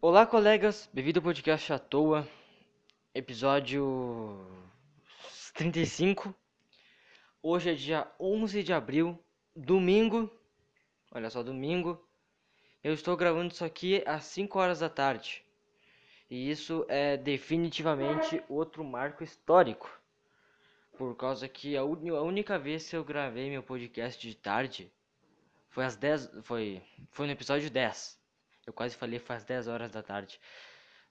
Olá, colegas, bem-vindo ao podcast à toa, episódio 35. Hoje é dia 11 de abril, domingo. Olha só, domingo. Eu estou gravando isso aqui às 5 horas da tarde. E isso é definitivamente outro marco histórico. Por causa que a, a única vez que eu gravei meu podcast de tarde foi às 10, foi foi no episódio 10. Eu quase falei faz 10 horas da tarde.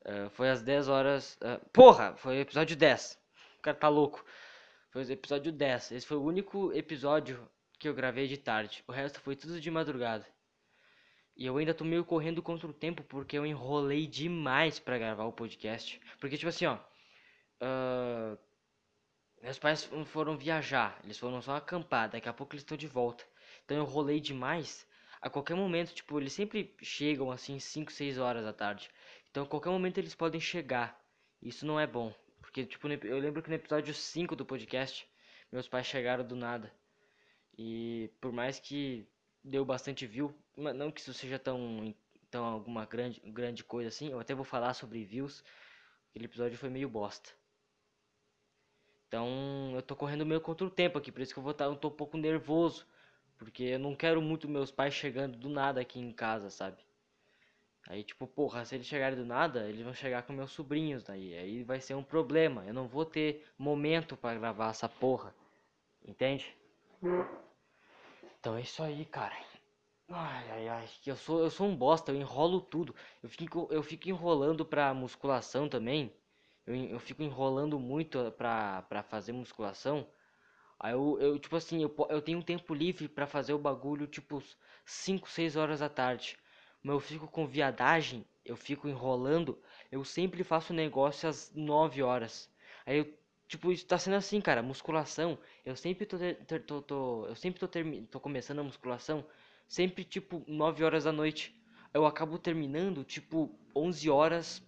Uh, foi às 10 horas. Uh, porra! Foi o episódio 10. O cara tá louco. Foi o episódio 10. Esse foi o único episódio que eu gravei de tarde. O resto foi tudo de madrugada. E eu ainda tô meio correndo contra o tempo porque eu enrolei demais para gravar o podcast. Porque, tipo assim, ó. Uh, meus pais foram viajar. Eles foram só acampar. Daqui a pouco eles estão de volta. Então eu enrolei demais. A qualquer momento, tipo, eles sempre chegam assim 5, 6 horas da tarde. Então a qualquer momento eles podem chegar. Isso não é bom. Porque, tipo, eu lembro que no episódio 5 do podcast, meus pais chegaram do nada. E por mais que deu bastante view. Não que isso seja tão, tão alguma grande, grande coisa assim. Eu até vou falar sobre views. Aquele episódio foi meio bosta. Então eu tô correndo meio contra o tempo aqui. Por isso que eu vou estar tá, eu tô um pouco nervoso. Porque eu não quero muito meus pais chegando do nada aqui em casa, sabe? Aí, tipo, porra, se eles chegarem do nada, eles vão chegar com meus sobrinhos daí. Aí vai ser um problema. Eu não vou ter momento para gravar essa porra. Entende? Então é isso aí, cara. Ai, ai, ai. Eu sou, eu sou um bosta, eu enrolo tudo. Eu fico, eu fico enrolando pra musculação também. Eu, eu fico enrolando muito pra, pra fazer musculação. Aí eu, eu tipo assim, eu, eu tenho um tempo livre para fazer o bagulho, tipo, 5, 6 horas da tarde. Mas eu fico com viadagem, eu fico enrolando. Eu sempre faço negócio às 9 horas. Aí eu Tipo, isso tá sendo assim, cara. Musculação. Eu sempre tô, tô, tô, tô eu sempre tô, termi tô começando a musculação. Sempre, tipo, 9 horas da noite. Eu acabo terminando, tipo, 11 horas,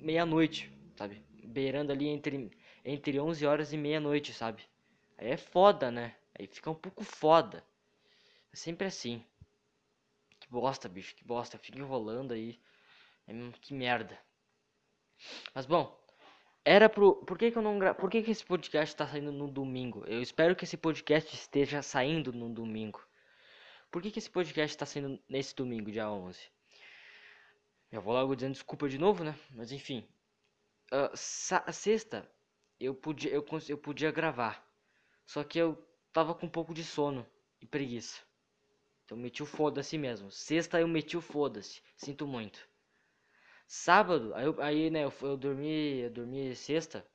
meia-noite, sabe? Beirando ali entre, entre 11 horas e meia-noite, sabe? Aí é foda, né? Aí fica um pouco foda. É sempre assim. Que bosta, bicho, que bosta. Fica enrolando aí. É, que merda. Mas bom, era pro. Por que, que eu não gra... Por que, que esse podcast está saindo no domingo? Eu espero que esse podcast esteja saindo no domingo. Por que, que esse podcast está saindo nesse domingo, dia 11? Eu vou logo dizendo desculpa de novo, né? Mas enfim. Uh, sexta eu podia, eu, eu podia gravar. Só que eu tava com um pouco de sono e preguiça. Então meti o foda-se mesmo. Sexta eu meti o foda-se. Sinto muito. Sábado, aí, aí né, eu, eu dormi, eu dormi sexta.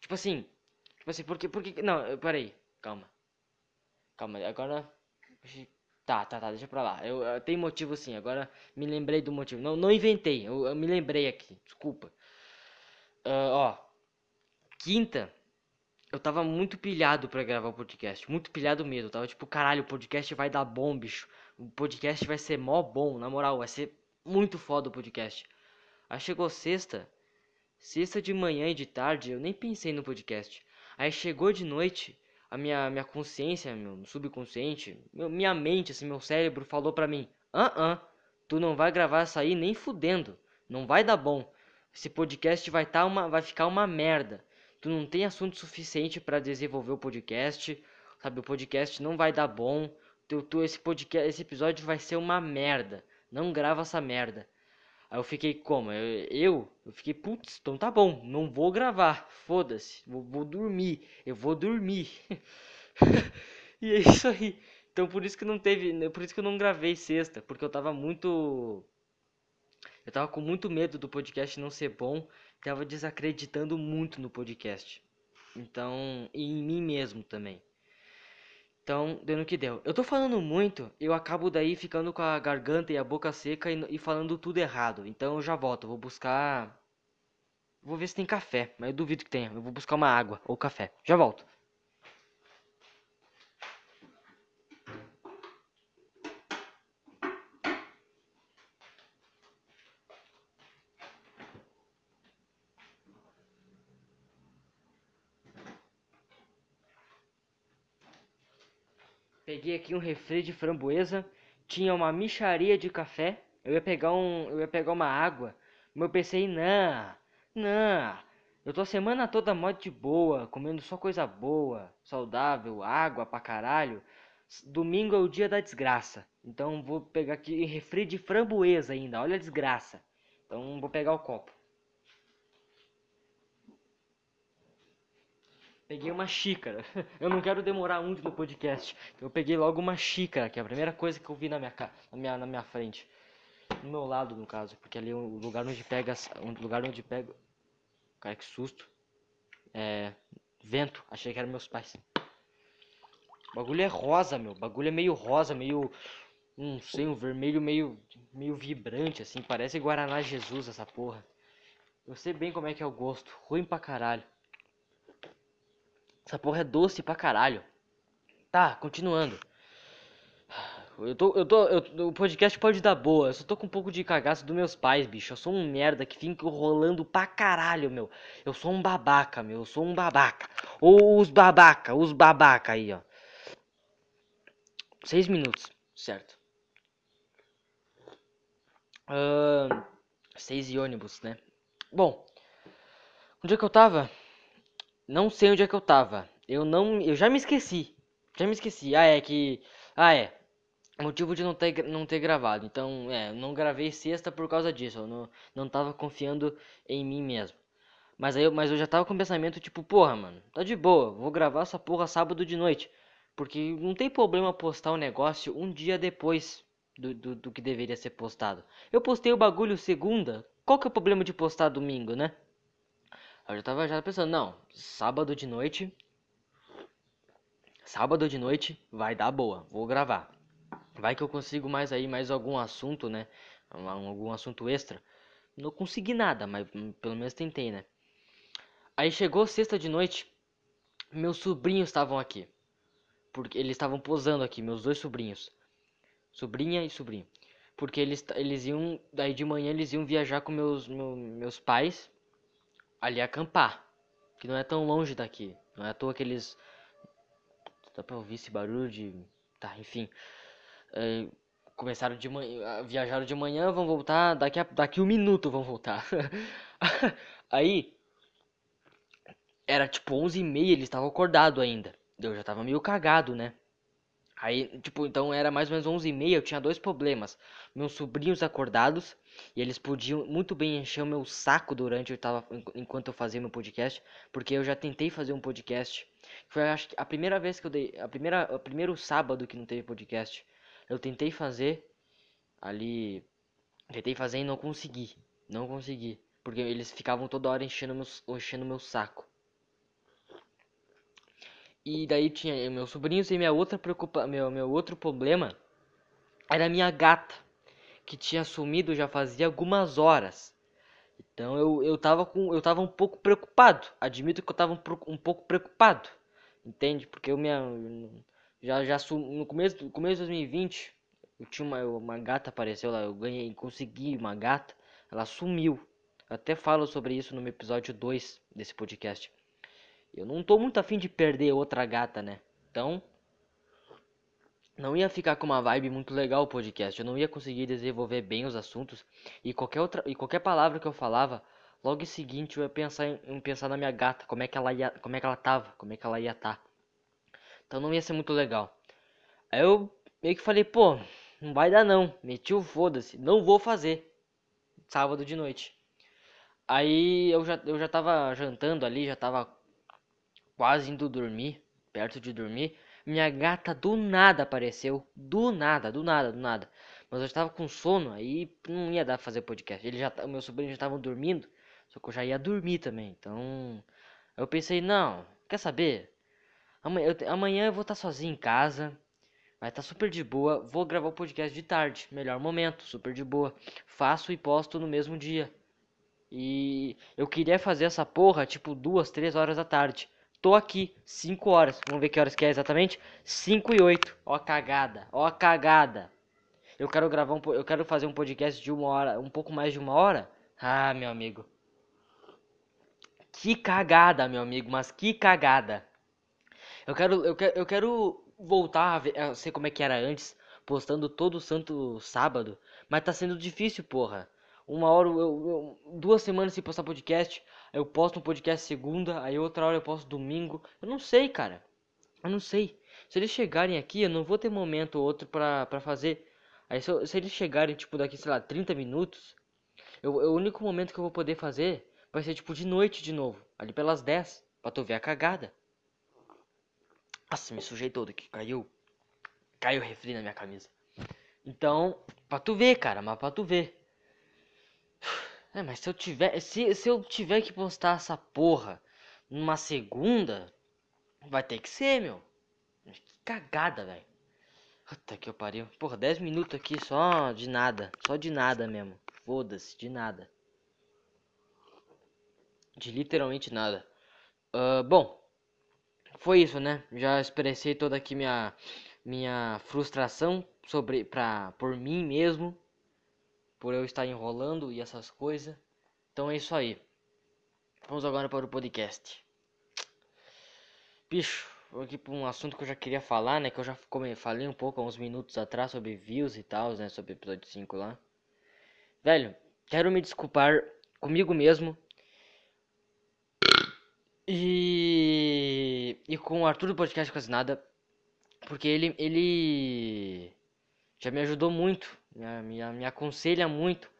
Tipo assim, tipo assim, porque, porque, não, eu parei, calma. Calma, agora, tá, tá, tá, deixa pra lá. Eu, eu tenho motivo sim, agora me lembrei do motivo. Não, não inventei, eu, eu me lembrei aqui, desculpa. Uh, ó, quinta, eu tava muito pilhado pra gravar o podcast, muito pilhado mesmo. Eu tava tipo, caralho, o podcast vai dar bom, bicho. O podcast vai ser mó bom, na moral, vai ser muito foda o podcast. Aí chegou sexta, sexta de manhã e de tarde, eu nem pensei no podcast. Aí chegou de noite, a minha, minha consciência, meu subconsciente, meu, minha mente, assim, meu cérebro falou pra mim: Ah, ah, tu não vai gravar essa aí nem fudendo, não vai dar bom. Esse podcast vai, tá uma, vai ficar uma merda. Tu não tem assunto suficiente para desenvolver o podcast, sabe? O podcast não vai dar bom. Tu, tu, esse podcast, esse episódio vai ser uma merda. Não grava essa merda. Aí eu fiquei como? Eu, eu, eu fiquei, putz, então tá bom, não vou gravar. Foda-se, vou, vou dormir. Eu vou dormir. e é isso aí. Então por isso que não teve, por isso que eu não gravei sexta, porque eu tava muito eu tava com muito medo do podcast não ser bom, tava desacreditando muito no podcast. Então, e em mim mesmo também. Então, deu no que deu. Eu tô falando muito, eu acabo daí ficando com a garganta e a boca seca e, e falando tudo errado. Então eu já volto, vou buscar. Vou ver se tem café, mas eu duvido que tenha. Eu vou buscar uma água ou café. Já volto. Peguei aqui um refri de framboesa, tinha uma micharia de café Eu ia pegar um, eu ia pegar uma água, mas eu pensei, não, não. Eu tô a semana toda mó de boa, comendo só coisa boa, saudável, água pra caralho. Domingo é o dia da desgraça. Então vou pegar aqui refri de framboesa ainda, olha a desgraça. Então vou pegar o copo. Peguei uma xícara. Eu não quero demorar muito no podcast. Eu peguei logo uma xícara, que é a primeira coisa que eu vi na minha, na minha, na minha frente. No meu lado, no caso. Porque ali é o lugar onde pega. O lugar onde pega. Cara, que susto. É. Vento. Achei que eram meus pais. O bagulho é rosa, meu. O bagulho é meio rosa, meio. Não sei, um vermelho meio. meio vibrante, assim. Parece Guaraná Jesus essa porra. Eu sei bem como é que é o gosto. Ruim pra caralho. Essa porra é doce pra caralho. Tá, continuando. Eu tô, eu tô, eu, o podcast pode dar boa. Eu só tô com um pouco de cagaço dos meus pais, bicho. Eu sou um merda que fica rolando pra caralho, meu. Eu sou um babaca, meu. Eu sou um babaca. Ou os babaca, os babaca aí, ó. Seis minutos, certo. Uh, seis e ônibus, né? Bom, onde é que eu tava? Não sei onde é que eu tava. Eu não. Eu já me esqueci. Já me esqueci. Ah, é que. Ah, é. Motivo de não ter, não ter gravado. Então, é, não gravei sexta por causa disso. Eu não, não tava confiando em mim mesmo. Mas aí, mas eu já tava com o pensamento tipo, porra, mano, tá de boa, vou gravar essa porra sábado de noite. Porque não tem problema postar o um negócio um dia depois do, do, do, que deveria ser postado. Eu postei o bagulho segunda, qual que é o problema de postar domingo, né? Eu já tava já pensando, não, sábado de noite. Sábado de noite vai dar boa, vou gravar. Vai que eu consigo mais aí, mais algum assunto, né? Algum assunto extra. Não consegui nada, mas pelo menos tentei, né? Aí chegou sexta de noite, meus sobrinhos estavam aqui. Porque eles estavam posando aqui, meus dois sobrinhos. Sobrinha e sobrinho. Porque eles, eles iam, daí de manhã eles iam viajar com meus, meu, meus pais ali acampar. Que não é tão longe daqui. Não é à toa que eles. Dá pra ouvir esse barulho de. Tá, enfim. É, começaram de manhã. Viajaram de manhã, vão voltar. Daqui a daqui um minuto vão voltar. Aí. Era tipo 11 e meia, eles estavam acordados ainda. Eu já tava meio cagado, né? Aí, tipo, então era mais ou menos 11 e meia, eu tinha dois problemas. Meus sobrinhos acordados, e eles podiam muito bem encher o meu saco durante eu tava, enquanto eu fazia meu podcast, porque eu já tentei fazer um podcast. Foi acho a primeira vez que eu dei, a primeira, o primeiro sábado que não teve podcast, eu tentei fazer ali, tentei fazer e não consegui, não consegui, porque eles ficavam toda hora enchendo meu, enchendo meu saco. E daí tinha meus sobrinhos e minha outra preocupa, meu, meu outro problema era minha gata, que tinha sumido já fazia algumas horas. Então eu, eu tava com eu tava um pouco preocupado. Admito que eu tava um, um pouco preocupado. Entende? Porque eu minha já já no começo no começo de 2020, eu tinha uma uma gata apareceu lá, eu ganhei, consegui uma gata, ela sumiu. Eu até falo sobre isso no episódio 2 desse podcast. Eu não tô muito afim de perder outra gata, né? Então, não ia ficar com uma vibe muito legal o podcast. Eu não ia conseguir desenvolver bem os assuntos e qualquer outra e qualquer palavra que eu falava, logo em seguinte eu ia pensar em, em pensar na minha gata, como é que ela ia, como é que ela tava, como é que ela ia estar. Tá. Então não ia ser muito legal. Aí eu meio que falei, pô, não vai dar não. Meti o foda-se, não vou fazer. Sábado de noite. Aí eu já eu já tava jantando ali, já tava quase indo dormir, perto de dormir, minha gata do nada apareceu, do nada, do nada, do nada. Mas eu estava com sono, aí não ia dar pra fazer podcast. Ele já, meu sobrinho já estavam dormindo, só que eu já ia dormir também. Então, eu pensei, não, quer saber? Amanhã eu, amanhã eu vou estar sozinho em casa, vai estar super de boa. Vou gravar o podcast de tarde, melhor momento, super de boa. Faço e posto no mesmo dia. E eu queria fazer essa porra tipo duas, três horas da tarde. Tô aqui, 5 horas. Vamos ver que horas que é exatamente? 5 e 8. Ó cagada, ó cagada. Eu quero gravar um, eu quero fazer um podcast de uma hora, um pouco mais de uma hora. Ah, meu amigo. Que cagada, meu amigo, mas que cagada. Eu quero, eu quero, eu quero voltar a, ver, a ser como é que era antes, postando todo santo sábado, Mas tá sendo difícil, porra. Uma hora, eu, eu- duas semanas sem postar podcast. Eu posto um podcast segunda, aí outra hora eu posto domingo. Eu não sei, cara. Eu não sei. Se eles chegarem aqui, eu não vou ter momento ou outro pra, pra fazer. Aí se, se eles chegarem, tipo, daqui, sei lá, 30 minutos, eu, eu- o único momento que eu vou poder fazer vai ser, tipo, de noite de novo. Ali pelas 10, pra tu ver a cagada. Nossa, me sujei todo aqui. Caiu. Caiu refri na minha camisa. Então, pra tu ver, cara, mas pra tu ver. É, mas se eu tiver. Se, se eu tiver que postar essa porra numa segunda, vai ter que ser, meu. Que cagada, velho. Puta que eu pariu. Porra, 10 minutos aqui só de nada. Só de nada mesmo. Foda-se, de nada. De literalmente nada. Ah, bom, foi isso, né? Já expressei toda aqui minha minha frustração sobre pra por mim mesmo, por eu estar enrolando e essas coisas. Então é isso aí. Vamos agora para o podcast. Bicho, vou aqui para um assunto que eu já queria falar, né? Que eu já falei um pouco há uns minutos atrás sobre views e tal, né? Sobre o episódio 5 lá. Velho, quero me desculpar comigo mesmo e, e com o Arthur do Podcast Quase Nada, porque ele, ele já me ajudou muito, me, me, me aconselha muito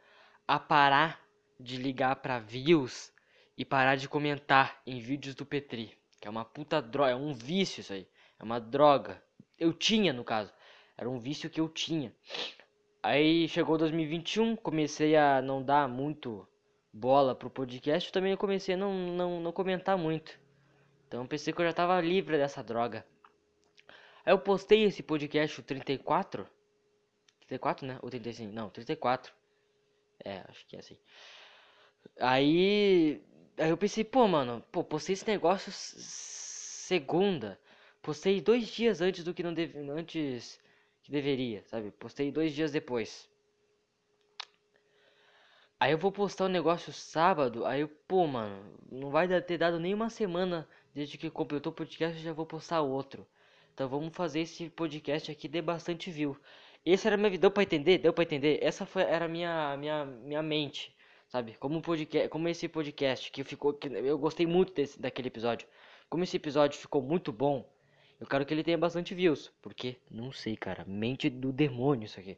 a parar de ligar pra views e parar de comentar em vídeos do Petri, que é uma puta droga, é um vício isso aí, é uma droga. Eu tinha, no caso, era um vício que eu tinha. Aí chegou 2021, comecei a não dar muito bola pro podcast, também comecei a não, não, não comentar muito. Então pensei que eu já tava livre dessa droga. Aí eu postei esse podcast, o 34. 34, né? Ou 35? Não, 34. É, acho que é assim. Aí. Aí eu pensei, pô, mano, pô, postei esse negócio segunda. Postei dois dias antes do que não deve, antes que deveria, sabe? Postei dois dias depois. Aí eu vou postar o negócio sábado, aí eu, pô, mano, não vai ter dado nem uma semana desde que completou o podcast, eu já vou postar outro. Então vamos fazer esse podcast aqui dê bastante view. Esse era vida, deu pra entender? Deu pra entender? Essa foi, era minha, minha, minha mente, sabe? Como podcast, como esse podcast que ficou, que eu gostei muito desse, daquele episódio. Como esse episódio ficou muito bom, eu quero que ele tenha bastante views, porque não sei, cara, mente do demônio isso aqui.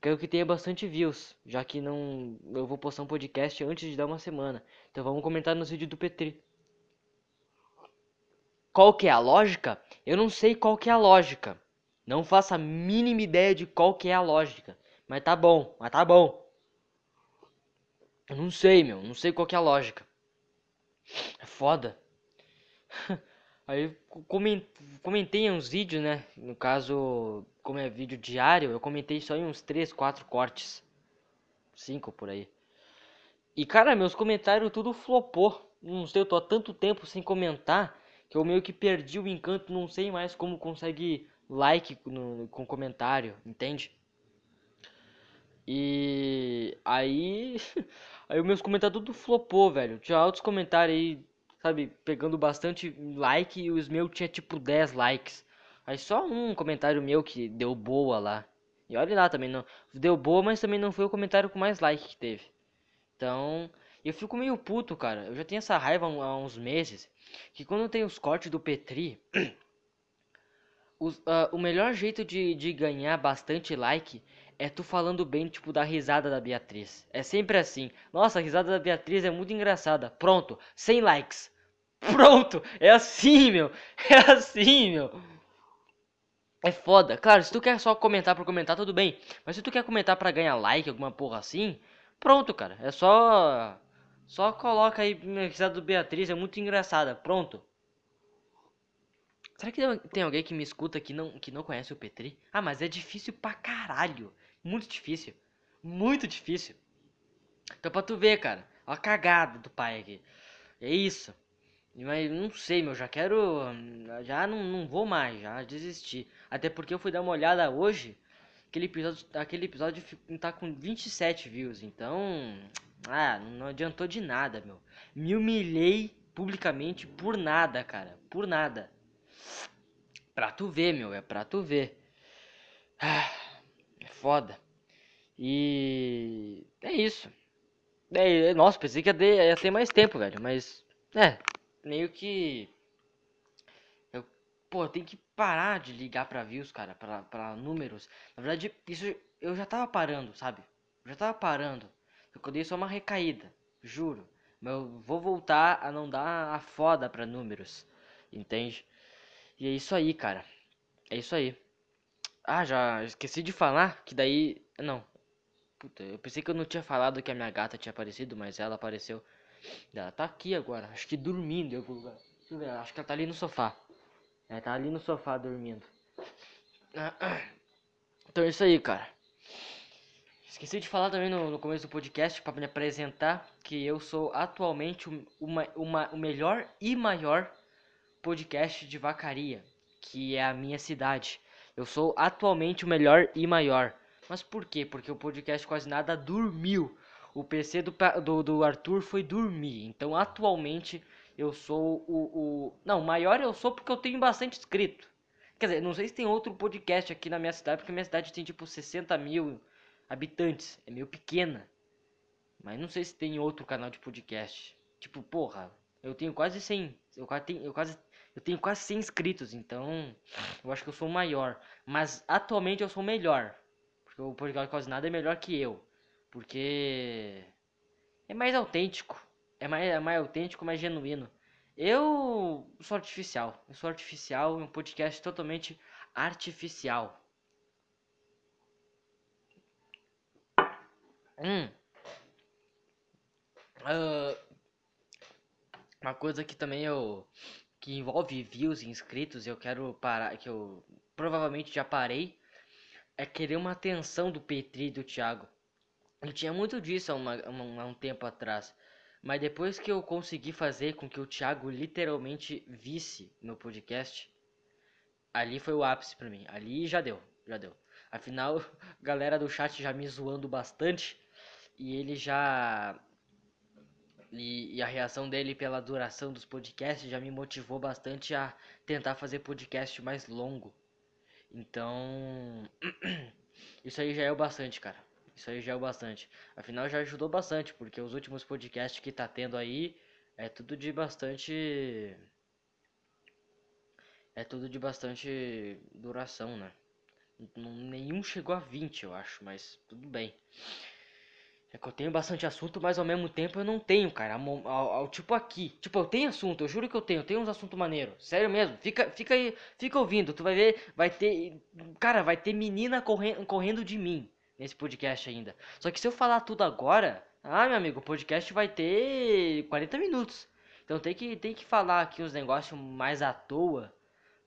Quero que tenha bastante views, já que não eu vou postar um podcast antes de dar uma semana. Então vamos comentar nos vídeos do Petri. Qual que é a lógica? Eu não sei qual que é a lógica. Não faço a mínima ideia de qual que é a lógica. Mas tá bom, mas tá bom. Eu não sei, meu, não sei qual que é a lógica. É foda. Aí co- comen- comentei uns vídeos, né? No caso, como é vídeo diário, eu comentei só em uns 3, 4 cortes. 5 por aí. E cara, meus comentários tudo flopou. Não sei, eu tô há tanto tempo sem comentar que eu meio que perdi o encanto, não sei mais como consegue like no, com comentário, entende? E aí, aí os meus comentários tudo flopou, velho. Tinha altos comentários aí, sabe, pegando bastante like e os meus tinha tipo 10 likes. Aí só um comentário meu que deu boa lá. E olha lá também, não deu boa, mas também não foi o comentário com mais like que teve. Então, eu fico meio puto, cara. Eu já tenho essa raiva há uns meses. Que quando tem os cortes do Petri, os- ah, o melhor jeito de, de ganhar bastante like é tu falando bem, tipo, da risada da Beatriz. É sempre assim. Nossa, a risada da Beatriz é muito engraçada. Pronto, 100 likes. Pronto, é assim, meu. É assim, meu. É foda. Claro, se tu quer só comentar por comentar, tudo bem. Mas se tu quer comentar pra ganhar like, alguma porra assim, pronto, cara. É só. Só coloca aí a risada do Beatriz, é muito engraçada. Pronto. Será que tem- alguém que me escuta que não, que não conhece o Petri? Ah, mas é difícil pra caralho. Muito difícil. Muito difícil. Então pra tu ver, cara. Ó a cagada do pai aqui. É isso. Mas não sei, meu. Já quero. Já não, não vou mais. Já desisti. Até porque eu fui dar uma olhada hoje. Aquele episódio, aquele episódio tá com 27 views. Então. Ah, não adiantou de nada, meu. Me humilhei publicamente por nada, cara. Por nada. Pra tu ver, meu. É pra tu ver. Ah, é foda. E é isso. É, nossa, pensei que ia ter, ia ter mais tempo, velho. Mas, é, meio que. Eu, pô, tenho que parar de ligar pra views, cara, pra, pra números. Na verdade, isso eu já tava parando, sabe? Eu já tava parando. Eu dei só uma recaída, juro. Mas eu vou voltar a não dar a foda pra números. Entende? E é isso aí, cara. É isso aí. Ah, já esqueci de falar que daí. Não. Puta, eu pensei que eu não tinha falado que a minha gata tinha aparecido, mas ela apareceu. Ela tá aqui agora, acho que dormindo em algum lugar. Deixa eu ver, acho que ela tá ali no sofá. Ela tá ali no sofá dormindo. Então é isso aí, cara. Esqueci de falar também no, no começo do podcast para me apresentar que eu sou atualmente uma, uma, o melhor e maior podcast de vacaria, que é a minha cidade. Eu sou atualmente o melhor e maior. Mas por quê? Porque o podcast quase nada dormiu. O PC do, do, do Arthur foi dormir. Então atualmente eu sou o, o. Não, maior eu sou porque eu tenho bastante inscrito. Quer dizer, não sei se tem outro podcast aqui na minha cidade, porque minha cidade tem tipo 60 mil habitantes. É meio pequena. Mas não sei se tem outro canal de podcast. Tipo, porra, eu tenho quase 100. Eu quase tenho, eu quase eu tenho quase 100 inscritos, então eu acho que eu sou o maior. Mas atualmente eu sou o melhor. Porque o podcast quase nada é melhor que eu. Porque é mais autêntico. É mais, é mais autêntico, mais genuíno. Eu sou artificial. Eu sou artificial um podcast totalmente artificial. Hum. Uh, uma coisa que também eu que envolve views e inscritos, eu quero parar, que eu provavelmente já parei, é querer uma atenção do Petri e do Thiago. Eu tinha muito disso há, uma, há um tempo atrás. Mas depois que eu consegui fazer com que o Thiago literalmente visse meu podcast, ali foi o ápice para mim. Ali já deu, já deu. Afinal, galera do chat já me zoando bastante e ele já e, e, a reação dele pela duração dos podcasts já me motivou bastante a tentar fazer podcast mais longo. Então, isso aí já é o bastante, cara. Isso aí já é o bastante. Afinal, já ajudou bastante, porque os últimos podcasts que tá tendo aí é tudo de bastante. É tudo de bastante duração, né? Nenhum chegou a 20, eu acho, mas tudo bem. É que eu tenho bastante assunto, mas ao mesmo tempo eu não tenho, cara. Ao, ao, ao, tipo aqui. Tipo, eu tenho assunto, eu juro que eu tenho. Eu tenho uns assuntos maneiros. Sério mesmo. Fica, fica aí, fica ouvindo. Tu vai ver, vai ter. Cara, vai ter menina correndo, correndo de mim nesse podcast ainda. Só que se eu falar tudo agora. Ah, meu amigo, o podcast vai ter 40 minutos. Então tem que, tem que falar aqui uns negócios mais à toa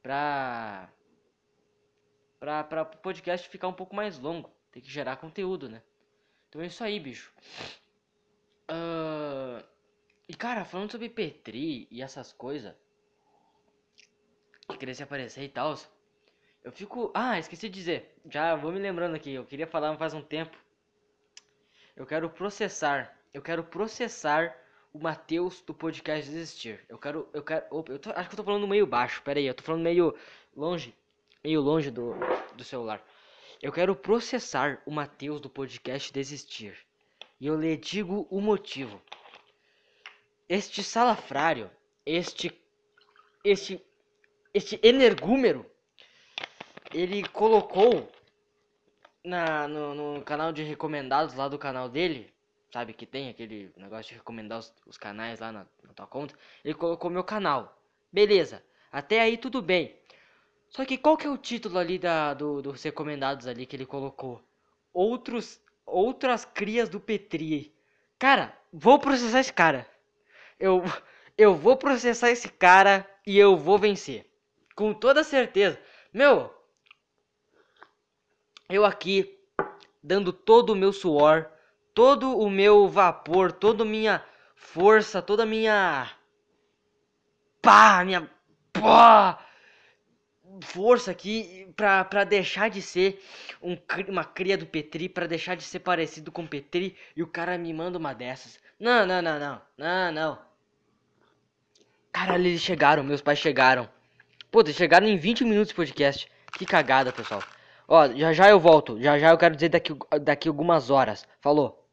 pra. Pra, pra o podcast ficar um pouco mais longo. Tem que gerar conteúdo, né? Então é isso aí, bicho. Uh... E cara, falando sobre Petri e essas coisas. Que queria se aparecer e tal. Eu fico. Ah, esqueci de dizer. Já vou me lembrando aqui. Eu queria falar faz um tempo. Eu quero processar. Eu quero processar o Matheus do podcast Desistir. Eu quero. Eu quero. Opa, eu tô, acho que eu tô falando meio baixo. Pera aí, eu tô falando meio longe. Meio longe do, do celular. Eu quero processar o Matheus do podcast Desistir. E eu lhe digo o motivo. Este salafrário, este este este energúmero, ele colocou na no, no canal de recomendados lá do canal dele, sabe que tem aquele negócio de recomendar os, os canais lá na, na tua conta, ele colocou meu canal. Beleza. Até aí tudo bem. Só que qual que é o título ali da, do, dos recomendados ali que ele colocou? Outros, outras crias do Petri. Cara, vou processar esse cara. Eu, eu vou processar esse cara e eu vou vencer. Com toda certeza. Meu, eu aqui dando todo o meu suor, todo o meu vapor, toda a minha força, toda a minha pá, minha pá, força aqui pra deixar de ser um, uma cria do Petri, pra deixar de ser parecido com Petri, e o cara me manda uma dessas. Não, não, não, não, não, não. Cara, eles chegaram, meus pais chegaram. Pô, eles chegaram em 20 minutos de podcast. Que cagada, pessoal. Ó, já já eu volto. Já já eu quero dizer daqui, daqui algumas horas. Falou.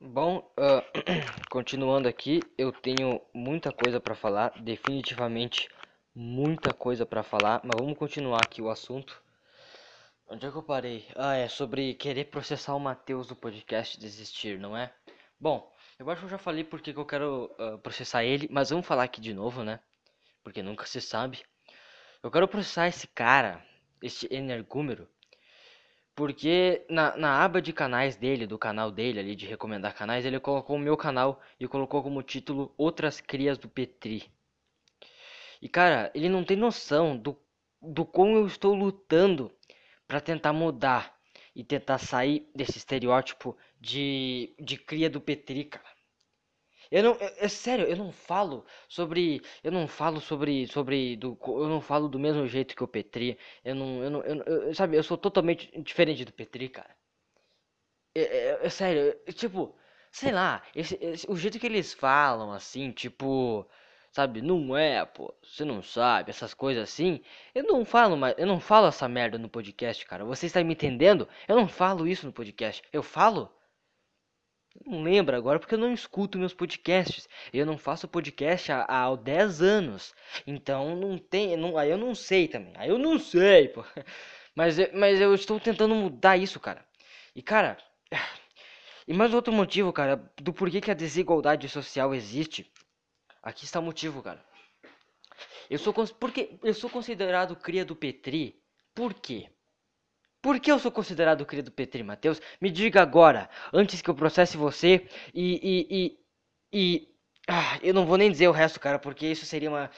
Bom, uh, continuando aqui, eu tenho muita coisa para falar, definitivamente muita coisa para falar, mas vamos continuar aqui o assunto. Onde é que eu parei? Ah, é sobre querer processar o Matheus do podcast desistir, não é? Bom, eu acho que eu já falei porque que eu quero uh, processar ele, mas vamos falar aqui de novo, né? Porque nunca se sabe. Eu quero processar esse cara, esse energúmero, porque na, na aba de canais dele, do canal dele ali, de recomendar canais, ele colocou o meu canal e colocou como título Outras Crias do Petri. E cara, ele não tem noção do, do como eu estou lutando para tentar mudar e tentar sair desse estereótipo de, de cria do Petri, cara. Eu não, é, é, sério, eu não falo sobre, eu não falo sobre, sobre, do, eu não falo do mesmo jeito que o Petri. Eu não, eu não, eu, eu sabe, eu sou totalmente diferente do Petri, cara. É, é, é sério, tipo, sei lá, esse, esse, o jeito que eles falam, assim, tipo, sabe, não é, pô, você não sabe, essas coisas assim. Eu não falo, mas eu não falo essa merda no podcast, cara. Você está me entendendo? Eu não falo isso no podcast. Eu falo não lembro agora porque eu não escuto meus podcasts. Eu não faço podcast há, há 10 anos. Então não tem. Não, aí eu não sei também. Aí eu não sei, pô. Mas, mas eu estou tentando mudar isso, cara. E cara. E mais outro motivo, cara, do porquê que a desigualdade social existe. Aqui está o motivo, cara. Eu sou, porque eu sou considerado cria do Petri. Por quê? Por que eu sou considerado cria do Petri, Matheus? Me diga agora, antes que eu processe você e. e, e, e ah, eu não vou nem dizer o resto, cara, porque isso seria uma.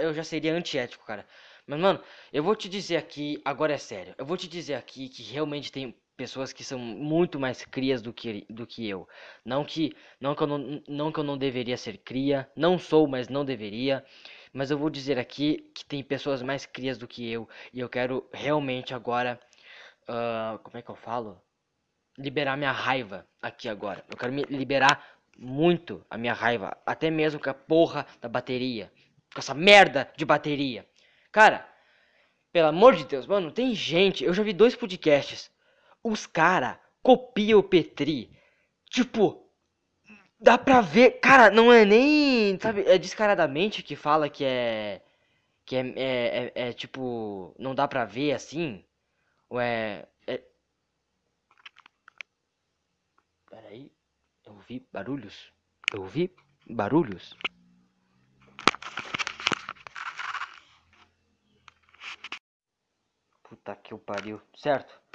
Eu já seria antiético, cara. Mas, mano, eu vou te dizer aqui, agora é sério. Eu vou te dizer aqui que realmente tem pessoas que são muito mais crias do que, do que eu. Não que, não, que eu não, não que eu não deveria ser cria. Não sou, mas não deveria. Mas eu vou dizer aqui que tem pessoas mais crias do que eu. E eu quero realmente agora uh, como é que eu falo? Liberar minha raiva aqui agora. Eu quero me liberar muito a minha raiva, até mesmo com a porra da bateria, com essa merda de bateria. Cara, pelo amor de Deus, mano, tem gente, eu já vi dois podcasts. Os cara copiam o Petri. Tipo, dá pra ver, cara, não é nem, sabe, é descaradamente que fala que é que é, é, é, é tipo, não dá pra ver assim. Ué. É... Peraí. Eu ouvi barulhos. Eu ouvi barulhos. Puta que o pariu. Certo.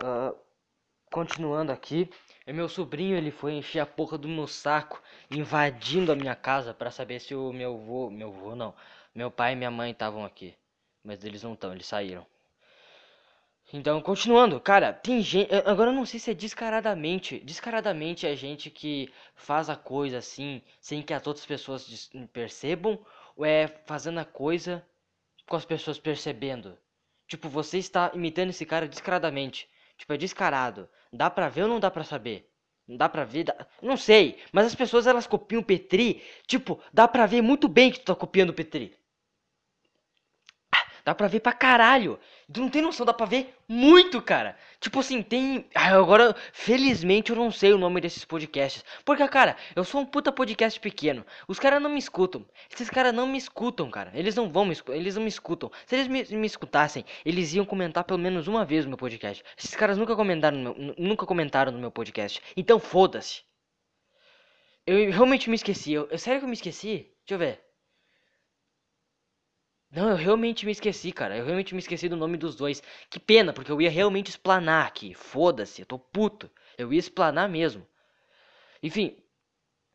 Uh, continuando aqui. É meu sobrinho, ele foi encher a porra do meu saco, invadindo a minha casa para saber se o meu avô, meu avô não, meu pai e minha mãe estavam aqui. Mas eles não estão, eles saíram. Então, continuando, cara, tem gente. Agora eu não sei se é descaradamente. Descaradamente é gente que faz a coisa assim, sem que as outras pessoas percebam, ou é fazendo a coisa com as pessoas percebendo. Tipo, você está imitando esse cara descaradamente. Tipo, é descarado. Dá pra ver ou não dá pra saber? Não dá pra ver? Dá... Não sei. Mas as pessoas elas copiam o Petri. Tipo, dá pra ver muito bem que tu tá copiando o Petri. Dá pra ver pra caralho. Tu não tem noção, dá pra ver muito, cara. Tipo assim, tem. Agora, felizmente, eu não sei o nome desses podcasts. Porque, cara, eu sou um puta podcast pequeno. Os caras não me escutam. Esses caras não me escutam, cara. Eles não vão me. Eles não me escutam. Se eles me, me, escutassem, eles iam comentar pelo menos uma vez no meu podcast. Esses caras nunca comentaram meu, nunca comentaram no meu podcast. Então foda-se. Eu realmente me esqueci. Eu, eu, sério que eu me esqueci? Deixa eu ver. Não, eu realmente me esqueci, cara. Eu realmente me esqueci do nome dos dois. Que pena, porque eu ia realmente explanar aqui. Foda-se, eu tô puto. Eu ia explanar mesmo. Enfim,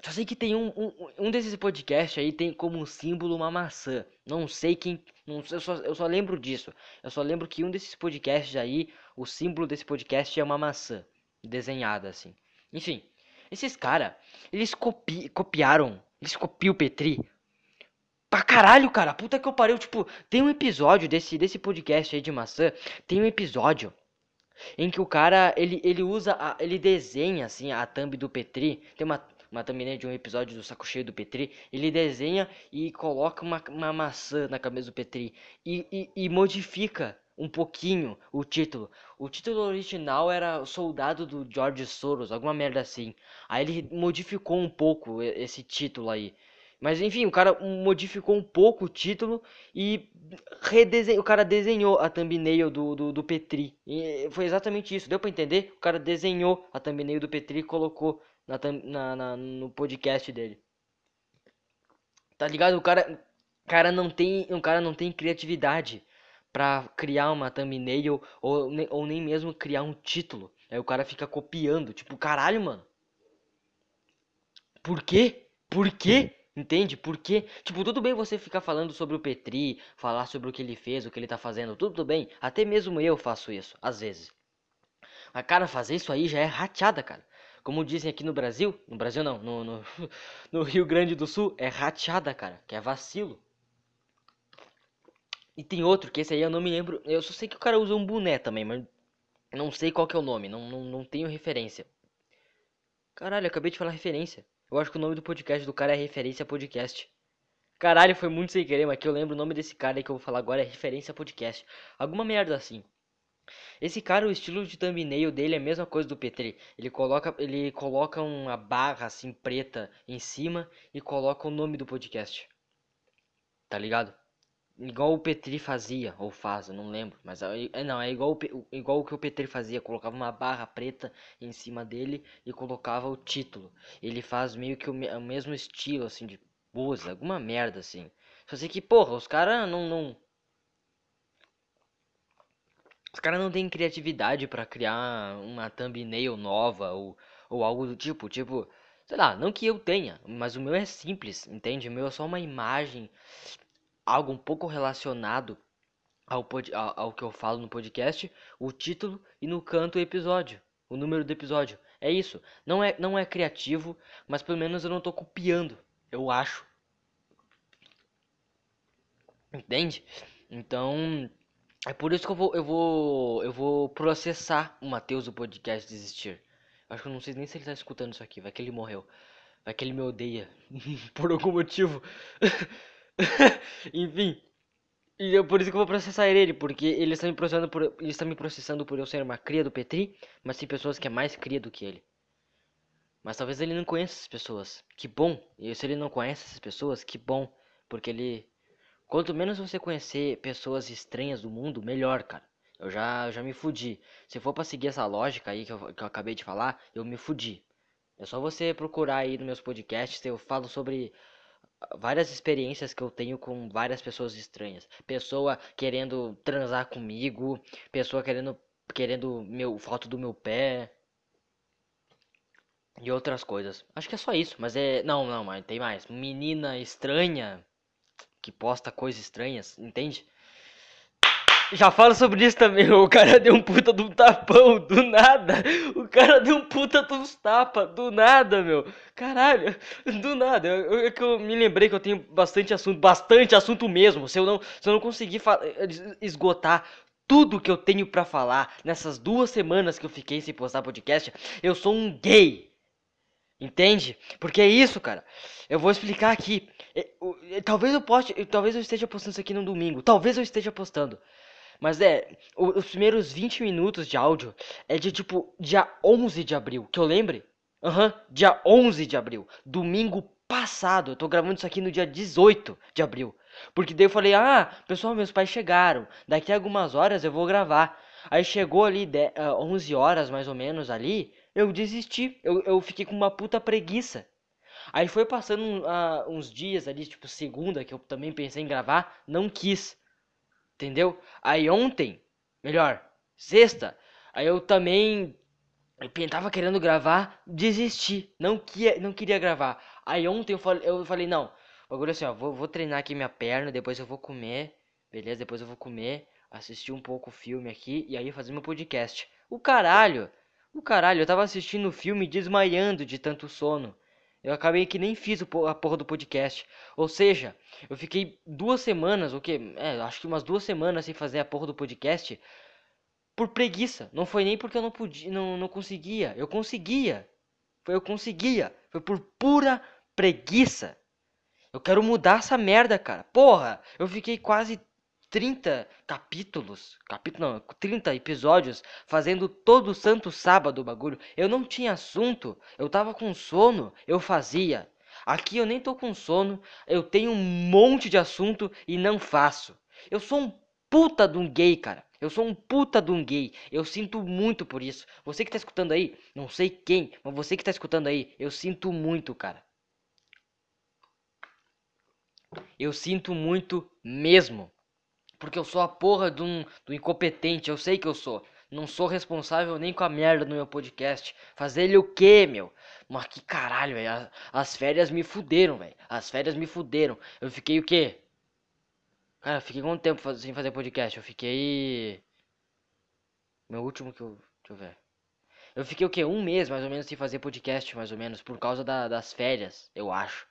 só sei que tem um, um, um desses podcasts aí tem como símbolo uma maçã. Não sei quem. Não, eu, só, eu só lembro disso. Eu só lembro que um desses podcasts aí, o símbolo desse podcast é uma maçã. Desenhada assim. Enfim, esses caras, eles copi, copiaram. Eles copiam o Petri Pra caralho, cara. Puta que eu pariu. Tipo, tem um episódio desse, desse podcast aí de maçã. Tem um episódio em que o cara, ele, ele usa, a, ele desenha, assim, a thumb do Petri. Tem uma, uma thumbnail de um episódio do Saco Cheio do Petri, ele desenha e coloca uma, uma maçã na cabeça do Petri e, e, e modifica um pouquinho o título. O título original era Soldado do George Soros, alguma merda assim. Aí ele modificou um pouco esse título aí. Mas enfim, o cara modificou um pouco o título e redesenhou, o cara desenhou a thumbnail do, do, do Petri. E foi exatamente isso, deu para entender? O cara desenhou a thumbnail do Petri e colocou na, na, na, no podcast dele. Tá ligado? O cara, cara não tem, um cara não tem criatividade para criar uma thumbnail ou, ou nem mesmo criar um título. Aí o cara fica copiando, tipo, caralho, mano. Por quê? Por quê? Entende? Porque, tipo, tudo bem você ficar falando sobre o Petri, falar sobre o que ele fez, o que ele tá fazendo, tudo bem. Até mesmo eu faço isso, às vezes. Mas, cara, fazer isso aí já é rateada, cara. Como dizem aqui no Brasil, no Brasil não, no, no, no Rio Grande do Sul, é rateada, cara, que é vacilo. E tem outro, que esse aí eu não me lembro, eu só sei que o cara usa um boné também, mas não sei qual que é o nome, não, não, não tenho referência. Caralho, acabei de falar referência. Eu acho que o nome do podcast do cara é Referência Podcast. Caralho, foi muito sem querer, mas que eu lembro o nome desse cara que eu vou falar agora é Referência Podcast. Alguma merda assim. Esse cara, o estilo de thumbnail dele é a mesma coisa do Petri. Ele coloca, ele coloca uma barra assim preta em cima e coloca o nome do podcast. Tá ligado? Igual o Petri fazia, ou faz, eu não lembro. Mas é, não, é igual, igual o que o Petri fazia. Colocava uma barra preta em cima dele e colocava o título. Ele faz meio que o, o mesmo estilo, assim, de pose, alguma merda, assim. Só sei que, porra, os caras não, não... Os caras não têm criatividade para criar uma thumbnail nova ou, ou algo do tipo. Tipo, sei lá, não que eu tenha, mas o meu é simples, entende? O meu é só uma imagem algo um pouco relacionado ao, pod, ao, ao, que eu falo no podcast, o título e no canto o episódio, o número do episódio. É isso. Não é, não é criativo, mas pelo menos eu não estou copiando, eu acho. Entende? Então, é por isso que eu vou eu vou eu vou processar o Matheus do podcast desistir. Acho que eu não sei nem se ele está escutando isso aqui, vai que ele morreu. Vai que ele me odeia por algum motivo. Enfim. E é por isso que eu vou processar ele, porque ele está me processando por, ele está me processando por eu ser uma cria do Petri, mas tem pessoas que é mais cria do que ele. Mas talvez ele não conheça essas pessoas. Que bom. E se ele não conhece essas pessoas, que bom. Porque ele. Quanto menos você conhecer pessoas estranhas do mundo, melhor, cara. Eu já, já me fudi. Se for pra seguir essa lógica aí que eu, que eu acabei de falar, eu me fudi. É só você procurar aí nos meus podcasts, eu falo sobre várias experiências que eu tenho com várias pessoas estranhas. Pessoa querendo transar comigo, pessoa querendo querendo meu foto do meu pé e outras coisas. Acho que é só isso, mas é não, não, mas tem mais. Menina estranha que posta coisas estranhas, entende? Já falo sobre isso também. O cara deu um puta de um tapão, do nada. O cara deu um puta de uns tapas, do nada, meu. Caralho, do nada. É que eu me lembrei que eu tenho bastante assunto, bastante assunto mesmo. Se eu não, se eu não conseguir esgotar tudo que eu tenho para falar nessas duas semanas que eu fiquei sem postar podcast, eu sou um gay. Entende? Porque é isso, cara. Eu vou explicar aqui. Talvez eu poste, talvez eu esteja postando isso aqui no domingo. Talvez eu esteja postando. Mas é, os primeiros 20 minutos de áudio é de tipo dia 11 de abril, que eu lembre? Aham, uhum, dia 11 de abril, domingo passado. Eu tô gravando isso aqui no dia 18 de abril. Porque daí eu falei: "Ah, pessoal, meus pais chegaram. Daqui a algumas horas eu vou gravar". Aí chegou ali de, uh, 11 horas mais ou menos ali, eu desisti. Eu, eu fiquei com uma puta preguiça. Aí foi passando uh, uns dias ali, tipo segunda, que eu também pensei em gravar, não quis. Entendeu? Aí ontem, melhor, sexta, aí eu também eu tava querendo gravar, desisti, não, queria, não queria gravar. Aí ontem eu falei, eu falei não, agora assim, ó, vou, vou treinar aqui minha perna, depois eu vou comer, beleza? Depois eu vou comer, assistir um pouco o filme aqui e aí fazer meu podcast. O caralho, o caralho, eu tava assistindo o filme desmaiando de tanto sono. Eu acabei que nem fiz a porra do podcast. Ou seja, eu fiquei duas semanas, o que? É, acho que umas duas semanas sem fazer a porra do podcast. Por preguiça. Não foi nem porque eu não podia, não, não conseguia. Eu conseguia. Foi eu conseguia. Foi por pura preguiça. Eu quero mudar essa merda, cara. Porra, eu fiquei quase 30 capítulos, capítulo não, 30 episódios fazendo todo santo sábado o bagulho. Eu não tinha assunto, eu tava com sono, eu fazia. Aqui eu nem tô com sono, eu tenho um monte de assunto e não faço. Eu sou um puta de um gay, cara. Eu sou um puta de um gay. Eu sinto muito por isso. Você que tá escutando aí, não sei quem, mas você que tá escutando aí, eu sinto muito, cara. Eu sinto muito mesmo. Porque eu sou a porra de um, do incompetente, eu sei que eu sou. Não sou responsável nem com a merda no meu podcast. Fazer ele o quê, meu? Mas que caralho, velho. As férias me fuderam, velho. As férias me fuderam. Eu fiquei o quê? Cara, eu fiquei quanto tempo sem fazer podcast? Eu fiquei. Meu último que eu. Deixa eu ver. Eu fiquei o quê? Um mês mais ou menos sem fazer podcast, mais ou menos. Por causa da, das férias, eu acho.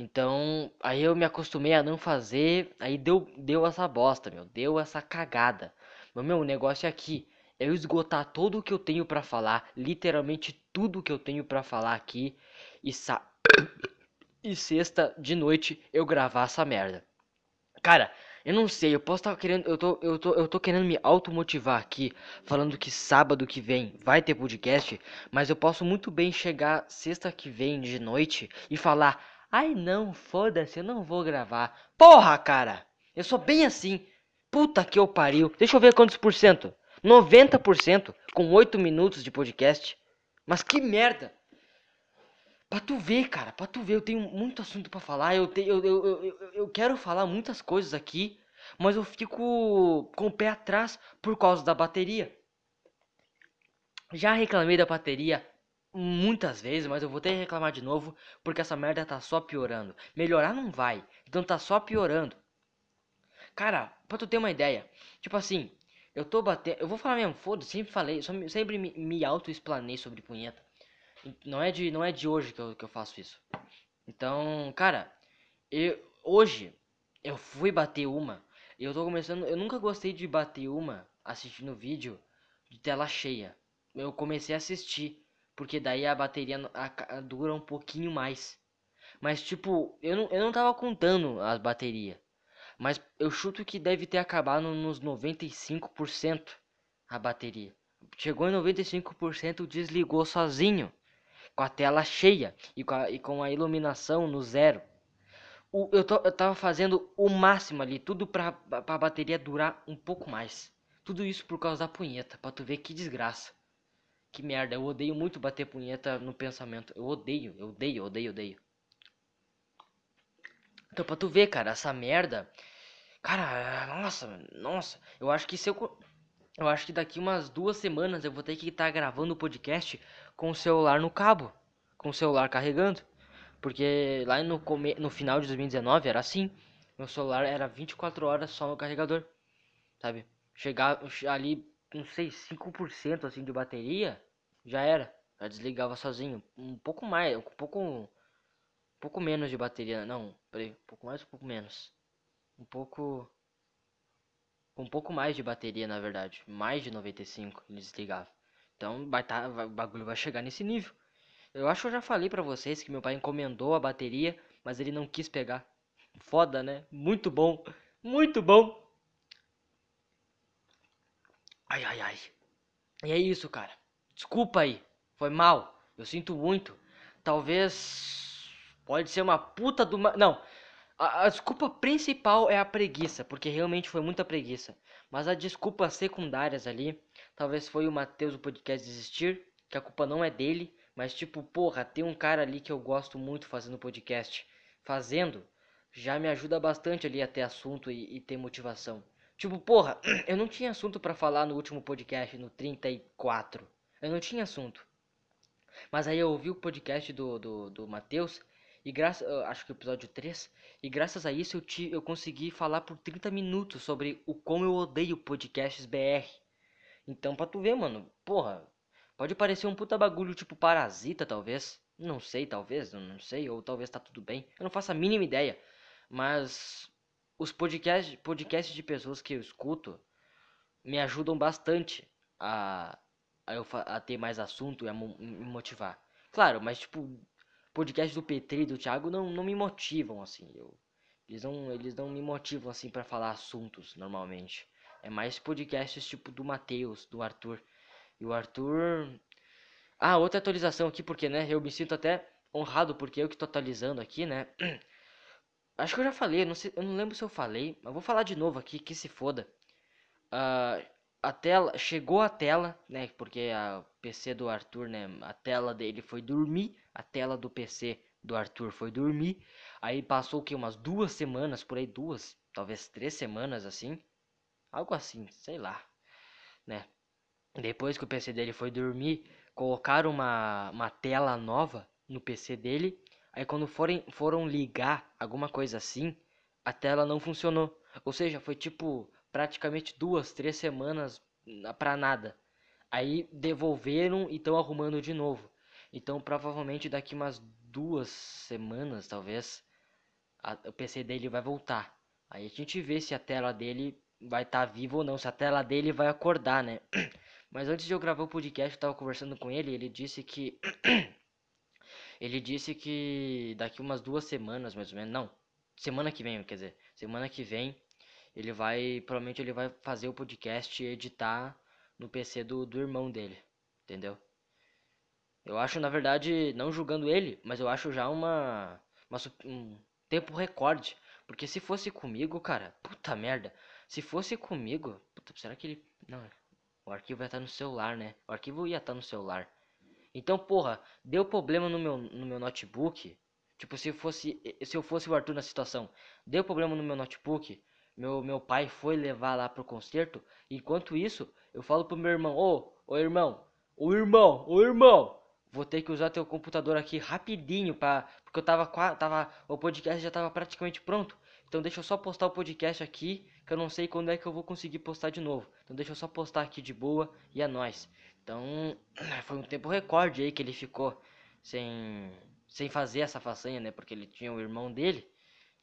Então, aí eu me acostumei a não fazer, aí deu, deu essa bosta, meu, deu essa cagada. Mas, meu, o negócio é aqui, é eu esgotar tudo o que eu tenho para falar, literalmente tudo que eu tenho para falar aqui, e, sa e sexta de noite eu gravar essa merda. Cara, eu não sei, eu posso estar querendo, eu tô, eu tô, eu tô querendo me automotivar aqui, falando que sábado que vem vai ter podcast, mas eu posso muito bem chegar sexta que vem de noite e falar Ai não, foda-se, eu não vou gravar. Porra, cara! Eu sou bem assim. Puta que eu pariu. Deixa eu ver quantos por cento. 90% com 8 minutos de podcast. Mas que merda! Pra tu ver, cara, pra tu ver, eu tenho muito assunto para falar. Eu, te, eu, eu, eu, eu quero falar muitas coisas aqui, mas eu fico com o pé atrás por causa da bateria. Já reclamei da bateria muitas vezes, mas eu vou ter que reclamar de novo porque essa merda tá só piorando. Melhorar não vai, então tá só piorando. Cara, pra tu ter uma ideia, tipo assim, eu tô batendo, eu vou falar mesmo, foda, sempre falei, sempre me, me auto-explanei sobre punheta. Não é de, não é de hoje que eu, que eu faço isso. Então, cara, eu, hoje eu fui bater uma, e eu tô começando, eu nunca gostei de bater uma assistindo vídeo de tela cheia. Eu comecei a assistir porque daí a bateria dura um pouquinho mais. Mas tipo, eu não, eu não tava contando as baterias. Mas eu chuto que deve ter acabado nos 95% a bateria. Chegou em 95%, desligou sozinho. Com a tela cheia e com a, e com a iluminação no zero. O, eu, tô, eu tava fazendo o máximo ali, tudo pra, pra bateria durar um pouco mais. Tudo isso por causa da punheta, pra tu ver que desgraça. Que merda, eu odeio muito bater punheta no pensamento. Eu odeio, eu odeio, odeio, odeio. Então, pra tu ver, cara, essa merda. Cara, nossa, nossa. Eu acho que se eu. Eu acho que daqui umas duas semanas eu vou ter que estar tá gravando o podcast com o celular no cabo. Com o celular carregando. Porque lá no, come... no final de 2019 era assim. Meu celular era 24 horas só no carregador. Sabe? Chegar ali não sei, 5% assim de bateria, já era. Já desligava sozinho. Um pouco mais, um pouco um pouco menos de bateria, não, peraí, um pouco mais, um pouco menos. Um pouco um pouco mais de bateria, na verdade, mais de 95 ele desligava. Então, vai tá, o bagulho vai chegar nesse nível. Eu acho que eu já falei para vocês que meu pai encomendou a bateria, mas ele não quis pegar. Foda, né? Muito bom. Muito bom. Ai, ai, ai. E é isso, cara. Desculpa aí. Foi mal. Eu sinto muito. Talvez. Pode ser uma puta do. Não. A, a, desculpa principal é a preguiça, porque realmente foi muita preguiça. Mas as desculpas secundárias ali, talvez foi o Matheus do podcast desistir, que a culpa não é dele, mas tipo, porra, tem um cara ali que eu gosto muito fazendo podcast. Fazendo, já me ajuda bastante ali a ter assunto e, e ter motivação. Tipo, porra, eu não tinha assunto para falar no último podcast, no 34. Eu não tinha assunto. Mas aí eu ouvi o podcast do, do, do Matheus, e graças, acho que o episódio 3, e graças a isso eu, te, eu consegui falar por 30 minutos sobre o como eu odeio podcasts BR. Então, pra tu ver, mano, porra, pode parecer um puta bagulho tipo parasita, talvez. Não sei, talvez, não sei, ou talvez tá tudo bem. Eu não faço a mínima ideia. Mas os podcasts, podcasts de pessoas que eu escuto me ajudam bastante a, a, eu, a ter mais assunto e a me motivar. Claro, mas tipo, podcast do Petri e do Thiago não, não me motivam assim. Eu, eles não, eles não me motivam assim para falar assuntos normalmente. É mais podcasts tipo do Matheus, do Arthur. E o Arthur. Ah, outra atualização aqui, porque né, eu me sinto até honrado porque eu que tô atualizando aqui, né? Acho que eu já falei, não sei, eu não lembro se eu falei, mas vou falar de novo aqui, que se foda. Uh, a tela, chegou a tela, né? Porque a PC do Arthur, né? A tela dele foi dormir, a tela do PC do Arthur foi dormir. Aí passou que? Umas duas semanas, por aí, duas, talvez três semanas assim. Algo assim, sei lá, né? Depois que o PC dele foi dormir, colocaram uma, uma tela nova no PC dele. Aí quando forem, foram ligar alguma coisa assim, a tela não funcionou. Ou seja, foi tipo praticamente duas, três semanas pra nada. Aí devolveram e estão arrumando de novo. Então provavelmente daqui umas duas semanas, talvez, a, o PC dele vai voltar. Aí a gente vê se a tela dele vai estar tá viva ou não, se a tela dele vai acordar, né? Mas antes de eu gravar o podcast, eu tava conversando com ele, ele disse que ele disse que daqui umas duas semanas, mais ou menos, não, semana que vem, quer dizer, semana que vem ele vai, provavelmente ele vai fazer o podcast e editar no PC do, do irmão dele, entendeu? Eu acho, na verdade, não julgando ele, mas eu acho já uma, uma um tempo recorde, porque se fosse comigo, cara, puta merda, se fosse comigo, puta, será que ele, não, o arquivo vai estar no celular, né? O arquivo ia estar no celular. Então, porra, deu problema no meu, no meu notebook. Tipo, se fosse se eu fosse o Arthur na situação, deu problema no meu notebook, meu, meu pai foi levar lá pro concerto. Enquanto isso, eu falo pro meu irmão: Ô, ô irmão, ô irmão, ô irmão, vou ter que usar teu computador aqui rapidinho para porque eu tava tava o podcast já tava praticamente pronto. Então deixa eu só postar o podcast aqui, que eu não sei quando é que eu vou conseguir postar de novo. Então deixa eu só postar aqui de boa e é nóis. Então foi um tempo recorde aí que ele ficou sem sem fazer essa façanha, né? Porque ele tinha o irmão dele.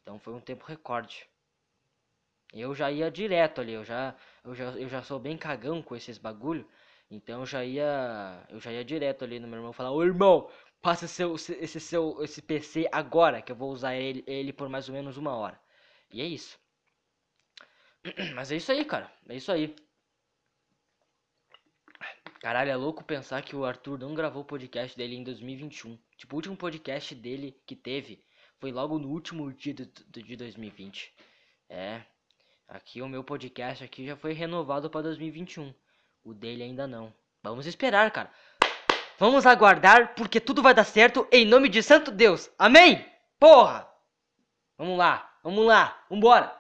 Então foi um tempo recorde. Eu já ia direto ali, eu já, eu já, eu já sou bem cagão com esses bagulho. Então eu já ia, eu já ia direto ali no meu irmão falar: "Ô irmão, passa seu, esse seu esse PC agora, que eu vou usar ele, ele por mais ou menos uma hora". E é isso. Mas é isso aí, cara. É isso aí. Caralho, é louco pensar que o Arthur não gravou o podcast dele em 2021. Tipo, o último podcast dele que teve foi logo no último dia do, do, de 2020. É, Aqui o meu podcast aqui já foi renovado para 2021. O dele ainda não. Vamos esperar, cara. Vamos aguardar porque tudo vai dar certo em nome de Santo Deus. Amém? Porra! Vamos lá, vamos lá, vambora.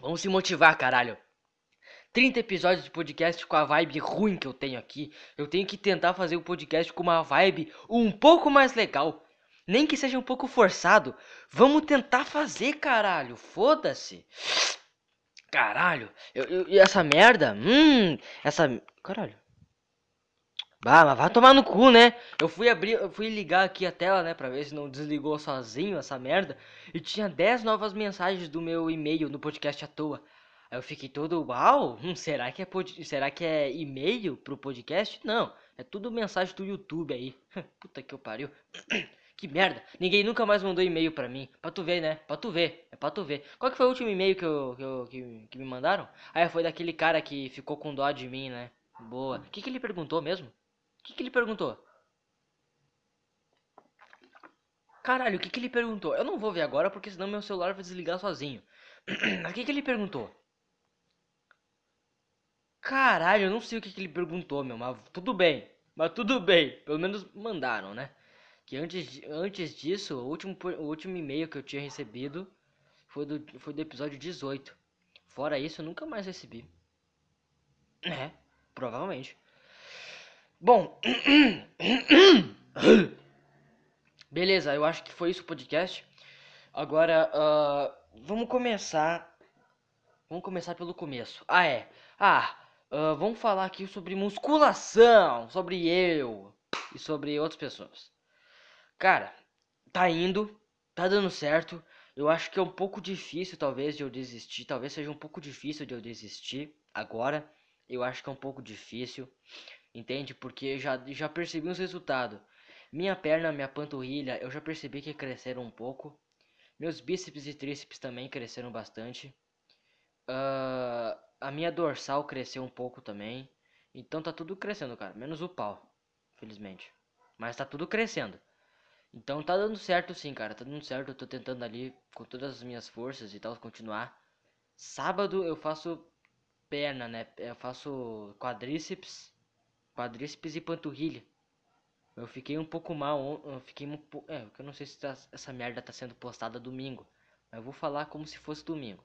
Vamos se motivar, caralho. 30 episódios de podcast com a vibe ruim que eu tenho aqui. Eu tenho que tentar fazer o podcast com uma vibe um pouco mais legal. Nem que seja um pouco forçado. Vamos tentar fazer, caralho. Foda-se. Caralho. Eu, eu, essa merda? Hum. Essa. Caralho. Bah, mas vai tomar no cu, né? Eu fui abrir, eu fui ligar aqui a tela, né, pra ver se não desligou sozinho essa merda. E tinha 10 novas mensagens do meu e-mail no podcast à toa. Aí eu fiquei todo, uau, hum, será que é pod... será que é e-mail pro podcast? Não, é tudo mensagem do YouTube aí. Puta que eu pariu. Que merda. Ninguém nunca mais mandou e-mail pra mim. Pra tu ver, né? Pra tu ver. É pra tu ver. Qual que foi o último e-mail que, eu, que, eu, que, que me mandaram? Ah, foi daquele cara que ficou com dó de mim, né? Boa. O que, que ele perguntou mesmo? O que, que ele perguntou? Caralho, o que, que ele perguntou? Eu não vou ver agora porque senão meu celular vai desligar sozinho. o que, que ele perguntou? Caralho, eu não sei o que, que ele perguntou, meu, mas tudo bem. Mas tudo bem. Pelo menos mandaram, né? que antes, antes disso, o último, o último e-mail que eu tinha recebido foi do, foi do episódio 18. Fora isso, eu nunca mais recebi. É, provavelmente. Bom, beleza, eu acho que foi isso o podcast. Agora, uh, vamos começar. Vamos começar pelo começo. Ah, é. Ah, uh, vamos falar aqui sobre musculação, sobre eu e sobre outras pessoas. Cara, tá indo, tá dando certo. Eu acho que é um pouco difícil, talvez, de eu desistir. Talvez seja um pouco difícil de eu desistir agora. Eu acho que é um pouco difícil. Entende? Porque já, já percebi os resultados. Minha perna, minha panturrilha, eu já percebi que cresceram um pouco. Meus bíceps e tríceps também cresceram bastante. Uh, a minha dorsal cresceu um pouco também. Então tá tudo crescendo, cara. Menos o pau, felizmente. Mas tá tudo crescendo. Então tá dando certo sim, cara. Tá dando certo. Eu tô tentando ali com todas as minhas forças e tal continuar. Sábado eu faço perna, né? Eu faço quadríceps, quadríceps e panturrilha. Eu fiquei um pouco mal, eu fiquei um pouco, é, eu não sei se tá, essa merda tá sendo postada domingo, mas eu vou falar como se fosse domingo.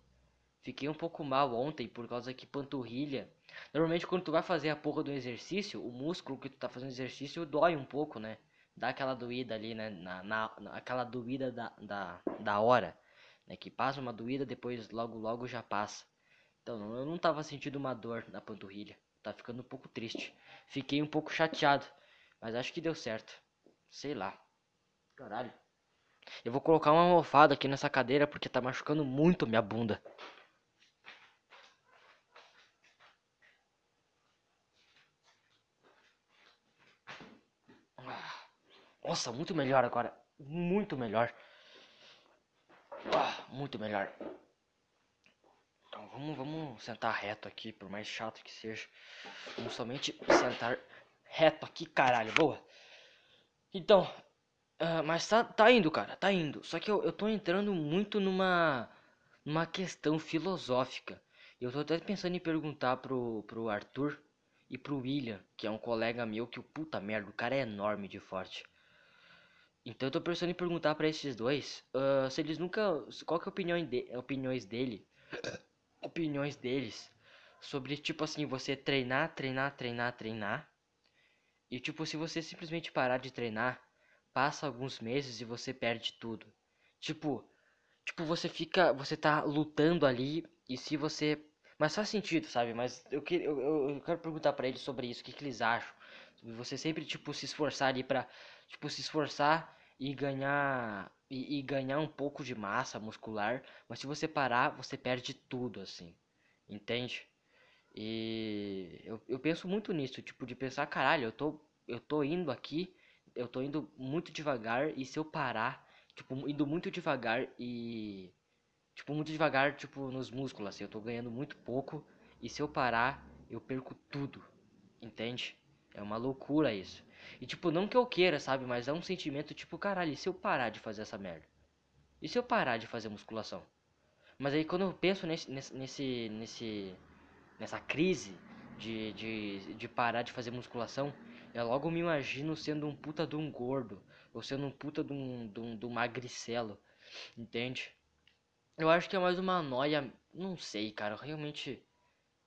Fiquei um pouco mal ontem por causa que panturrilha. Normalmente quando tu vai fazer a porra do exercício, o músculo que tu tá fazendo exercício dói um pouco, né? Dá aquela doída ali, né? Na, na, na aquela doída da, da, da hora. Né? Que passa uma doída, depois logo logo já passa. Então eu não tava sentindo uma dor na panturrilha. Tá ficando um pouco triste. Fiquei um pouco chateado. Mas acho que deu certo. Sei lá. Caralho. Eu vou colocar uma almofada aqui nessa cadeira porque tá machucando muito minha bunda. Nossa, muito melhor agora. Muito melhor. Ah, muito melhor. Então vamos, vamos sentar reto aqui, por mais chato que seja. Vamos somente sentar reto aqui, caralho. Boa. Então, uh, mas tá, tá indo, cara, tá indo. Só que eu, eu tô entrando muito numa, numa questão filosófica. Eu tô até pensando em perguntar pro, pro Arthur e pro William, que é um colega meu, que o puta merda, o cara é enorme de forte. Então eu tô pensando em perguntar para esses dois uh, se eles nunca. Qual que é a opinião de, opiniões dele? opiniões deles sobre tipo assim, você treinar, treinar, treinar, treinar. E tipo, se você simplesmente parar de treinar, passa alguns meses e você perde tudo. Tipo, tipo, você fica. Você tá lutando ali e se você. Mas faz sentido, sabe? Mas eu, que, eu, eu quero perguntar para eles sobre isso, o que, que eles acham. Você sempre, tipo, se esforçar ali pra tipo, se esforçar e ganhar e, e, ganhar um pouco de massa muscular, mas se você parar, você perde tudo, assim, entende? E eu, eu penso muito nisso, tipo, de pensar, caralho, eu tô, eu tô indo aqui, eu tô indo muito devagar, e se eu parar, tipo, indo muito devagar e, tipo, muito devagar, tipo, nos músculos, assim, eu tô ganhando muito pouco, e se eu parar, eu perco tudo, entende? É uma loucura isso. E tipo, não que eu queira, sabe? Mas é um sentimento tipo, caralho, e se eu parar de fazer essa merda? E se eu parar de fazer musculação? Mas aí quando eu penso nesse, nesse, nesse, nessa crise de, de, de parar de fazer musculação, eu logo me imagino sendo um puta de um gordo, ou sendo um puta de um, de um, de um magricelo, entende? Eu acho que é mais uma noia, não sei, cara, eu realmente,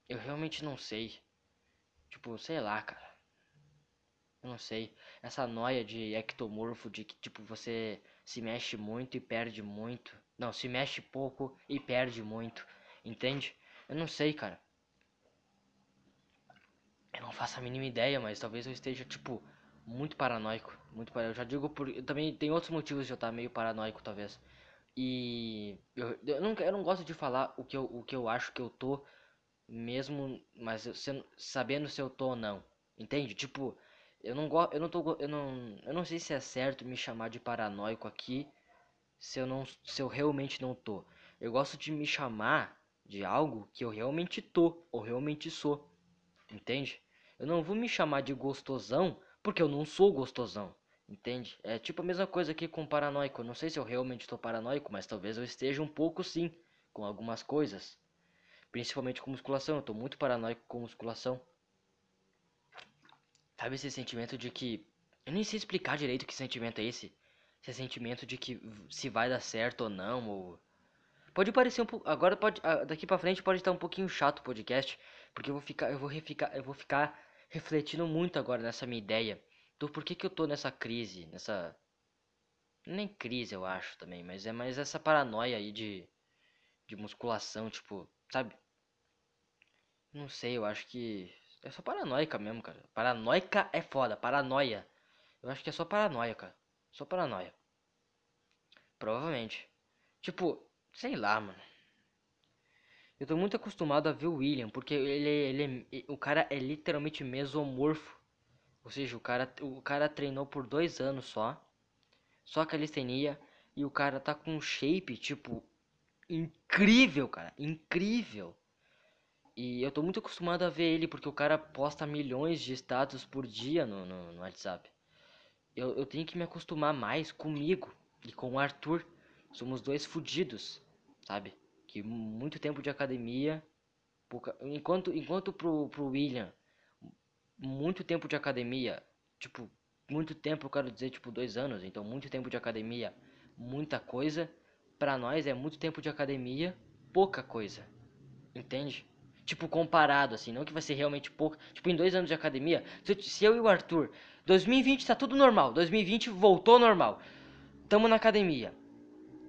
eu realmente não sei. Tipo, sei lá, cara. Eu não sei. Essa noia de ectomorfo, de que tipo você se mexe muito e perde muito. Não, se mexe pouco e perde muito. Entende? Eu não sei, cara. Eu não faço a mínima ideia, mas talvez eu esteja, tipo, muito paranoico. Muito par... Eu já digo por. Eu também tem outros motivos de eu estar meio paranoico, talvez. E eu, eu, não, eu não gosto de falar o que, eu, o que eu acho que eu tô, mesmo, mas eu, sendo, sabendo se eu tô ou não. Entende? Tipo, eu não gosto, eu não tô, eu não, eu não sei se é certo me chamar de paranoico aqui, se eu não, se eu realmente não tô. Eu gosto de me chamar de algo que eu realmente tô ou realmente sou. Entende? Eu não vou me chamar de gostosão porque eu não sou gostosão. Entende? É tipo a mesma coisa aqui com paranoico. Eu não sei se eu realmente estou paranoico, mas talvez eu esteja um pouco sim com algumas coisas. Principalmente com musculação. Eu tô muito paranoico com musculação. Sabe esse sentimento de que. Eu nem sei explicar direito que sentimento é esse. Esse sentimento de que se vai dar certo ou não, ou. Pode parecer um pouco. Agora pode. Daqui pra frente pode estar um pouquinho chato o podcast. Porque eu vou ficar. Eu vou reficar. Eu vou ficar refletindo muito agora nessa minha ideia. Do porquê que eu tô nessa crise. Nessa. Nem crise eu acho também. Mas é mais essa paranoia aí de. De musculação, tipo. Sabe? Não sei, eu acho que é só paranoica mesmo, cara. Paranoica é foda, paranoia. Eu acho que é só paranoia, cara. Só paranoia. Provavelmente. Tipo, sei lá, mano. Eu tô muito acostumado a ver o William, porque ele, ele, ele o cara é literalmente mesomorfo Ou seja, o cara, o cara treinou por dois anos só. Só calistenia. E o cara tá com um shape, tipo, incrível, cara. Incrível. E eu tô muito acostumado a ver ele porque o cara posta milhões de status por dia no, no, no WhatsApp. Eu, eu tenho que me acostumar mais comigo e com o Arthur. Somos dois fudidos, sabe? Que muito tempo de academia. Pouca... Enquanto, enquanto pro, pro William, muito tempo de academia, tipo, muito tempo eu quero dizer, tipo, dois anos. Então, muito tempo de academia muita coisa. Para nós é muito tempo de academia, pouca coisa. Entende? Tipo, comparado, assim, não que vai ser realmente pouco. Tipo, em dois anos de academia, se eu e o Arthur, 2020 tá tudo normal, 2020 voltou normal. Tamo na academia.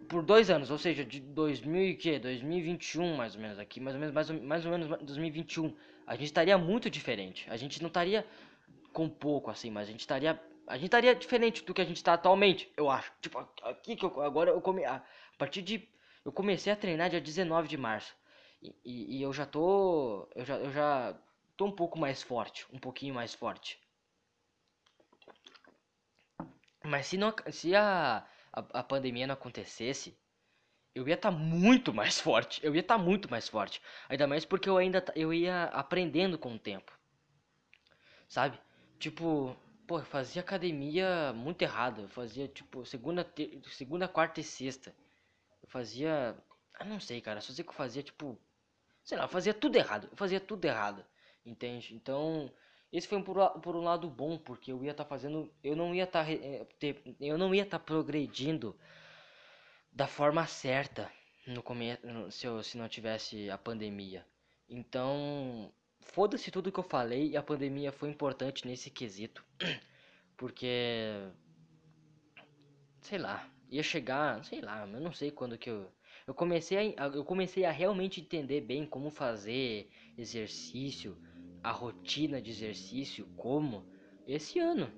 Por dois anos, ou seja, de 2000 e que? 2021, mais ou menos aqui, mais ou menos, mais ou, mais ou menos 2021. A gente estaria muito diferente. A gente não estaria com pouco, assim, mas a gente estaria a gente estaria diferente do que a gente está atualmente, eu acho. Tipo, aqui que eu agora eu come a partir de eu comecei a treinar dia 19 de março. E, e, eu já tô eu já eu já tô um pouco mais forte, um pouquinho mais forte. Mas se não se a a, a pandemia não acontecesse, eu ia estar tá muito mais forte. Eu ia estar tá muito mais forte. Ainda mais porque eu ainda eu ia aprendendo com o tempo. Sabe? Tipo, Pô, eu fazia academia muito errado. Eu fazia, tipo, segunda, te... segunda, quarta e sexta. Eu fazia. Ah, não sei, cara. Só sei que eu fazia, tipo. Sei lá, fazia tudo errado. Fazia tudo errado. Entende? Então. Esse foi um, por, por um lado bom, porque eu ia estar tá fazendo. Eu não ia. Tá, eh, eu não ia estar tá progredindo da forma certa no começo, se, eu, se não tivesse a pandemia. Então, foda-se tudo que eu falei e a pandemia foi importante nesse quesito. Porque. Sei lá, ia chegar, sei lá, eu não sei quando que eu. Eu comecei a, eu comecei a realmente entender bem como fazer exercício, a rotina de exercício, como esse ano,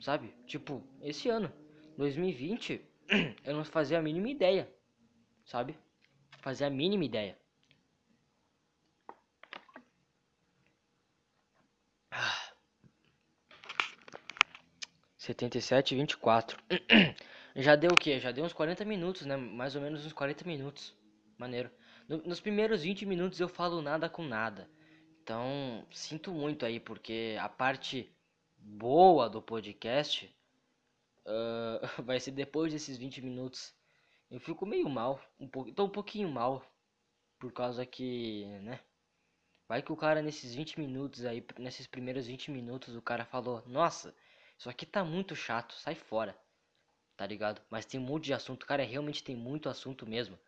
sabe? Tipo, esse ano, 2020, eu não fazia a mínima ideia, sabe? Fazia a mínima ideia. 77 24. Já deu o que? Já deu uns 40 minutos, né? Mais ou menos uns 40 minutos. Maneiro. No, nos primeiros 20 minutos eu falo nada com nada. Então, sinto muito aí, porque a parte boa do podcast uh, vai ser depois desses 20 minutos. Eu fico meio mal, um pouco, tô um pouquinho mal, por causa que, né? Vai que o cara nesses 20 minutos aí, nesses primeiros 20 minutos, o cara falou: Nossa, isso aqui tá muito chato, sai fora. Tá ligado? Mas tem um monte de assunto, cara, realmente tem muito assunto mesmo.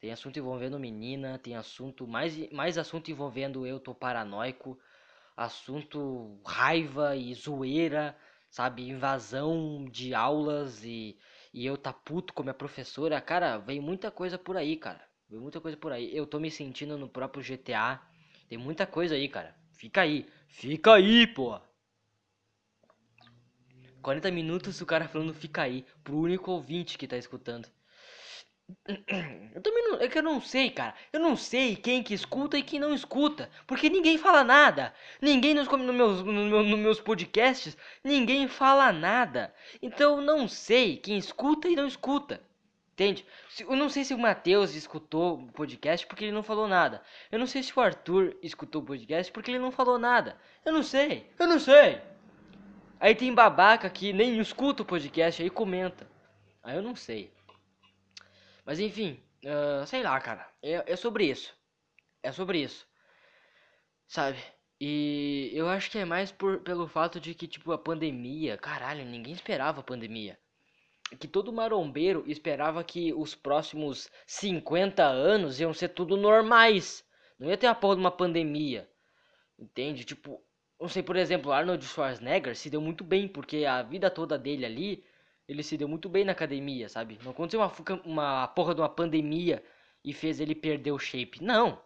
Tem assunto envolvendo menina, tem assunto, mais, mais assunto envolvendo eu tô paranoico, assunto raiva e zoeira, sabe? Invasão de aulas e, e eu tá puto com minha professora. Cara, vem muita coisa por aí, cara. Vem muita coisa por aí. Eu tô me sentindo no próprio GTA. Tem muita coisa aí, cara. Fica aí. Fica aí, pô. 40 minutos o cara falando fica aí, pro único ouvinte que tá escutando. Eu também não. É que eu não sei, cara. Eu não sei quem que escuta e quem não escuta. Porque ninguém fala nada. Ninguém nos, no, meus, no, no meus podcasts, ninguém fala nada. Então eu não sei quem escuta e não escuta. Entende? Eu não sei se o Matheus escutou o podcast porque ele não falou nada. Eu não sei se o Arthur escutou o podcast porque ele não falou nada. Eu não sei. Eu não sei. Aí tem babaca que nem escuta o podcast aí comenta. Aí eu não sei. Mas enfim, uh, sei lá, cara. É, é sobre isso. É sobre isso. Sabe? E eu acho que é mais por, pelo fato de que, tipo, a pandemia. Caralho, ninguém esperava a pandemia. Que todo marombeiro esperava que os próximos 50 anos iam ser tudo normais. Não ia ter a porra de uma pandemia. Entende? Tipo, não sei, por exemplo, Arnold Schwarzenegger se deu muito bem, porque a vida toda dele ali, ele se deu muito bem na academia, sabe? Não aconteceu uma, uma porra de uma pandemia e fez ele perder o shape. Não.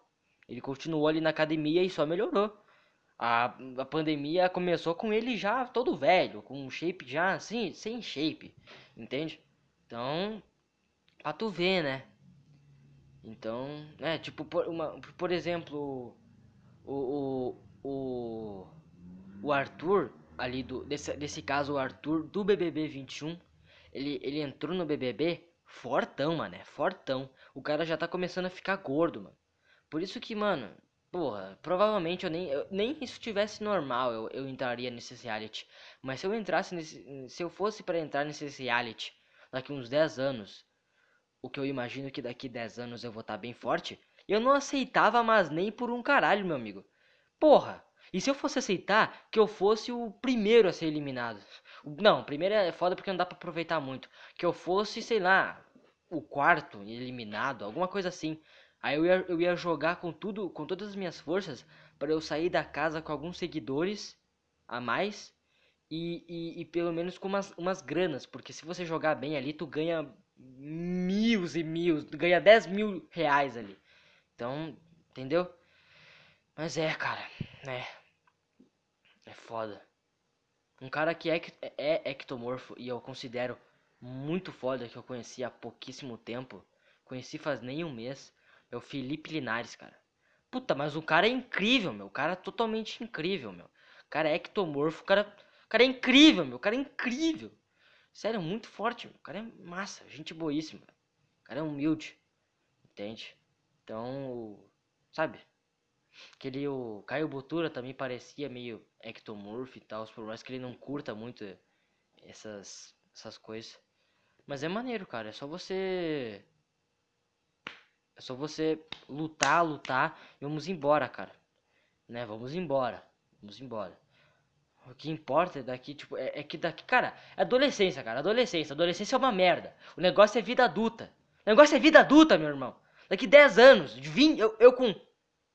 Ele continuou ali na academia e só melhorou. A, a pandemia começou com ele já todo velho, com um shape já assim, sem shape, entende? Então, pra tu ver, né? Então, é, tipo, por, uma, por exemplo, o, o, o o Arthur, ali do desse, desse caso o Arthur do BBB 21, ele ele entrou no BBB fortão, mano, é fortão. O cara já tá começando a ficar gordo, mano. Por isso que, mano, porra, provavelmente eu nem eu, nem se estivesse normal eu, eu entraria nesse reality. Mas se eu entrasse nesse se eu fosse para entrar nesse reality daqui uns 10 anos, o que eu imagino que daqui 10 anos eu vou estar tá bem forte, eu não aceitava mais nem por um caralho, meu amigo. Porra, e se eu fosse aceitar que eu fosse o primeiro a ser eliminado? Não, primeiro é foda porque não dá pra aproveitar muito. Que eu fosse, sei lá, o quarto eliminado, alguma coisa assim. Aí eu ia, eu ia jogar com tudo, com todas as minhas forças para eu sair da casa com alguns seguidores a mais e, e, e, pelo menos com umas, umas granas, porque se você jogar bem ali, tu ganha mil e mil, ganha 10 mil reais ali. Então, entendeu? Mas é, cara, né? É foda. Um cara que é, é ectomorfo e eu considero muito foda que eu conheci há pouquíssimo tempo. Conheci faz nem um mês. É o Felipe Linares, cara. Puta, mas o cara é incrível, meu. O cara é totalmente incrível, meu. O cara é ectomorfo, o cara, o cara é incrível, meu. O cara é incrível. Sério, muito forte, meu. O cara é massa, gente boíssima. O cara é humilde. Entende? Então, sabe? Aquele o Caio Botura também parecia meio ectomorfo e tal, por mais que ele não curta muito essas essas coisas. Mas é maneiro, cara, é só você é só você lutar, lutar e vamos embora, cara. Né? Vamos embora. Vamos embora. O que importa é daqui, tipo, é, é que daqui, cara, é adolescência, cara, adolescência. Adolescência é uma merda. O negócio é vida adulta. O negócio é vida adulta, meu irmão. Daqui 10 anos, 20, eu, eu com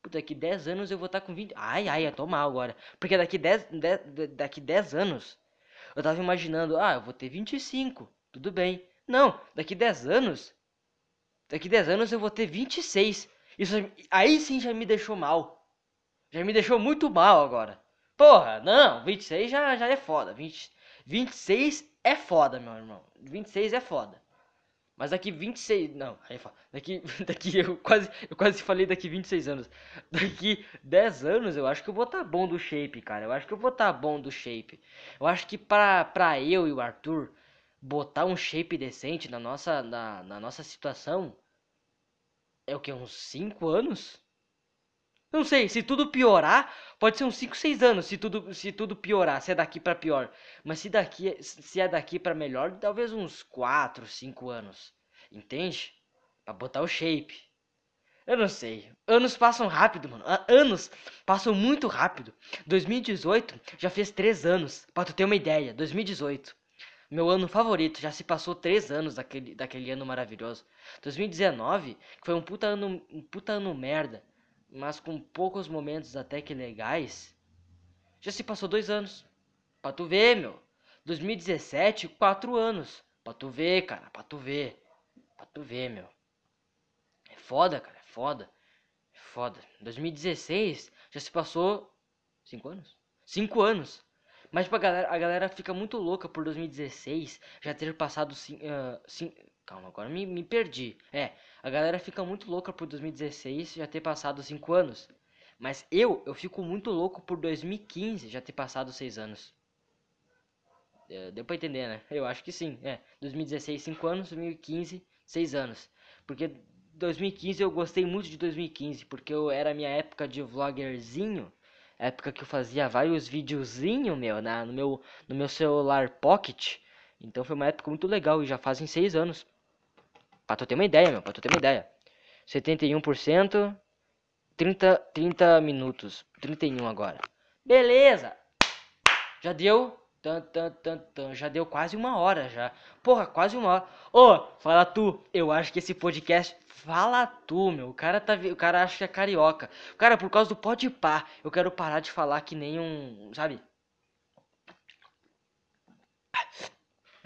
daqui 10 anos eu vou estar tá com 20. Ai, ai, eu tô mal agora. Porque daqui 10, 10, daqui 10 anos eu tava imaginando, ah, eu vou ter 25. Tudo bem. Não, daqui 10 anos. Daqui 10 anos eu vou ter 26. Isso aí sim já me deixou mal. Já me deixou muito mal agora. Porra, não, 26 já, já é foda. 20, 26 é foda, meu irmão. 26 é foda. Mas daqui 26. Não, aí fala. Daqui, daqui eu quase, eu quase falei daqui 26 anos. Daqui 10 anos eu acho que eu vou estar tá bom do shape, cara. Eu acho que eu vou estar tá bom do shape. Eu acho que pra, pra eu e o Arthur botar um shape decente na nossa, na, na nossa situação é o que? Uns 5 anos? Não sei, se tudo piorar, pode ser uns 5, 6 anos, se tudo, se tudo piorar, se é daqui para pior. Mas se daqui, se é daqui para melhor, talvez uns 4, 5 anos. Entende? Para botar o shape. Eu não sei. Anos passam rápido, mano. Anos passam muito rápido. 2018 já fez 3 anos. Pra tu ter uma ideia. 2018. Meu ano favorito. Já se passou 3 anos daquele, daquele ano maravilhoso. 2019, que foi um puta ano, um puta ano merda mas com poucos momentos até que legais. Já se passou dois anos. Pra tu ver, meu. 2017, quatro anos. Pra tu ver, cara. Pra tu ver. Pra tu ver, meu. É foda, cara. É foda. É foda. 2016 já se passou. Cinco anos? Cinco anos. Mas pra galera, a galera fica muito louca por 2016 já ter passado. Uh, cinco, calma, agora me, me perdi. É, a galera fica muito louca por 2016 já ter passado 5 anos. Mas eu, eu fico muito louco por 2015 já ter passado 6 anos. É, deu pra entender, né? Eu acho que sim. É, 2016, 5 anos, 2015, 6 anos. Porque 2015 eu gostei muito de 2015, porque eu era minha época de vloggerzinho. Época que eu fazia vários videozinhos, meu, na, no meu, no meu celular pocket. Então foi uma época muito legal e já fazem 6 anos. Pra tu ter uma ideia, meu, pra tu ter uma ideia. 71%, 30, 30 minutos. 31 agora. Beleza! Já deu. Tan, tan, tan, tan, já deu quase uma hora já. Porra, quase uma hora. Ô, oh, fala tu. Eu acho que esse podcast. Fala tu, meu. O cara tá. O cara acha que é carioca. Cara, por causa do pode pá, eu quero parar de falar que nem um. Sabe?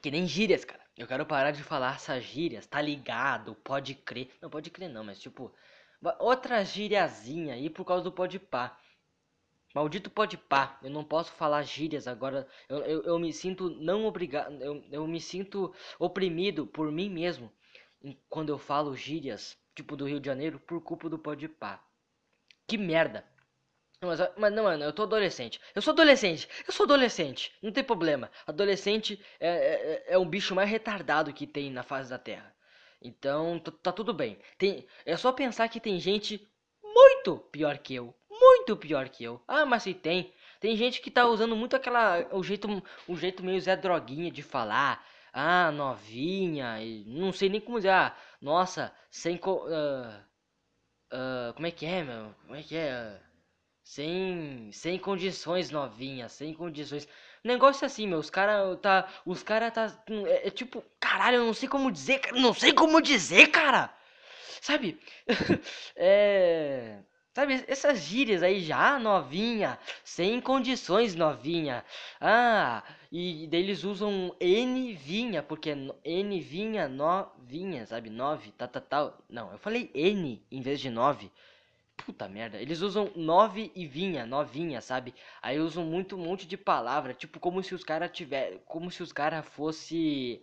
Que nem gírias, cara. Eu quero parar de falar essas gírias, tá ligado? Pode crer. Não, pode crer não, mas tipo. Outra gíriazinha aí por causa do pode pá. Maldito pode pá. Eu não posso falar gírias agora. Eu, eu, eu me sinto não obrigado. Eu, eu me sinto oprimido por mim mesmo. Quando eu falo gírias, tipo do Rio de Janeiro, por culpa do pode pá. Que merda. Mas, mas não, mano, eu tô adolescente. Eu sou adolescente. Eu sou adolescente. Não tem problema. Adolescente é, é, é um bicho mais retardado que tem na face da Terra. Então, tá tudo bem. Tem, é só pensar que tem gente muito pior que eu. Muito pior que eu. Ah, mas se tem. Tem gente que tá usando muito aquela. O jeito, o jeito meio Zé Droguinha de falar. Ah, novinha. Não sei nem como dizer. Ah, nossa, sem. Uh, uh, como é que é, meu? Como é que é? Sem, sem condições novinha, sem condições. Negócio assim, meu, os cara tá, os cara tá, é, é, tipo, caralho, eu não sei como dizer, não sei como dizer, cara. Sabe? é, sabe essas gírias aí já novinha, sem condições novinha. Ah, e daí eles usam N vinha, porque N vinha novinha, sabe? Nove, tá, tá. Tá. Não, eu falei N em vez de nove. Puta merda, eles usam nove e vinha, novinha, sabe? Aí usam muito um monte de palavra, tipo como se os caras tiver, como se os caras fosse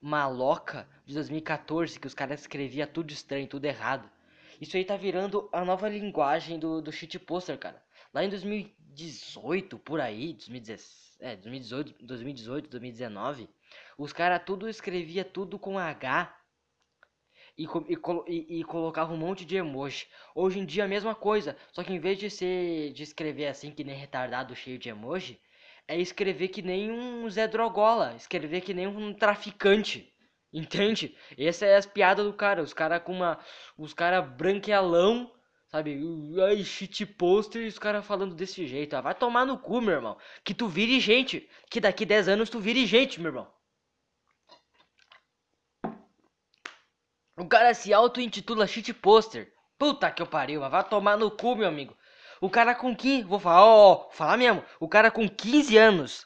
maloca de 2014, que os caras escrevia tudo estranho, tudo errado. Isso aí tá virando a nova linguagem do, do shit poster, cara. Lá em 2018, por aí, 2017, é, 2018, 2018, 2019, os caras tudo escrevia tudo com H e, e, e, colocava um monte de emoji. Hoje em dia a mesma coisa, só que em vez de ser de escrever assim que nem retardado cheio de emoji, é escrever que nem um Zé Drogola, escrever que nem um traficante. Entende? Essa é as piadas do cara, os cara com uma os cara branquelão, sabe? Ai, shit poster e os cara falando desse jeito. Ah, vai tomar no cu, meu irmão. Que tu vire gente, que daqui 10 anos tu vire gente, meu irmão. O cara se auto-intitula shit poster. Puta que eu pariu, vai tomar no cu, meu amigo. O cara com 15, vou falar, ó, falar mesmo. O cara com 15 anos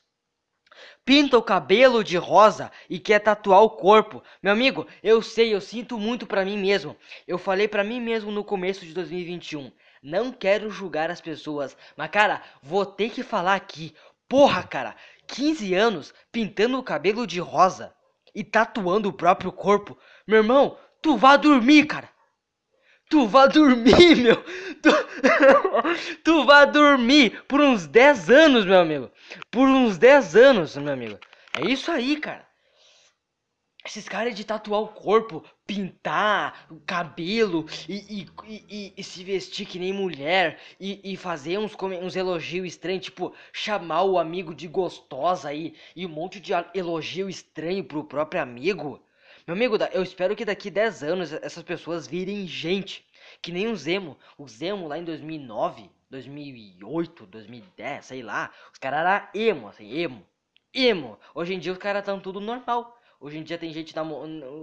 pinta o cabelo de rosa e quer tatuar o corpo. Meu amigo, eu sei, eu sinto muito para mim mesmo. Eu falei para mim mesmo no começo de 2021. Não quero julgar as pessoas, mas cara, vou ter que falar aqui. Porra, cara, 15 anos pintando o cabelo de rosa e tatuando o próprio corpo. Meu irmão, Tu vá dormir, cara. Tu vá dormir, meu. Tu, tu vá dormir por uns 10 anos, meu amigo. Por uns 10 anos, meu amigo. É isso aí, cara. Esses caras de tatuar o corpo, pintar o cabelo e, e, e, e, se vestir que nem mulher e, fazer uns, uns elogios estranhos, tipo chamar o amigo de gostosa aí e um monte de elogio estranho pro próprio amigo. Meu amigo, eu espero que daqui 10 anos essas pessoas virem gente. Que nem o Zemo. O Zemo lá em 2009, 2008, 2010, sei lá. Os caras eram emo, assim, emo. Emo. Hoje em dia os caras estão tudo normal. Hoje em dia tem gente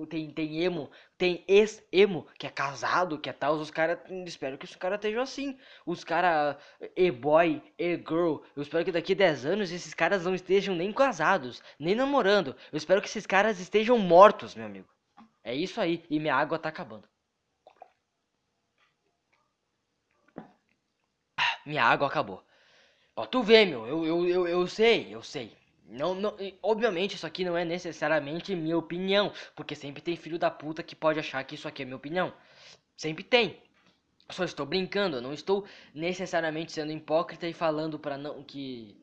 tem tem emo, tem ex-emo que é casado, que é tal, os caras, espero que os caras estejam assim. Os caras e-boy, e-girl, eu espero que daqui 10 anos esses caras não estejam nem casados, nem namorando. Eu espero que esses caras estejam mortos, meu amigo. É isso aí, e minha água tá acabando. Minha água acabou. Ó, tu vê, meu, eu, eu, eu, eu sei, eu sei. Não, não, obviamente isso aqui não é necessariamente minha opinião, porque sempre tem filho da puta que pode achar que isso aqui é minha opinião. Sempre tem. Só estou brincando, não estou necessariamente sendo hipócrita e falando para não que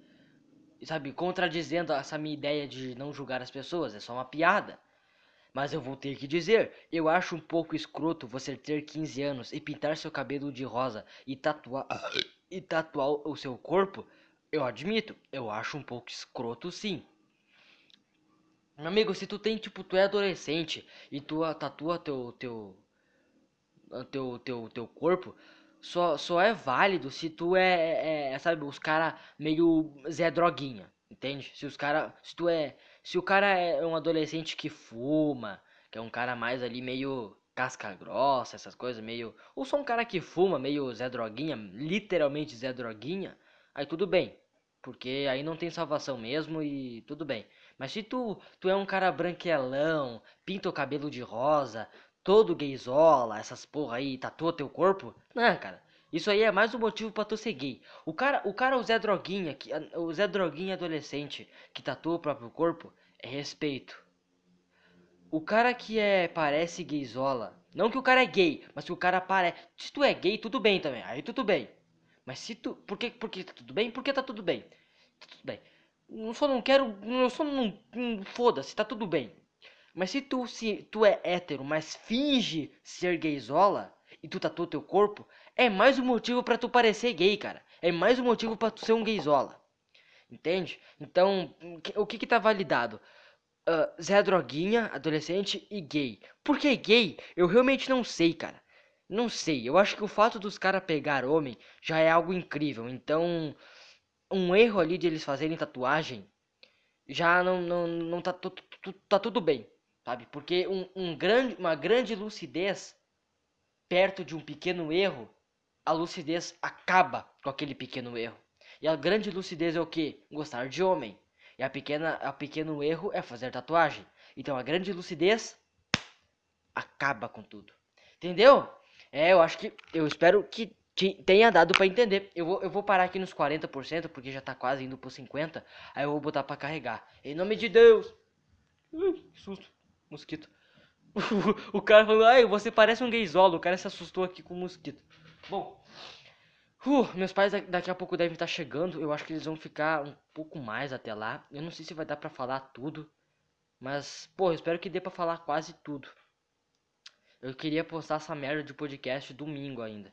sabe, contradizendo essa minha ideia de não julgar as pessoas, é só uma piada. Mas eu vou ter que dizer, eu acho um pouco escroto você ter 15 anos e pintar seu cabelo de rosa e tatuar e tatuar o seu corpo eu admito, eu acho um pouco escroto sim. Meu amigo, se tu tem, tipo, tu é adolescente e tu tatua teu, teu, teu, teu, teu corpo, só, só é válido se tu é, é, é sabe, os cara meio Zé Droguinha, entende? Se os cara, se tu é, se o cara é um adolescente que fuma, que é um cara mais ali meio casca grossa, essas coisas, meio, ou só um cara que fuma, meio Zé Droguinha, literalmente Zé Droguinha, aí tudo bem. Porque aí não tem salvação mesmo e tudo bem. Mas se tu, tu é um cara branquelão, pinta o cabelo de rosa, todo gaysola, essas porra aí, tatua teu corpo, não, cara. Isso aí é mais um motivo para tu ser gay. O cara, o cara, o Zé Droguinha, que, o Zé Droguinha adolescente que tatua o próprio corpo, é respeito. O cara que é parece gaysola, não que o cara é gay, mas que o cara parece, se tu é gay, tudo bem também. Aí tudo bem. Mas se tu. Por que, por que tá tudo bem? Porque tá tudo bem. Tá tudo bem. Eu só não quero. Eu só não. não Foda-se, tá tudo bem. Mas se tu, se tu é hétero, mas finge ser gayzola e tu tatua teu corpo, é mais um motivo para tu parecer gay, cara. É mais um motivo para tu ser um gayzola. Entende? Então, o que que tá validado? Uh, Zé Droguinha, adolescente e gay. Por que gay? Eu realmente não sei, cara. Não sei. Eu acho que o fato dos caras pegar homem já é algo incrível. Então, um erro ali de eles fazerem tatuagem já não, não, não tá, tá tudo bem sabe? Porque um, um grande, uma grande lucidez perto de um pequeno erro, a lucidez acaba com aquele pequeno erro. E a grande lucidez é o que? Gostar de homem. E a pequena, a pequeno erro é fazer tatuagem. Então a grande lucidez acaba com tudo. Entendeu? É, eu acho que eu espero que tenha dado para entender. Eu vou, eu vou parar aqui nos 40% porque já tá quase indo pro 50, aí eu vou botar para carregar. Em nome de Deus. Ui, que susto mosquito. o cara falou, ai, você parece um gayzolo. O cara se assustou aqui com o mosquito. Bom, uh, meus pais daqui a pouco devem estar chegando. Eu acho que eles vão ficar um pouco mais até lá. Eu não sei se vai dar pra falar tudo. Mas, pô, espero que dê pra falar quase tudo. Eu queria postar essa merda de podcast domingo ainda.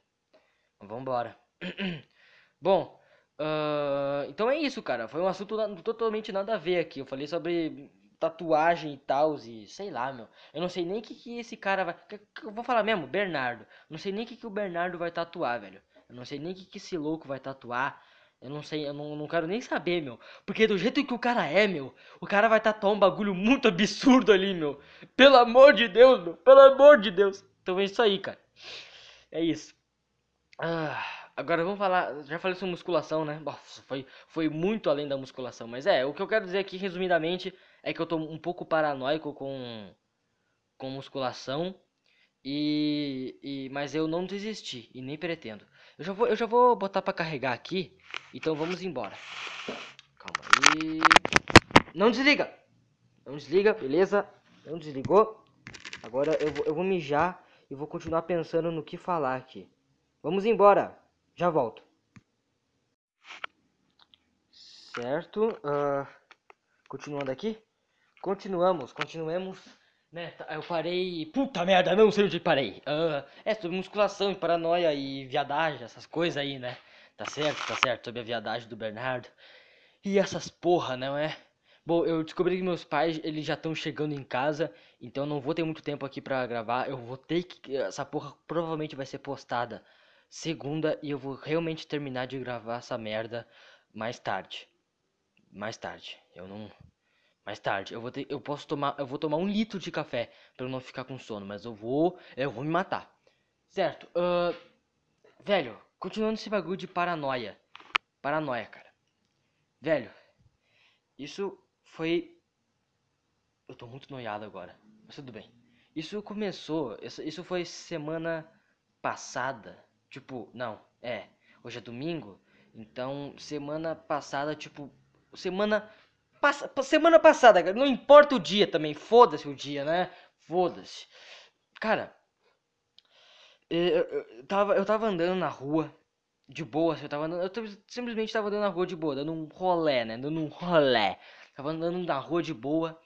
Vambora. Bom, uh, então é isso, cara. Foi um assunto totalmente nada a ver aqui. Eu falei sobre tatuagem e tal, e sei lá, meu. Eu não sei nem o que, que esse cara vai. Eu vou falar mesmo, Bernardo. não sei nem o que, que o Bernardo vai tatuar, velho. Eu não sei nem o que, que esse louco vai tatuar. Eu não sei, eu não, não quero nem saber, meu. Porque do jeito que o cara é, meu, o cara vai tatuar um bagulho muito absurdo ali, meu. Pelo amor de Deus, meu. Pelo amor de Deus. Então é isso aí, cara. É isso. Ah, agora vamos falar. Já falei sobre musculação, né? Nossa, foi, foi muito além da musculação. Mas é, o que eu quero dizer aqui, resumidamente, é que eu tô um pouco paranoico com, com musculação. E, e, mas eu não desisti e nem pretendo. Eu já vou, eu já vou botar para carregar aqui. Então vamos embora. Calma aí. Não desliga. Não desliga, beleza? Não desligou. Agora eu vou, eu vou mijar e vou continuar pensando no que falar aqui. Vamos embora. Já volto. Certo. Uh, continuando aqui. Continuamos, continuemos. Né, tá, eu parei. Puta merda, não sei onde parei. Uh, é sobre musculação e paranoia e viadagem, essas coisas aí, né? Tá certo, tá certo, sobre a viadagem do Bernardo. E essas porra, não é? Bom, eu descobri que meus pais, eles já estão chegando em casa, então não vou ter muito tempo aqui pra gravar. Eu vou ter que. Essa porra provavelmente vai ser postada segunda e eu vou realmente terminar de gravar essa merda mais tarde. Mais tarde. Eu não. Mais tarde, eu vou ter, eu posso tomar, eu vou tomar um litro de café para não ficar com sono, mas eu vou, eu vou me matar. Certo? Uh, velho, continuando esse bagulho de paranoia. Paranoia, cara. Velho, isso foi eu tô muito noiado agora, mas tudo bem. Isso começou, isso, isso foi semana passada. Tipo, não, é, hoje é domingo, então semana passada, tipo, semana Passa, semana passada, cara, não importa o dia também, foda-se o dia, né? Foda-se. Cara, eu, eu, tava, eu tava andando na rua, de boa, assim, eu tava andando, eu simplesmente tava andando na rua de boa, dando um rolé, né? Dando um rolé. Tava andando na rua de boa,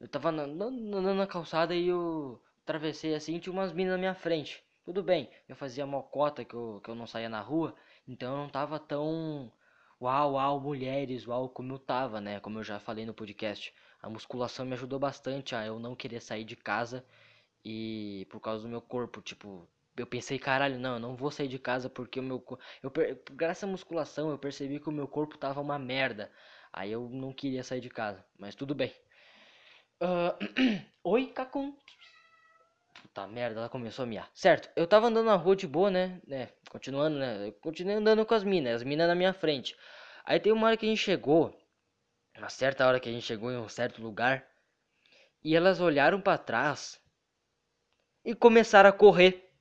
eu tava andando, andando na calçada e eu atravessei assim, tinha umas minas na minha frente. Tudo bem, eu fazia mocota que eu, que eu não saía na rua, então eu não tava tão Uau, uau, mulheres, uau, como eu tava, né? Como eu já falei no podcast. A musculação me ajudou bastante a eu não querer sair de casa e por causa do meu corpo, tipo, eu pensei, caralho, não, eu não vou sair de casa porque o meu eu graças à musculação eu percebi que o meu corpo tava uma merda. Aí eu não queria sair de casa, mas tudo bem. Uh... Oi, Cacum. Puta merda, ela começou a miar. Certo, eu tava andando na rua de boa, né? né? Continuando, né? Eu continuei andando com as minas, as minas na minha frente. Aí tem uma hora que a gente chegou, uma certa hora que a gente chegou em um certo lugar, e elas olharam para trás e começaram a correr.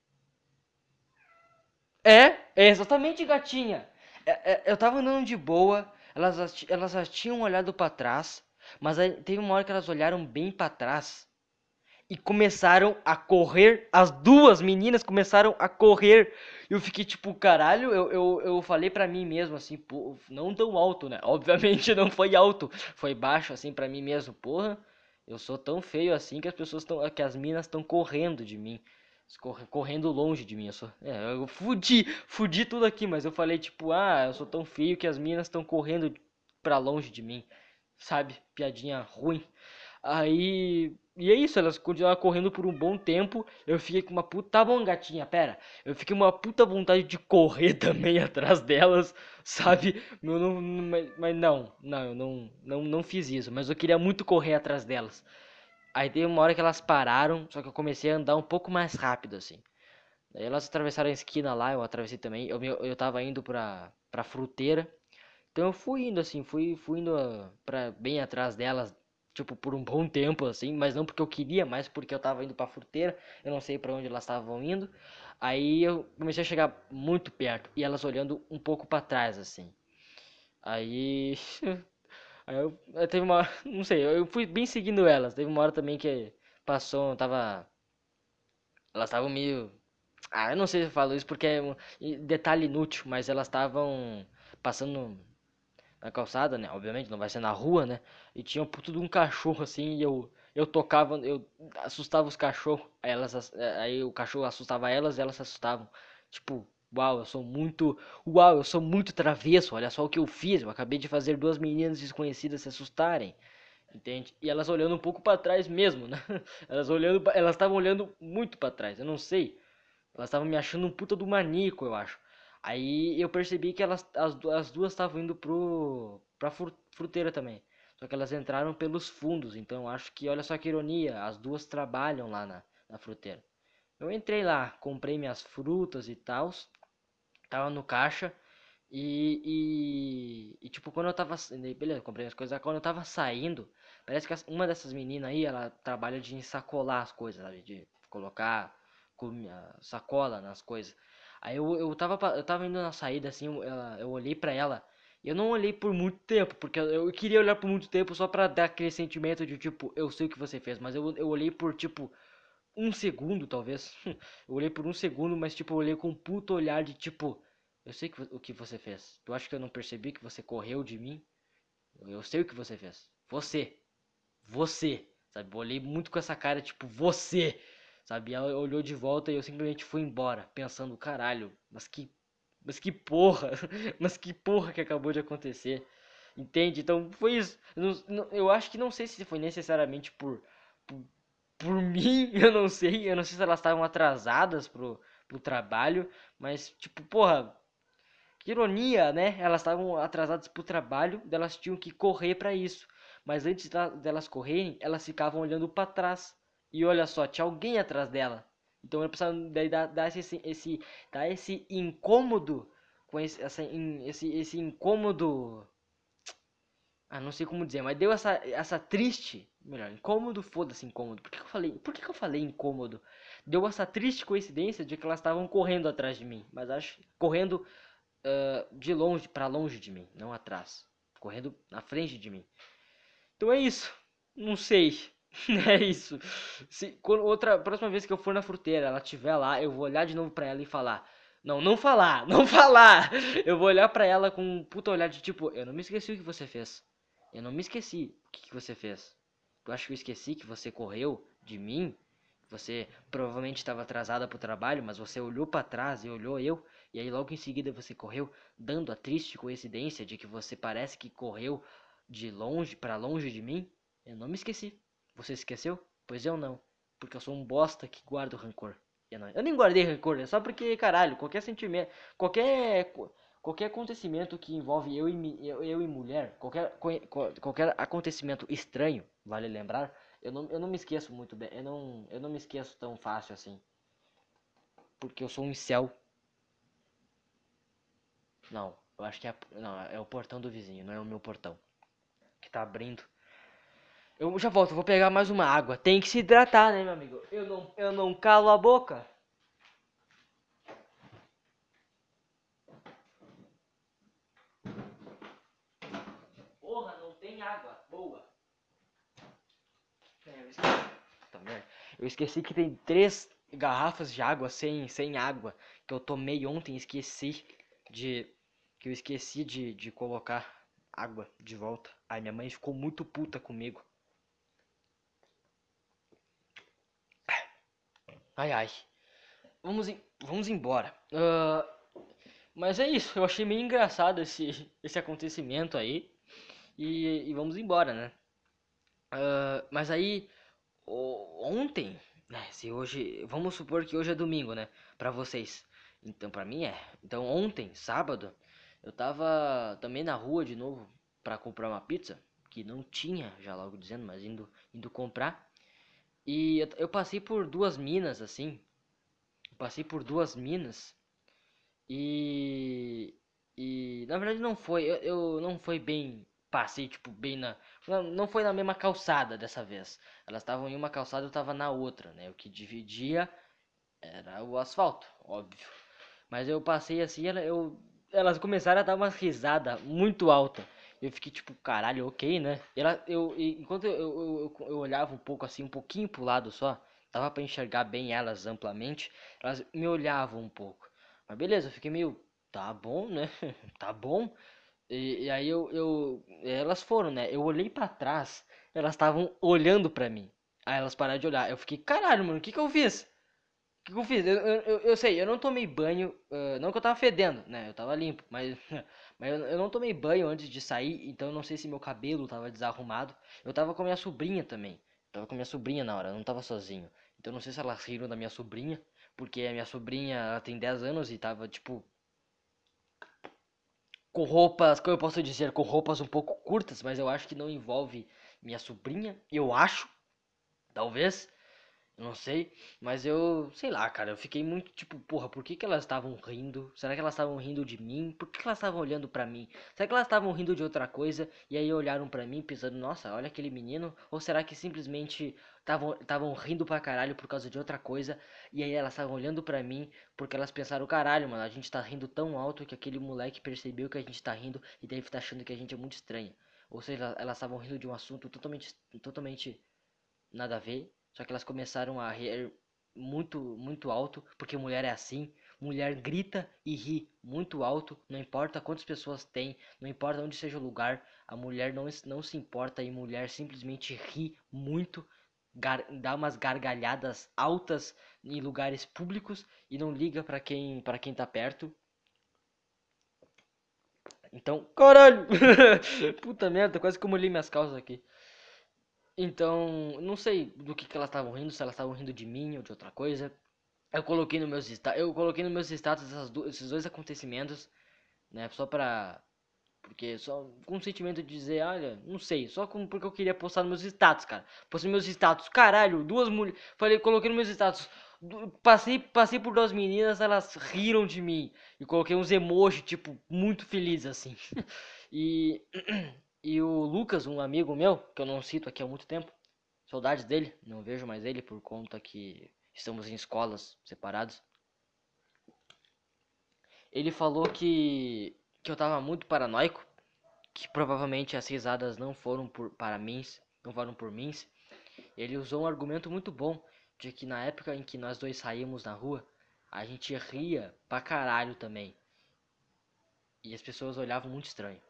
É, é exatamente, gatinha. É, é, eu tava andando de boa, elas, elas tinham olhado para trás, mas aí teve uma hora que elas olharam bem para trás e começaram a correr. As duas meninas começaram a correr. Eu fiquei tipo, caralho, eu, eu, eu falei pra mim mesmo assim, pô, não tão alto, né? Obviamente não foi alto, foi baixo assim pra mim mesmo, porra. Eu sou tão feio assim que as pessoas estão, que as minas estão correndo de mim, correndo longe de mim. Eu sou, é, eu fudi, fudi tudo aqui, mas eu falei tipo, ah, eu sou tão feio que as minas estão correndo pra longe de mim, sabe? Piadinha ruim. Aí. E é isso, elas continuaram correndo por um bom tempo. Eu fiquei com uma puta. Tá bom, gatinha, pera. Eu fiquei com uma puta vontade de correr também atrás delas, sabe? Eu não, mas não, não, eu não, não, não fiz isso. Mas eu queria muito correr atrás delas. Aí teve uma hora que elas pararam, só que eu comecei a andar um pouco mais rápido, assim. Daí elas atravessaram a esquina lá, eu atravessei também. Eu, eu tava indo pra, pra fruteira. Então eu fui indo assim, fui, fui indo uh, pra, bem atrás delas, tipo, por um bom tempo, assim, mas não porque eu queria, mas porque eu tava indo pra fruteira, eu não sei para onde elas estavam indo. Aí eu comecei a chegar muito perto e elas olhando um pouco para trás, assim. Aí. Aí eu, eu teve uma. Não sei, eu fui bem seguindo elas. Teve uma hora também que passou, tava. Elas estavam meio. Ah, eu não sei se eu falo isso porque é um detalhe inútil, mas elas estavam passando na calçada, né? Obviamente, não vai ser na rua, né? E tinha um puto de um cachorro assim, e eu eu tocava, eu assustava os cachorros, aí elas aí o cachorro assustava elas e elas se assustavam. Tipo, uau, eu sou muito, uau, eu sou muito travesso. Olha só o que eu fiz. Eu acabei de fazer duas meninas desconhecidas se assustarem. Entende? E elas olhando um pouco para trás mesmo, né? Elas olhando, elas estavam olhando muito para trás, eu não sei. Elas estavam me achando um puta do maníaco, eu acho. Aí eu percebi que elas, as, as duas estavam indo pro, pra fruteira também. Só que elas entraram pelos fundos, então acho que, olha só que ironia, as duas trabalham lá na, na fruteira. Eu entrei lá, comprei minhas frutas e tal, tava no caixa e, e, e, tipo, quando eu tava, beleza, comprei as coisas, quando eu tava saindo, parece que uma dessas meninas aí, ela trabalha de ensacolar as coisas, sabe, de colocar sacola nas coisas. Aí eu, eu, tava, eu tava indo na saída, assim, eu, eu olhei pra ela. E eu não olhei por muito tempo, porque eu, queria olhar por muito tempo só pra dar aquele sentimento de, tipo, eu sei o que você fez. Mas eu, eu olhei por, tipo, um segundo, talvez. eu olhei por um segundo, mas, tipo, eu olhei com um puto olhar de, tipo, eu sei que, o que você fez. Tu acha que eu não percebi que você correu de mim? Eu sei o que você fez. Você. Você. Sabe? Eu olhei muito com essa cara, tipo, você. Sabe? Ela olhou de volta e eu simplesmente fui embora, pensando, caralho, mas que. Mas que porra! mas que porra que acabou de acontecer. Entende? Então foi isso. Eu, acho que não sei se foi necessariamente por, por, por mim, eu não sei. Eu não sei se elas estavam atrasadas pro, pro trabalho, mas tipo, porra, que ironia, né? Elas estavam atrasadas pro trabalho, elas tinham que correr para isso. Mas antes delas correrem, elas ficavam olhando para trás. E olha só, tinha alguém atrás dela. Então eu precisava daí dar, dar esse, esse, dar esse incômodo com esse, essa, esse, esse incômodo. Ah, não sei como dizer, mas deu essa, essa triste. Melhor, incômodo, foda-se incômodo. Por que, que, eu falei? Por que, que eu falei incômodo? Deu essa triste coincidência de que elas estavam correndo atrás de mim. Mas acho. Correndo uh, de longe para longe de mim, não atrás. Correndo na frente de mim. Então é isso. Não sei. É isso. Se quando, outra próxima vez que eu for na fruteira, ela estiver lá, eu vou olhar de novo para ela e falar: "Não, não falar, não falar". Eu vou olhar para ela com um puta olhar de tipo: "Eu não me esqueci o que você fez. Eu não me esqueci o que, que você fez. Tu acha que eu esqueci que você correu de mim? Você provavelmente estava atrasada pro trabalho, mas você olhou para trás e olhou eu, e aí logo em seguida você correu, dando a triste coincidência de que você parece que correu de longe para longe de mim? Eu não me esqueci. Você esqueceu? Pois eu não. Porque eu sou um bosta que guarda o rancor. Eu, não. eu nem guardei rancor, é só porque, caralho, qualquer sentimento, qualquer qualquer acontecimento que envolve eu e, eu, eu e mulher, qualquer, qualquer acontecimento estranho, vale lembrar, eu não, eu não me esqueço muito bem, eu não, eu não me esqueço tão fácil assim. Porque eu sou um céu. Não, eu acho que é, não, é o portão do vizinho, não é o meu portão. Que tá abrindo. Eu já volto, vou pegar mais uma água. Tem que se hidratar, né, meu amigo? Eu não, eu não calo a boca. Porra, não tem água. Boa. É, Eu esqueci que tem três garrafas de água sem, sem água que eu tomei ontem, esqueci de que eu esqueci de, de colocar água de volta. Ai, minha mãe ficou muito puta comigo. Ai, ai. Vamos, vamos embora. Uh, mas é isso. Eu achei meio engraçado esse, esse acontecimento aí. E, e vamos embora, né? Uh, mas aí, ontem, né? Se hoje, vamos supor que hoje é domingo, né? Pra vocês. Então, pra mim é. Então, ontem, sábado, eu tava também na rua de novo para comprar uma pizza, que não tinha, já logo dizendo, mas indo, indo comprar. E eu, eu passei por duas minas assim. passei por duas minas. E e na verdade não foi, eu, eu não foi bem, passei tipo bem na, não foi na mesma calçada dessa vez. Elas estavam em uma calçada, eu estava na outra, né? O que dividia era o asfalto, óbvio. Mas eu passei assim, eu elas começaram a dar uma risada muito alta. Eu fiquei tipo, caralho, ok, né? Ela, eu, enquanto eu, eu, eu, eu olhava um pouco assim, um pouquinho pro lado só, dava para enxergar bem elas amplamente, elas me olhavam um pouco. Mas beleza, eu fiquei meio, tá bom, né? tá bom. E, e, aí eu, eu, elas foram, né? Eu olhei para trás, elas estavam olhando para mim. Aí elas pararam de olhar. Eu fiquei, caralho, mano, o que que eu fiz? O que, eu fiz? Eu, eu, eu, sei, eu não tomei banho, uh, não que eu tava fedendo, né? Eu tava limpo, mas, mas eu, eu, não tomei banho antes de sair, então eu não sei se meu cabelo tava desarrumado. Eu tava com a minha sobrinha também. Eu tava com a minha sobrinha na hora, eu não tava sozinho. Então eu não sei se elas riram da minha sobrinha, porque a minha sobrinha ela tem 10 anos e tava tipo. Com roupas, como eu posso dizer, com roupas um pouco curtas, mas eu acho que não envolve minha sobrinha, eu acho, talvez. Não sei, mas eu, sei lá, cara, eu fiquei muito tipo, porra, por que que elas estavam rindo? Será que elas estavam rindo de mim? Por que, que elas estavam olhando para mim? Será que elas estavam rindo de outra coisa e aí olharam para mim pensando, nossa, olha aquele menino? Ou será que simplesmente estavam rindo pra caralho por causa de outra coisa e aí elas estavam olhando para mim porque elas pensaram, caralho, mano, a gente tá rindo tão alto que aquele moleque percebeu que a gente tá rindo e deve estar tá achando que a gente é muito estranho. Ou seja, elas estavam rindo de um assunto totalmente totalmente nada a ver só que elas começaram a rir muito, muito alto, porque mulher é assim. Mulher grita e ri muito alto, não importa quantas pessoas tem, não importa onde seja o lugar, a mulher não, não se importa e mulher simplesmente ri muito, dá umas gargalhadas altas em lugares públicos e não liga para quem para quem tá perto. Então, caralho! Puta merda, quase que eu molhei minhas calças aqui. Então, não sei do que, que elas estavam rindo, se elas estavam rindo de mim ou de outra coisa. Eu coloquei no meus eu coloquei nos meus status esses dois acontecimentos, né, só pra porque só com o sentimento de dizer, olha, não sei, só com, porque eu queria postar nos meus status, cara. Postei meus status, caralho, duas mulheres, falei, coloquei nos meus status, passei, passei por duas meninas, elas riram de mim e coloquei uns emojis tipo muito feliz assim. e E o Lucas, um amigo meu, que eu não cito aqui há muito tempo, saudades dele, não vejo mais ele por conta que estamos em escolas separados. Ele falou que, que eu tava muito paranoico, que provavelmente as risadas não foram por, para mim, não foram por mim. Ele usou um argumento muito bom de que na época em que nós dois saímos na rua, a gente ria pra caralho também. E as pessoas olhavam muito estranho.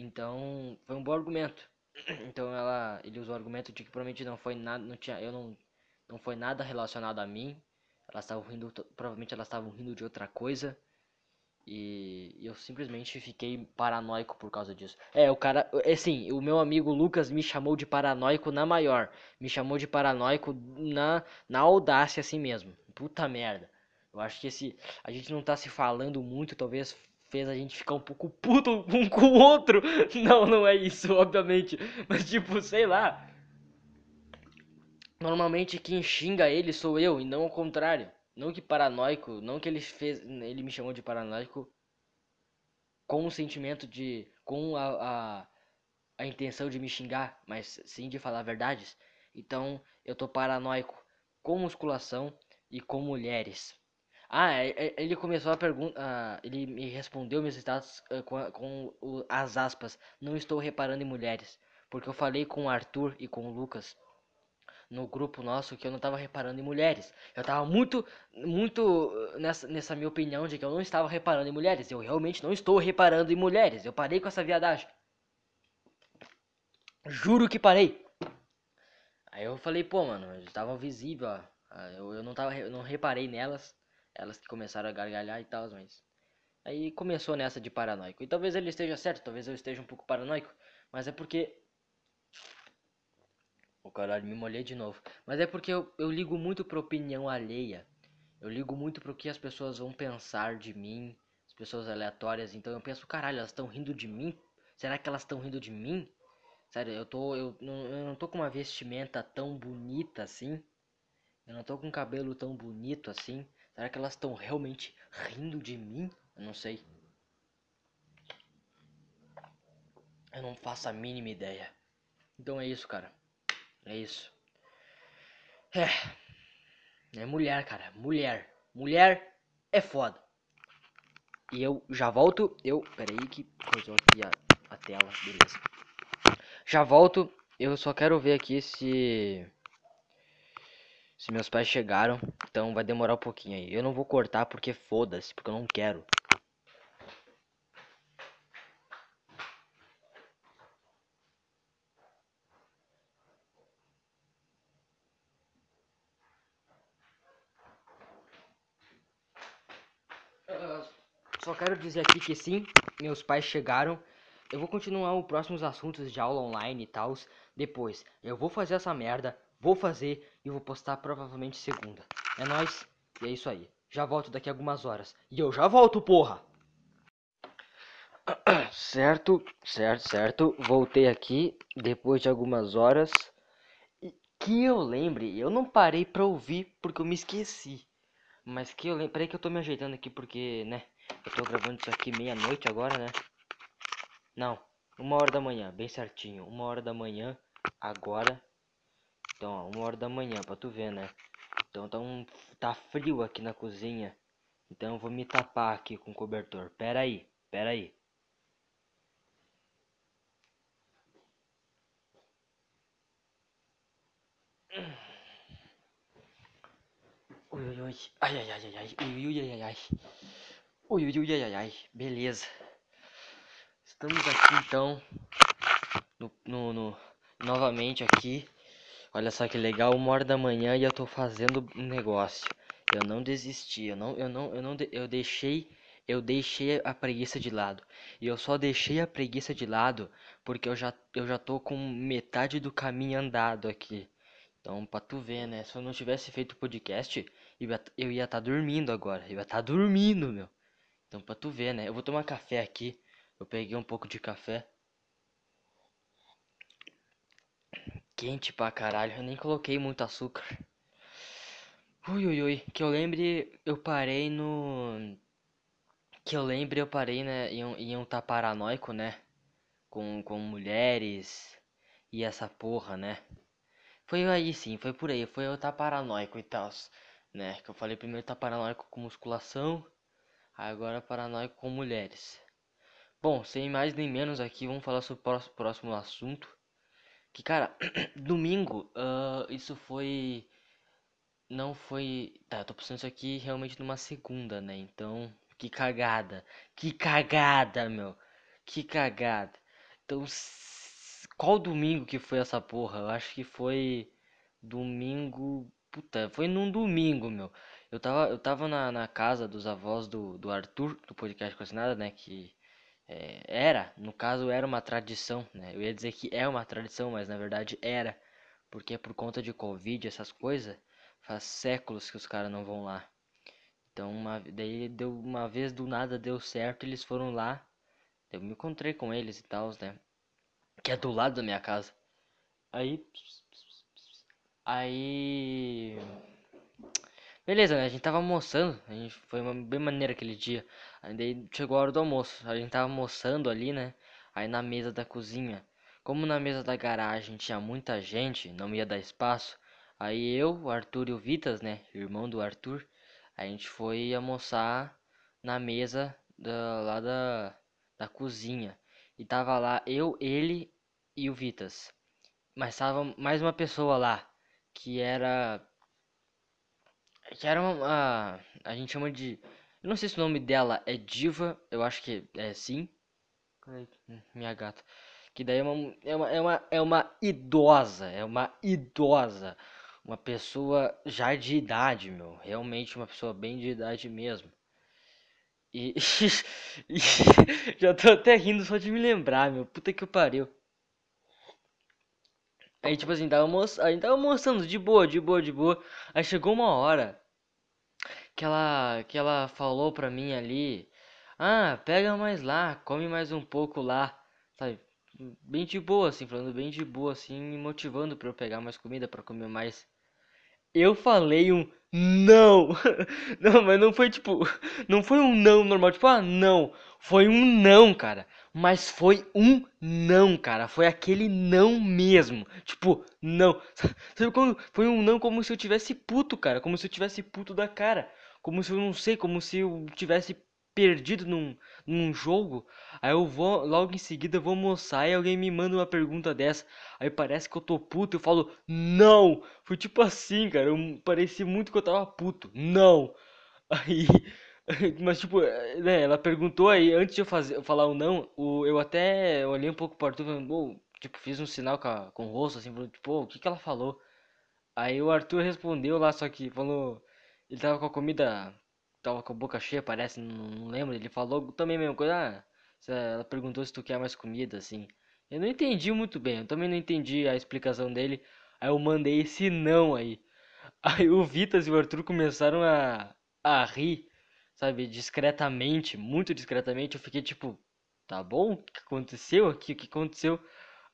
Então, foi um bom argumento. Então ela, ele usou o argumento de que provavelmente não foi nada, não tinha, eu não, não foi nada relacionado a mim. Elas estavam rindo, provavelmente elas estavam rindo de outra coisa. E eu simplesmente fiquei paranoico por causa disso. É, o cara, assim, o meu amigo Lucas me chamou de paranoico na maior. Me chamou de paranoico na, na audácia assim mesmo. Puta merda. Eu acho que esse, a gente não tá se falando muito, talvez fez a gente ficar um pouco puto um com o outro. Não, não é isso, obviamente. Mas tipo, sei lá. Normalmente quem xinga ele sou eu e não o contrário. Não que paranoico, não que ele fez, ele me chamou de paranoico com o sentimento de com a, a, a intenção de me xingar, mas sim de falar verdades. Então, eu tô paranoico com musculação e com mulheres. Ah, é, é, ele começou a pergunta. Uh, ele me respondeu meus status uh, com, com o, as aspas. Não estou reparando em mulheres. Porque eu falei com o Arthur e com o Lucas no grupo nosso que eu não tava reparando em mulheres. Eu tava muito, muito nessa, nessa minha opinião de que eu não estava reparando em mulheres. Eu realmente não estou reparando em mulheres. Eu parei com essa viadagem. Juro que parei. Aí eu falei, pô, mano, estava visível, ó. Ah, eu, eu não tava, eu não reparei nelas. Elas que começaram a gargalhar e tal, mas. Aí começou nessa de paranoico. E talvez ele esteja certo, talvez eu esteja um pouco paranoico. Mas é porque o caralho, me molhei de novo. Mas é porque eu, eu ligo muito pra opinião alheia. Eu ligo muito pro que as pessoas vão pensar de mim. As pessoas aleatórias. Então eu penso, caralho, elas estão rindo de mim? Será que elas estão rindo de mim? Sério, eu tô. Eu não, eu não tô com uma vestimenta tão bonita assim. Eu não tô com um cabelo tão bonito assim. Será que elas estão realmente rindo de mim? Eu não sei. Eu não faço a mínima ideia. Então é isso, cara. É isso. É. É mulher, cara. Mulher. Mulher é foda. E eu já volto. Eu. Pera aí que coisou aqui a, a tela. Beleza. Já volto. Eu só quero ver aqui se. Se meus pais chegaram. Então vai demorar um pouquinho aí. Eu não vou cortar porque foda-se. Porque eu não quero. Só quero dizer aqui que sim, meus pais chegaram. Eu vou continuar os próximos assuntos de aula online e tal. Depois, eu vou fazer essa merda, vou fazer e vou postar provavelmente segunda. É nóis, e é isso aí. Já volto daqui a algumas horas. E eu já volto, porra! Certo, certo, certo. Voltei aqui depois de algumas horas. E que eu lembre, eu não parei pra ouvir porque eu me esqueci. Mas que eu lembre. Peraí que eu tô me ajeitando aqui porque, né? Eu tô gravando isso aqui meia-noite agora, né? Não, uma hora da manhã, bem certinho. Uma hora da manhã, agora. Então, ó, uma hora da manhã, pra tu ver, né? Então tá, um, tá frio aqui na cozinha. Então eu vou me tapar aqui com o cobertor. Pera aí, pera aí. Ui, ui, ui. Ai, ai, ai, ai. Ui, ui, ai, ai, ai. Ui, ui, ui, ai, ai, ai. Beleza. Estamos aqui, então. No, no, no, novamente aqui. Olha só que legal. Uma hora da manhã e eu tô fazendo um negócio. Eu não desisti. Eu não, eu não, eu não, eu deixei... Eu deixei a preguiça de lado. E eu só deixei a preguiça de lado porque eu já, eu já tô com metade do caminho andado aqui. Então, pra tu ver, né? Se eu não tivesse feito o podcast, eu ia estar tá dormindo agora. Eu ia estar tá dormindo, meu. Então, pra tu ver, né? Eu vou tomar café aqui. Eu peguei um pouco de café. Quente pra caralho. Eu nem coloquei muito açúcar. Ui, ui, ui. Que eu lembre, eu parei no... Que eu lembre, eu parei, né? Em, em um tá paranoico, né? Com, com mulheres e essa porra, né? Foi aí sim, foi por aí, foi eu tá paranoico e tal, né? Que eu falei primeiro tá paranoico com musculação, agora paranoico com mulheres. Bom, sem mais nem menos aqui, vamos falar sobre o próximo assunto. Que cara, domingo, uh, isso foi. Não foi. Tá, eu tô pensando isso aqui realmente numa segunda, né? Então, que cagada. Que cagada, meu. Que cagada. Então, qual domingo que foi essa porra? Eu acho que foi domingo. Puta, foi num domingo, meu. Eu tava, eu tava na, na casa dos avós do, do Arthur, do podcast Cocinada, né? Que é, era, no caso, era uma tradição, né? Eu ia dizer que é uma tradição, mas na verdade era. Porque por conta de Covid, essas coisas, faz séculos que os caras não vão lá. Então, uma, daí deu uma vez do nada deu certo, eles foram lá. Eu me encontrei com eles e tal, né? que é do lado da minha casa. Aí. Aí. Beleza, né? A gente tava almoçando. A gente foi uma bem maneira aquele dia. Aí daí chegou a hora do almoço. A gente tava almoçando ali, né? Aí na mesa da cozinha. Como na mesa da garagem tinha muita gente, não ia dar espaço. Aí eu, o Arthur e o Vitas, né? Irmão do Arthur. A gente foi almoçar na mesa da, lá da, da cozinha. E tava lá eu, ele e o Vitas. Mas tava mais uma pessoa lá. que era que era uma, a, a gente chama de eu não sei se o nome dela é diva, eu acho que é sim. Minha gata. Que daí é uma, é uma, é uma, é uma idosa, é uma idosa. Uma pessoa já de idade, meu. Realmente uma pessoa bem de idade mesmo. E, e já tô até rindo só de me lembrar, meu. Puta que pariu. Aí, tipo assim, tava, aí tava almoçando de boa, de boa, de boa. Aí chegou uma hora que ela, que ela falou pra mim ali: Ah, pega mais lá, come mais um pouco lá, sabe? Bem de boa, assim, falando bem de boa, assim, me motivando pra eu pegar mais comida, pra comer mais. Eu falei um não! Não, mas não foi tipo. Não foi um não normal, tipo, ah, não. Foi um não, cara. Mas foi um não, cara. Foi aquele não mesmo. Tipo, não. Sabe quando? Foi um não como se eu tivesse puto, cara. Como se eu tivesse puto da cara. Como se eu não sei, como se eu tivesse perdido num, num jogo. Aí eu vou, logo em seguida, eu vou almoçar e alguém me manda uma pergunta dessa. Aí parece que eu tô puto, eu falo, não! Foi tipo assim, cara. Eu parecia muito que eu tava puto. Não! Aí. Mas, tipo, né, ela perguntou aí, antes de eu fazer, falar o não, o, eu até olhei um pouco pro Arthur, falando, tipo, fiz um sinal com, a, com o rosto, assim, falando, tipo, o que que ela falou? Aí o Arthur respondeu lá, só que falou, ele tava com a comida, tava com a boca cheia, parece, não, não lembro, ele falou também a mesma coisa, ah, ela perguntou se tu quer mais comida, assim. Eu não entendi muito bem, eu também não entendi a explicação dele, aí eu mandei esse não aí. Aí o Vitas e o Arthur começaram a, a rir, sabe, discretamente, muito discretamente. Eu fiquei tipo, tá bom? O que aconteceu aqui? O que aconteceu?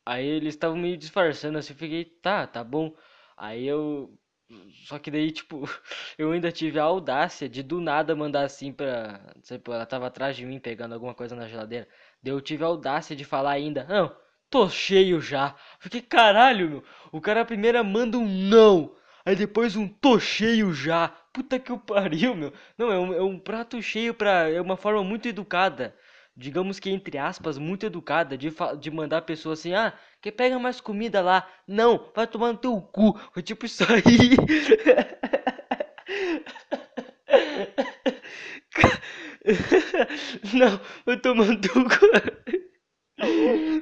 Aí eles estavam meio disfarçando assim, eu fiquei, tá, tá bom. Aí eu. Só que daí, tipo, eu ainda tive a audácia de do nada mandar assim pra. Tipo, ela tava atrás de mim pegando alguma coisa na geladeira. Daí eu tive a audácia de falar ainda, não, tô cheio já. Fiquei, caralho, meu. O cara primeiro manda um não. Aí depois um tô cheio já. Puta que o pariu, meu. Não, é um, é um prato cheio pra. É uma forma muito educada. Digamos que, entre aspas, muito educada. De, de mandar a pessoa assim: ah, que pega mais comida lá. Não, vai tomar no teu cu. Foi tipo isso aí. Não, no teu cu.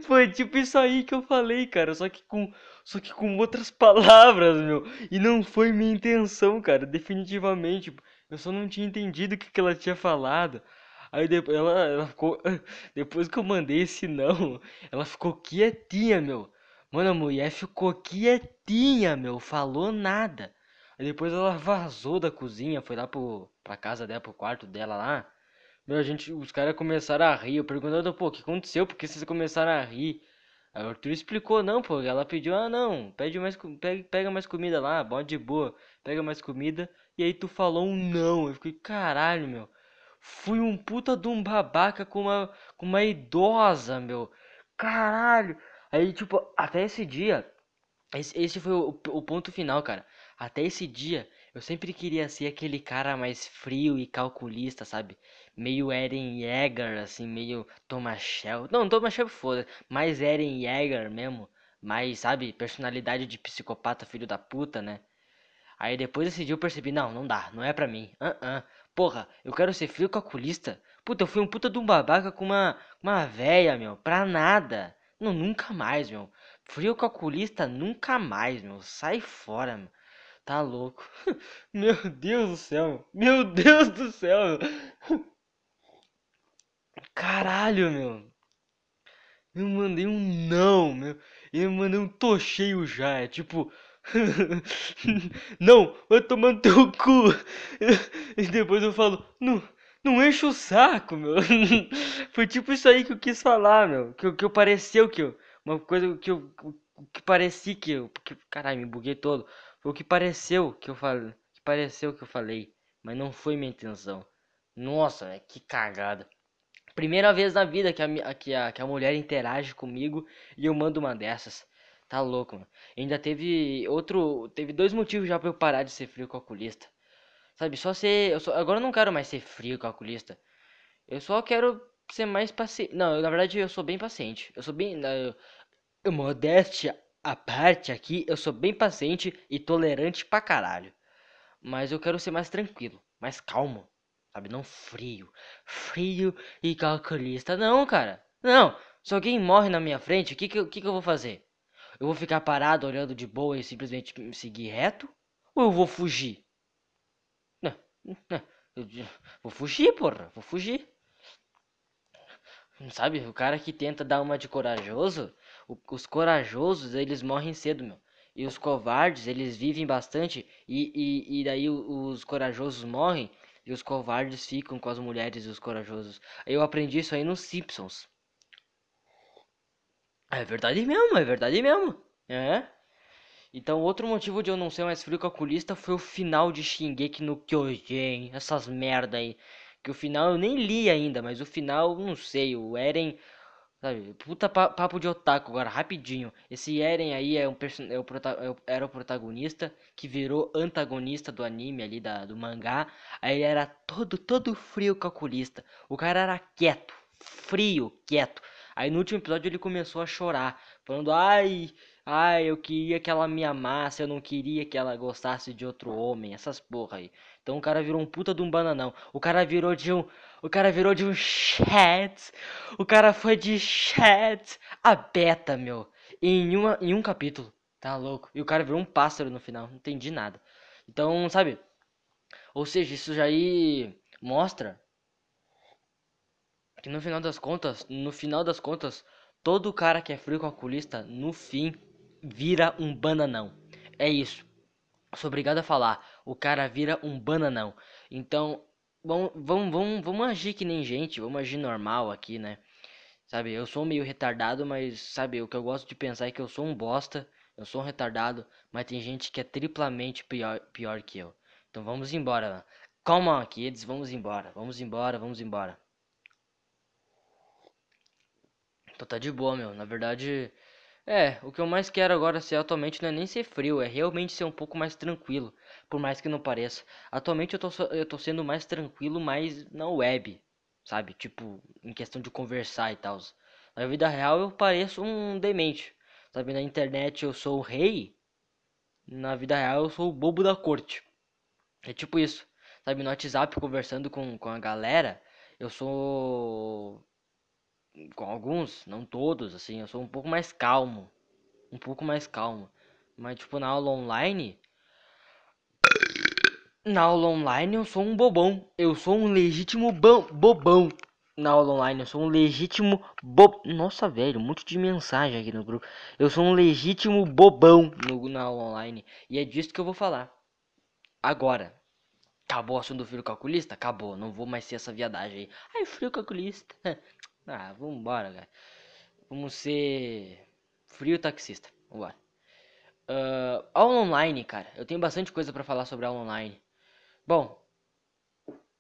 Foi tipo isso aí que eu falei, cara. Só que com, só que com outras palavras, meu. E não foi minha intenção, cara. Definitivamente. Eu só não tinha entendido o que, que ela tinha falado. Aí depois ela, ela ficou. Depois que eu mandei esse não, ela ficou quietinha, meu. Mano, a mulher ficou quietinha, meu. Falou nada. Aí depois ela vazou da cozinha, foi lá pro, pra casa dela, pro quarto dela lá. Meu, a gente, os caras começaram a rir. Eu perguntando, pô, o que aconteceu? Por que vocês começaram a rir? Aí o Arthur explicou, não, pô, ela pediu, ah, não, pede mais, pega, pega mais comida lá, bota de boa, pega mais comida. E aí tu falou um não. Eu fiquei, caralho, meu. Fui um puta de um babaca com uma, com uma idosa, meu. Caralho. Aí, tipo, até esse dia, esse, esse foi o, o ponto final, cara. Até esse dia, eu sempre queria ser aquele cara mais frio e calculista, sabe? Meio Eren Yeager, assim, meio Thomas. Não, Thomas Shelby foda, mais Eren Yeager mesmo. Mais, sabe, personalidade de psicopata, filho da puta, né? Aí depois desse dia eu percebi, não, não dá, não é pra mim. Uh -uh. Porra, eu quero ser frio calculista. Puta, eu fui um puta de um babaca com uma, uma véia, meu. Pra nada. Não, nunca mais, meu. Frio calculista, nunca mais, meu. Sai fora, meu. Tá louco. Meu Deus do céu. Meu Deus do céu. Caralho, meu. Eu mandei um não, meu. Eu mandei um tô cheio já. É tipo. não, vai tomar no teu cu. E depois eu falo, não, não enche o saco, meu. Foi tipo isso aí que eu quis falar, meu. Que, que eu pareceu que eu. Uma coisa que eu. Que parecia que eu. Que, caralho, me buguei todo. Foi o que pareceu que eu falei. Que pareceu que eu falei. Mas não foi minha intenção. Nossa, que cagada. Primeira vez na vida que a, que, a, que a mulher interage comigo e eu mando uma dessas. Tá louco, mano. Ainda teve outro. Teve dois motivos já pra eu parar de ser frio calculista. Sabe, só ser. Eu só, agora eu não quero mais ser frio calculista. Eu só quero ser mais paciente. Não, na verdade eu sou bem paciente. Eu sou bem. Eu, eu, modéstia a parte aqui, eu sou bem paciente e tolerante pra caralho. Mas eu quero ser mais tranquilo, mais calmo, sabe? Não frio. Frio e calculista. Não, cara. Não. Se alguém morre na minha frente, o que, que, que, que eu vou fazer? Eu vou ficar parado olhando de boa e simplesmente seguir reto? Ou eu vou fugir? Não, não. Eu vou fugir, porra. Vou fugir. Sabe, o cara que tenta dar uma de corajoso, os corajosos, eles morrem cedo, meu. E os covardes, eles vivem bastante e, e, e daí os corajosos morrem e os covardes ficam com as mulheres dos corajosos. Eu aprendi isso aí nos Simpsons. É verdade mesmo, é verdade mesmo. É. Então, outro motivo de eu não ser mais frio calculista foi o final de Shingeki no Kyojin. Essas merda aí. Que o final eu nem li ainda, mas o final, não sei. O Eren Sabe? Puta papo de otaku agora, rapidinho. Esse Eren aí é um é o é era o protagonista que virou antagonista do anime ali, da, do mangá. Aí ele era todo, todo frio calculista. O cara era quieto, frio, quieto. Aí no último episódio ele começou a chorar, falando: Ai, ai, eu queria que ela me amasse, eu não queria que ela gostasse de outro homem, essas porra aí. Então o cara virou um puta de um bananão. O cara virou de um. O cara virou de um chat. O cara foi de chat a beta, meu. Em, uma, em um capítulo. Tá louco. E o cara virou um pássaro no final. Não entendi nada. Então, sabe? Ou seja, isso já aí mostra que no final das contas, no final das contas, todo cara que é frio calculista, no fim, vira um bananão. É isso. Sou obrigado a falar. O cara vira um bananão. Então, Vamos, vamos, vamos, vamos agir que nem gente, vamos agir normal aqui, né? Sabe, eu sou meio retardado, mas sabe, o que eu gosto de pensar é que eu sou um bosta, eu sou um retardado, mas tem gente que é triplamente pior, pior que eu. Então vamos embora. Calma, on, kids, vamos embora. Vamos embora, vamos embora. Tá de boa, meu. Na verdade, é, o que eu mais quero agora ser atualmente não é nem ser frio, é realmente ser um pouco mais tranquilo, por mais que não pareça. Atualmente eu tô, eu tô sendo mais tranquilo, mas na web, sabe? Tipo, em questão de conversar e tal. Na vida real eu pareço um demente, sabe? Na internet eu sou o rei, na vida real eu sou o bobo da corte. É tipo isso, sabe? No WhatsApp conversando com, com a galera, eu sou com alguns, não todos, assim, eu sou um pouco mais calmo. Um pouco mais calmo. Mas, tipo, na aula online. Na aula online eu sou um bobão. Eu sou um legítimo bobão. Na aula online eu sou um legítimo bo... Nossa, velho, um monte de mensagem aqui no grupo. Eu sou um legítimo bobão no, na aula online. E é disso que eu vou falar. Agora. Acabou o assunto do frio calculista? Acabou. Não vou mais ser essa viadagem aí. Ai, frio calculista. Ah, vambora, cara. Vamos ser frio taxista. Vambora. Uh, aula online, cara. Eu tenho bastante coisa para falar sobre aula online. Bom,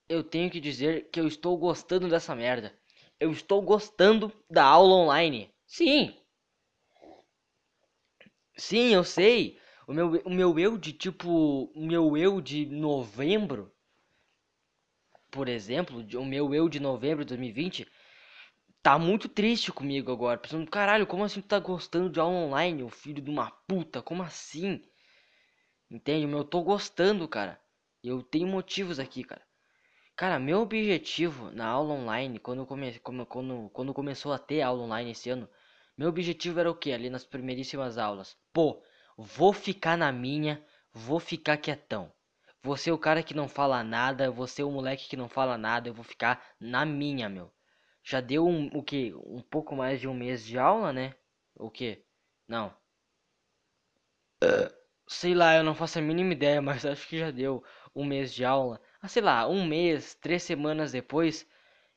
eu tenho que dizer que eu estou gostando dessa merda. Eu estou gostando da aula online. Sim. Sim, eu sei. O meu, o meu eu de tipo. O meu eu de novembro. Por exemplo, o meu eu de novembro de 2020 tá muito triste comigo agora. Pensando, caralho, como assim tu tá gostando de aula online, o filho de uma puta? Como assim? Entende? Eu tô gostando, cara. Eu tenho motivos aqui, cara. Cara, meu objetivo na aula online, quando, come, quando, quando, começou a ter aula online esse ano, meu objetivo era o que? Ali nas primeiríssimas aulas. Pô, vou ficar na minha, vou ficar quietão. Você é o cara que não fala nada, você é o moleque que não fala nada, eu vou ficar na minha, meu já deu um, o que? Um pouco mais de um mês de aula, né? O que? Não. Sei lá, eu não faço a mínima ideia, mas acho que já deu um mês de aula. Ah, sei lá, um mês, três semanas depois,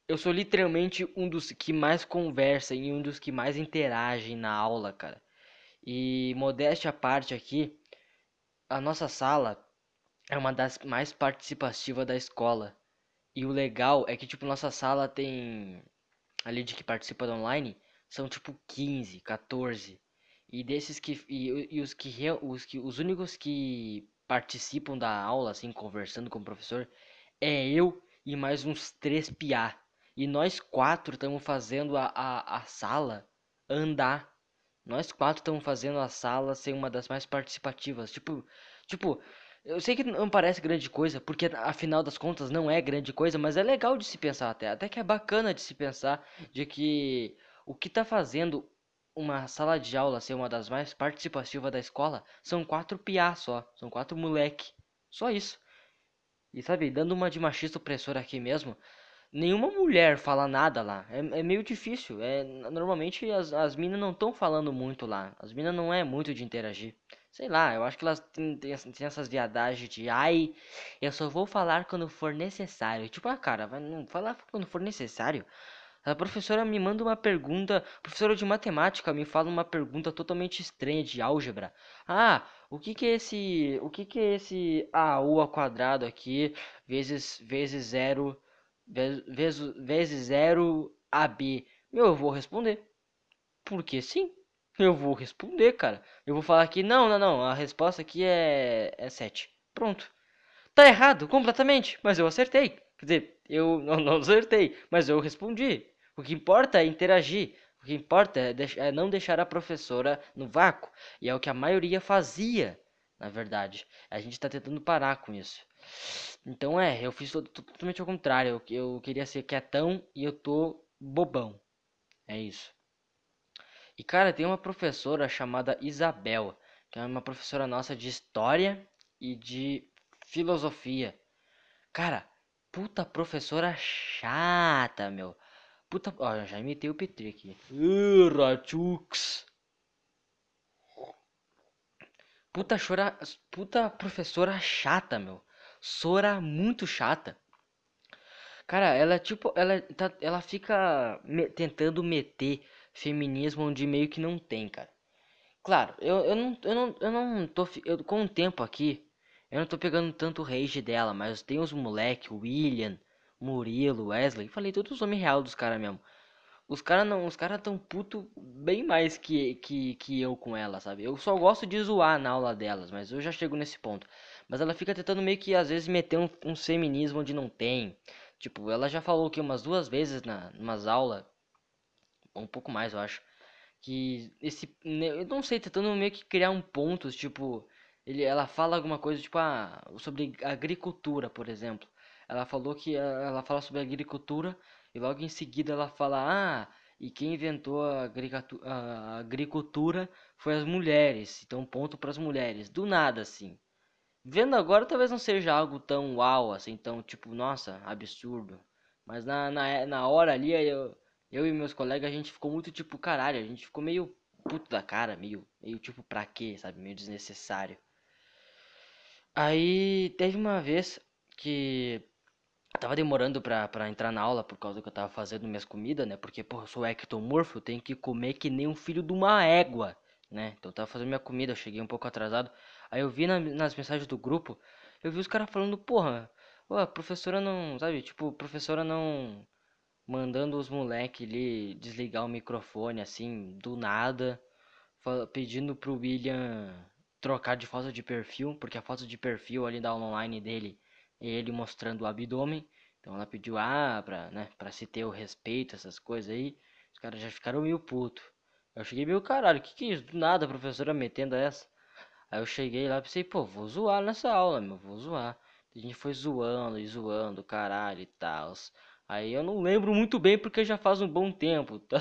eu sou literalmente um dos que mais conversa e um dos que mais interagem na aula, cara. E modéstia à parte aqui, a nossa sala é uma das mais participativas da escola. E o legal é que, tipo, nossa sala tem ali de que participa do online são tipo 15, 14. E desses que e, e os que os que os únicos que participam da aula assim conversando com o professor é eu e mais uns três piá. E nós quatro estamos fazendo a, a, a sala andar. Nós quatro estamos fazendo a sala ser uma das mais participativas. Tipo, tipo, eu sei que não parece grande coisa, porque afinal das contas não é grande coisa, mas é legal de se pensar até. Até que é bacana de se pensar de que o que tá fazendo uma sala de aula ser uma das mais participativas da escola são quatro piá só. São quatro moleque. Só isso. E sabe, dando uma de machista opressor aqui mesmo, nenhuma mulher fala nada lá. É, é meio difícil. É, normalmente as, as minas não estão falando muito lá. As minas não é muito de interagir. Sei lá, eu acho que elas têm, têm, têm essas viadagens de ai, eu só vou falar quando for necessário. Tipo, ah, cara, vai não falar quando for necessário. A professora me manda uma pergunta, professora de matemática me fala uma pergunta totalmente estranha de álgebra. Ah, o que que é esse, o que que é esse AU ao quadrado aqui vezes vezes zero vezes, vezes zero AB? Eu vou responder. Porque sim. Eu vou responder, cara. Eu vou falar aqui, não, não, não, a resposta aqui é, é 7. Pronto. Tá errado, completamente, mas eu acertei. Quer dizer, eu não, não acertei, mas eu respondi. O que importa é interagir. O que importa é, é não deixar a professora no vácuo. E é o que a maioria fazia, na verdade. A gente está tentando parar com isso. Então é, eu fiz totalmente ao contrário. Eu, eu queria ser quietão e eu tô bobão. É isso. E cara, tem uma professora chamada Isabel, que é uma professora nossa de história e de filosofia. Cara, puta professora chata, meu. Puta. Ó, já imitei o Petri aqui. Uh. Puta chora. Puta professora chata, meu. Sora muito chata. Cara, ela tipo. Ela, tá, ela fica me, tentando meter feminismo onde meio que não tem, cara. Claro, eu, eu, não, eu, não, eu não tô. Eu, com o tempo aqui, eu não tô pegando tanto rage dela, mas tem os moleque, William, Murilo, Wesley, falei todos os homens real dos caras mesmo. Os caras não, os caras tão puto bem mais que, que, que eu com ela, sabe? Eu só gosto de zoar na aula delas, mas eu já chego nesse ponto. Mas ela fica tentando meio que às vezes meter um, um feminismo onde não tem. Tipo, ela já falou que umas duas vezes na umas aulas, um pouco mais, eu acho, que esse, né, eu não sei, tentando meio que criar um ponto, tipo, ele, ela fala alguma coisa tipo ah, sobre agricultura, por exemplo. Ela falou que ela fala sobre agricultura e logo em seguida ela fala: "Ah, e quem inventou a agricultura foi as mulheres. Então ponto para as mulheres". Do nada assim. Vendo agora talvez não seja algo tão uau assim, tão tipo, nossa, absurdo. Mas na, na, na hora ali eu, eu e meus colegas a gente ficou muito tipo, caralho, a gente ficou meio puto da cara, meio, meio tipo, pra quê, sabe? Meio desnecessário. Aí teve uma vez que tava demorando pra, pra entrar na aula por causa que eu tava fazendo minhas comidas, né? Porque, porra, eu sou ectomorfo, eu tenho que comer que nem um filho de uma égua, né? Então eu tava fazendo minha comida, eu cheguei um pouco atrasado. Aí eu vi na, nas mensagens do grupo, eu vi os caras falando, porra, a professora não, sabe? Tipo, professora não mandando os moleque ali desligar o microfone assim, do nada, pedindo pro William trocar de foto de perfil, porque a foto de perfil ali da online dele é ele mostrando o abdômen. Então ela pediu, ah, pra, né, pra se ter o respeito, essas coisas aí. Os caras já ficaram meio puto. Eu cheguei meio caralho, que que é isso? Do nada a professora metendo essa. Aí eu cheguei lá e pensei, pô, vou zoar nessa aula, meu, vou zoar. A gente foi zoando e zoando, caralho e tal. Aí eu não lembro muito bem porque já faz um bom tempo, tá?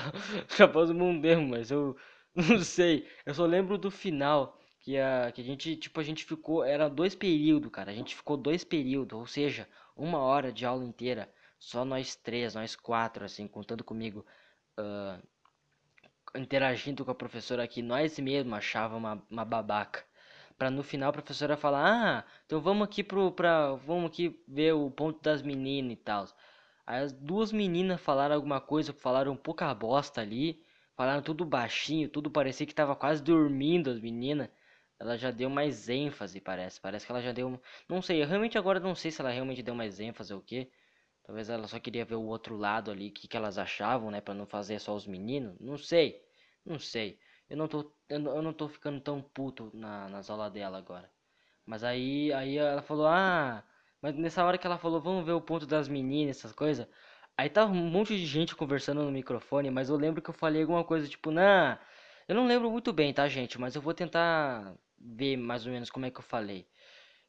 Já faz um bom tempo, mas eu não sei. Eu só lembro do final que a, que a gente, tipo, a gente ficou, era dois períodos, cara, a gente ficou dois períodos, ou seja, uma hora de aula inteira, só nós três, nós quatro, assim, contando comigo, uh, interagindo com a professora que nós mesmos achava uma, uma babaca. Pra no final a professora falar, ah, então vamos aqui pro, pra, vamos aqui ver o ponto das meninas e tal. Aí as duas meninas falaram alguma coisa, falaram pouca bosta ali, falaram tudo baixinho, tudo parecia que tava quase dormindo as meninas ela já deu mais ênfase, parece. Parece que ela já deu. Não sei, eu realmente agora não sei se ela realmente deu mais ênfase ou o quê. Talvez ela só queria ver o outro lado ali, o que, que elas achavam, né? Pra não fazer só os meninos. Não sei, não sei. Eu não tô, eu não, tô ficando tão puto na, nas aulas dela agora. Mas aí, aí ela falou, ah. Mas nessa hora que ela falou, vamos ver o ponto das meninas, essas coisas. Aí tava um monte de gente conversando no microfone, mas eu lembro que eu falei alguma coisa tipo, nah Eu não lembro muito bem, tá, gente? Mas eu vou tentar ver mais ou menos como é que eu falei.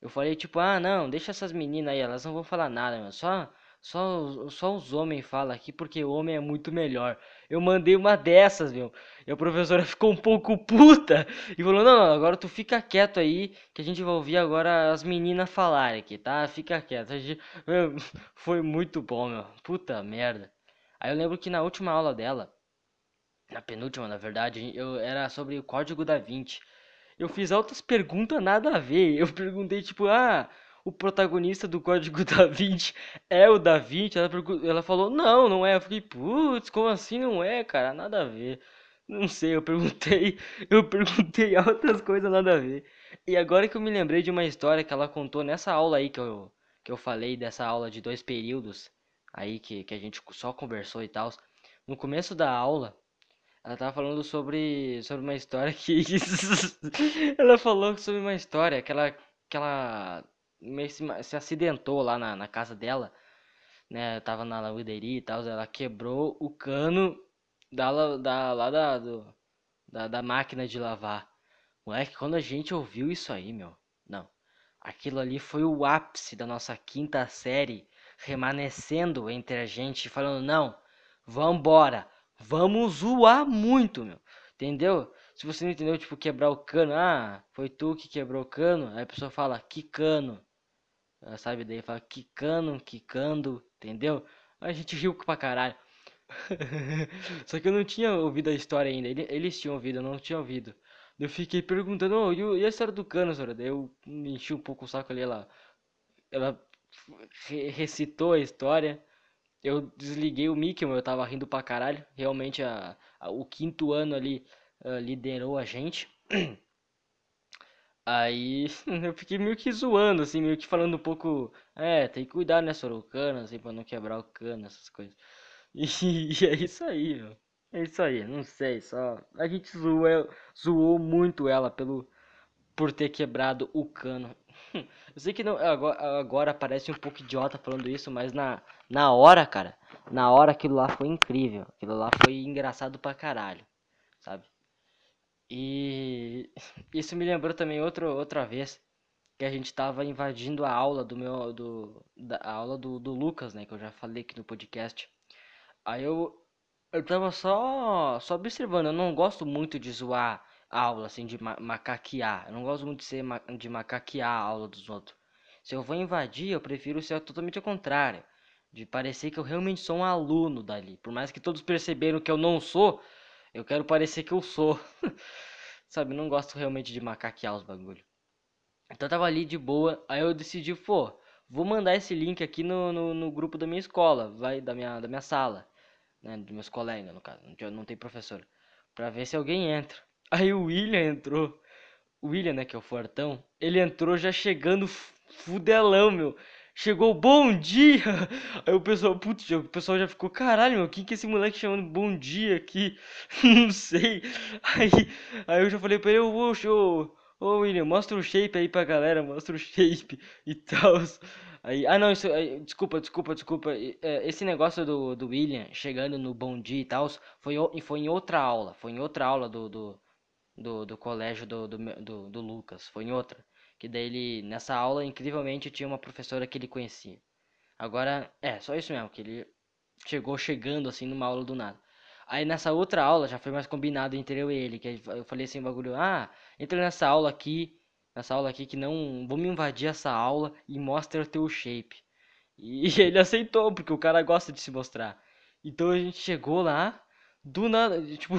Eu falei tipo, ah, não, deixa essas meninas aí, elas não vão falar nada, meu. Só, só, só os homens falam aqui porque o homem é muito melhor. Eu mandei uma dessas, meu. E a professora ficou um pouco puta e falou: Não, não, agora tu fica quieto aí, que a gente vai ouvir agora as meninas falarem aqui, tá? Fica quieto. Gente... Foi muito bom, meu. Puta merda. Aí eu lembro que na última aula dela, na penúltima, na verdade, eu era sobre o código da Vinci. Eu fiz altas perguntas nada a ver. Eu perguntei tipo, ah, o protagonista do Código da Vinci é o Da Vinci? Ela, ela falou, não, não é. Eu fiquei, putz, como assim não é, cara? Nada a ver. Não sei, eu perguntei, eu perguntei altas coisas nada a ver. E agora que eu me lembrei de uma história que ela contou nessa aula aí que eu, que eu falei, dessa aula de dois períodos, aí que, que a gente só conversou e tal. No começo da aula, ela tava falando sobre, sobre uma história que. ela falou sobre uma história que ela, que ela se, se acidentou lá na, na casa dela, né? Tava na lavanderia e tal. Ela quebrou o cano da, da, lá da, do, da, da máquina de lavar. Moleque, quando a gente ouviu isso aí, meu. Não. Aquilo ali foi o ápice da nossa quinta série remanescendo entre a gente, falando: não, vambora Vamos zoar muito, meu. Entendeu? Se você não entendeu, tipo, quebrar o cano. Ah, foi tu que quebrou o cano. Aí a pessoa fala, que cano. Sabe daí, fala, que cano, quicando. Entendeu? A gente riu pra caralho. Só que eu não tinha ouvido a história ainda. Eles tinham ouvido, eu não tinha ouvido. Eu fiquei perguntando, oh, e a história do cano, senhora? Daí eu enchi um pouco o saco ali, ela, ela recitou a história eu desliguei o Mickey, eu tava rindo pra caralho. Realmente a, a o quinto ano ali uh, liderou a gente. Aí eu fiquei meio que zoando, assim, meio que falando um pouco. É, tem que cuidar, né, Sorocana, assim, pra não quebrar o cano, essas coisas. E, e, é isso aí, meu. É isso aí, não sei, só. A gente zoou, zoou muito ela pelo. Por ter quebrado o cano. Eu sei que não, agora, agora parece um pouco idiota falando isso, mas na, na hora, cara, na hora aquilo lá foi incrível. Aquilo lá foi engraçado pra caralho, sabe? E isso me lembrou também outro, outra vez que a gente tava invadindo a aula do meu do da aula do, do Lucas, né, que eu já falei aqui no podcast. Aí eu eu tava só só observando, eu não gosto muito de zoar aula, assim, de ma macaquear. Eu não gosto muito de, ser ma de macaquear a aula dos outros. Se eu vou invadir, eu prefiro ser totalmente ao contrário. De parecer que eu realmente sou um aluno dali. Por mais que todos perceberam que eu não sou, eu quero parecer que eu sou. Sabe, não gosto realmente de macaquear os bagulho. Então eu tava ali de boa, aí eu decidi, pô, vou mandar esse link aqui no, no, no, grupo da minha escola, vai, da minha, da minha sala, né, dos meus colegas no caso, não, não tem professor, pra ver se alguém entra. Aí o William entrou. O William, né, que é o fortão, ele entrou já chegando fudelão, meu. Chegou bom dia. Aí o pessoal, putz, o pessoal já ficou, caralho, meu, quem que é esse moleque chamando bom dia aqui? Não sei. Aí, aí eu já falei pra ele, ô, ô, William, mostra o shape aí pra galera, mostra o shape e tal. Aí, ah, não, isso, aí, desculpa, desculpa, desculpa. É, esse negócio do, do William chegando no bom dia e tal, foi, foi em outra aula, foi em outra aula do, do do, do colégio do, do, do, do Lucas, foi em outra. Que daí ele, nessa aula, incrivelmente, tinha uma professora que ele conhecia. Agora, é, só isso mesmo, que ele chegou chegando assim numa aula do nada. Aí nessa outra aula já foi mais combinado entre eu e ele, que eu falei assim, bagulho, ah, entra nessa aula aqui, nessa aula aqui que não, vamos invadir essa aula e mostra o teu shape. E ele aceitou, porque o cara gosta de se mostrar. Então a gente chegou lá, do nada, tipo,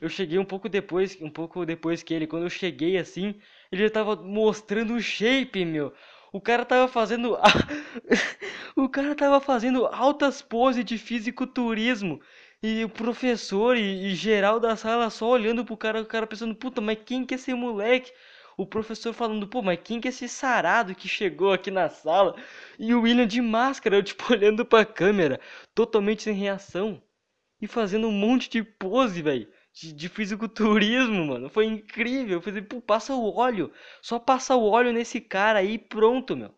eu cheguei um pouco depois, um pouco depois que ele, quando eu cheguei assim, ele já tava mostrando o shape, meu. O cara tava fazendo o cara tava fazendo altas poses de fisiculturismo. E o professor e, e, geral da sala só olhando pro cara, o cara pensando, puta, mas quem que é esse moleque? O professor falando, pô, mas quem que é esse sarado que chegou aqui na sala? E o William de máscara, eu, tipo, olhando pra câmera, totalmente sem reação e fazendo um monte de pose, velho. De, de fisiculturismo, mano. Foi incrível. Eu falei, pô, passa o óleo. Só passa o óleo nesse cara aí pronto, meu.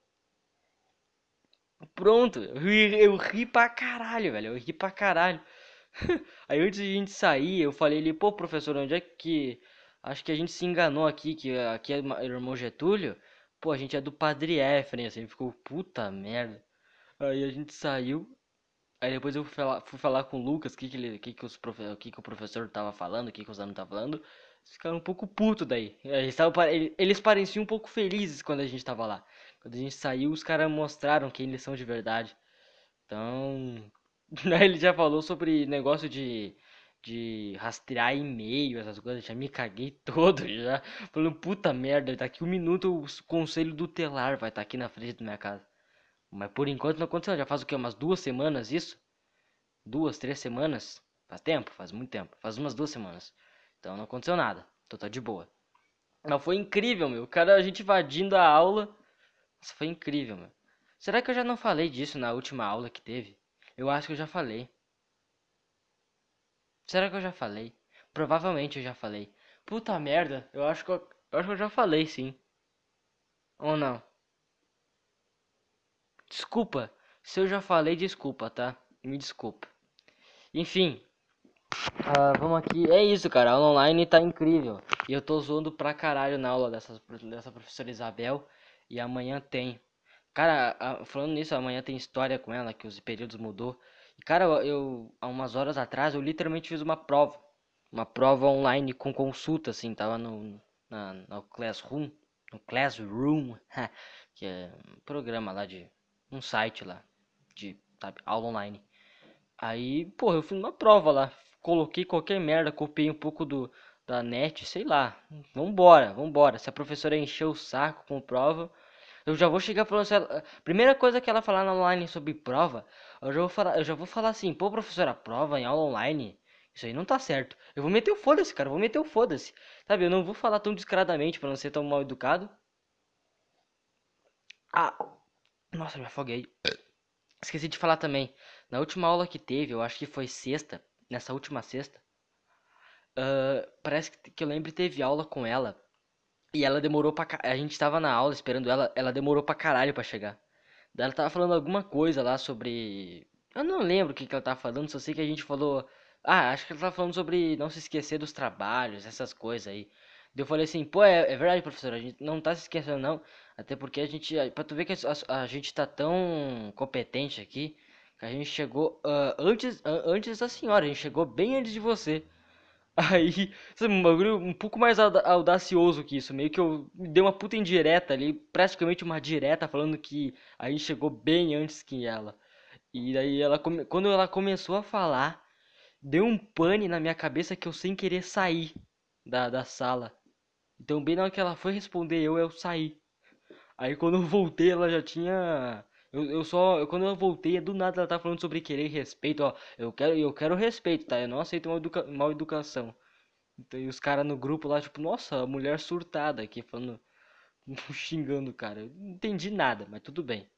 Pronto. Eu ri, eu ri pra caralho, velho. Eu ri pra caralho. Aí antes de a gente sair, eu falei ali, pô, professor, onde é que. Acho que a gente se enganou aqui, que aqui é o irmão Getúlio. Pô, a gente é do Padre Efraim, assim, ficou puta merda. Aí a gente saiu. Aí depois eu fui falar, fui falar com o Lucas o que, que, ele, que, que, os profe, que, que o professor tava falando, o que, que os alunos estavam falando. Eles ficaram um pouco putos daí. Eles, tavam, eles pareciam um pouco felizes quando a gente tava lá. Quando a gente saiu, os caras mostraram quem eles são de verdade. Então. Ele já falou sobre negócio de, de rastrear e-mail, essas coisas. Já me caguei todo já. Falando, puta merda, daqui um minuto o conselho do telar vai estar tá aqui na frente da minha casa. Mas por enquanto não aconteceu. Já faz o que? Umas duas semanas isso? Duas, três semanas? Faz tempo? Faz muito tempo. Faz umas duas semanas. Então não aconteceu nada. Então tá de boa. Mas foi incrível, meu. O cara, a gente invadindo a aula. Nossa, foi incrível, meu. Será que eu já não falei disso na última aula que teve? Eu acho que eu já falei. Será que eu já falei? Provavelmente eu já falei. Puta merda, eu acho que eu, eu acho que eu já falei sim. Ou não? Desculpa. Se eu já falei, desculpa, tá? Me desculpa. Enfim. Uh, vamos aqui. É isso, cara. A aula online tá incrível. E eu tô zoando pra caralho na aula dessa, dessa professora Isabel. E amanhã tem. Cara, a, falando nisso, amanhã tem história com ela, que os períodos mudou. E, cara, eu, há umas horas atrás, eu literalmente fiz uma prova. Uma prova online com consulta, assim. Tava no, na, no Classroom. No Classroom. que é um programa lá de um site lá de sabe, aula online. Aí, pô, eu fiz uma prova lá, coloquei qualquer merda, copiei um pouco do da net, sei lá. Vambora, vambora. Se a professora encher o saco com prova, eu já vou chegar falando assim, primeira coisa que ela falar na online sobre prova, eu já vou falar, eu já vou falar assim, pô, professora, prova em aula online, isso aí não tá certo. Eu vou meter o foda-se, cara, eu vou meter o foda-se. Sabe, eu não vou falar tão descaradamente para não ser tão mal educado. Ah, nossa, me afoguei. Esqueci de falar também. Na última aula que teve, eu acho que foi sexta. Nessa última sexta. Uh, parece que eu lembro teve aula com ela. E ela demorou pra. A gente tava na aula esperando ela. Ela demorou pra caralho pra chegar. Daí ela tava falando alguma coisa lá sobre. Eu não lembro o que, que ela tava falando, só sei que a gente falou. Ah, acho que ela tava falando sobre não se esquecer dos trabalhos, essas coisas aí. Eu falei assim, pô, é, é, verdade, professor, a gente não tá se esquecendo não, até porque a gente, pra tu ver que a, a gente tá tão competente aqui, que a gente chegou uh, antes, uh, antes da senhora, a gente chegou bem antes de você. Aí, sabe, um bagulho um pouco mais audacioso que isso, meio que eu dei uma puta indireta ali, praticamente uma direta falando que a gente chegou bem antes que ela. E daí ela, quando ela começou a falar, deu um pane na minha cabeça que eu sem querer sair da, da sala. Então, bem na hora que ela foi responder eu, eu saí. Aí quando eu voltei, ela já tinha. Eu, eu só. Eu, quando eu voltei, do nada ela tá falando sobre querer respeito, ó. Eu quero, eu quero respeito, tá? Eu não aceito mal, educa mal educação. Então, e os caras no grupo lá, tipo, nossa, a mulher surtada aqui, falando. xingando o cara. Eu não entendi nada, mas tudo bem.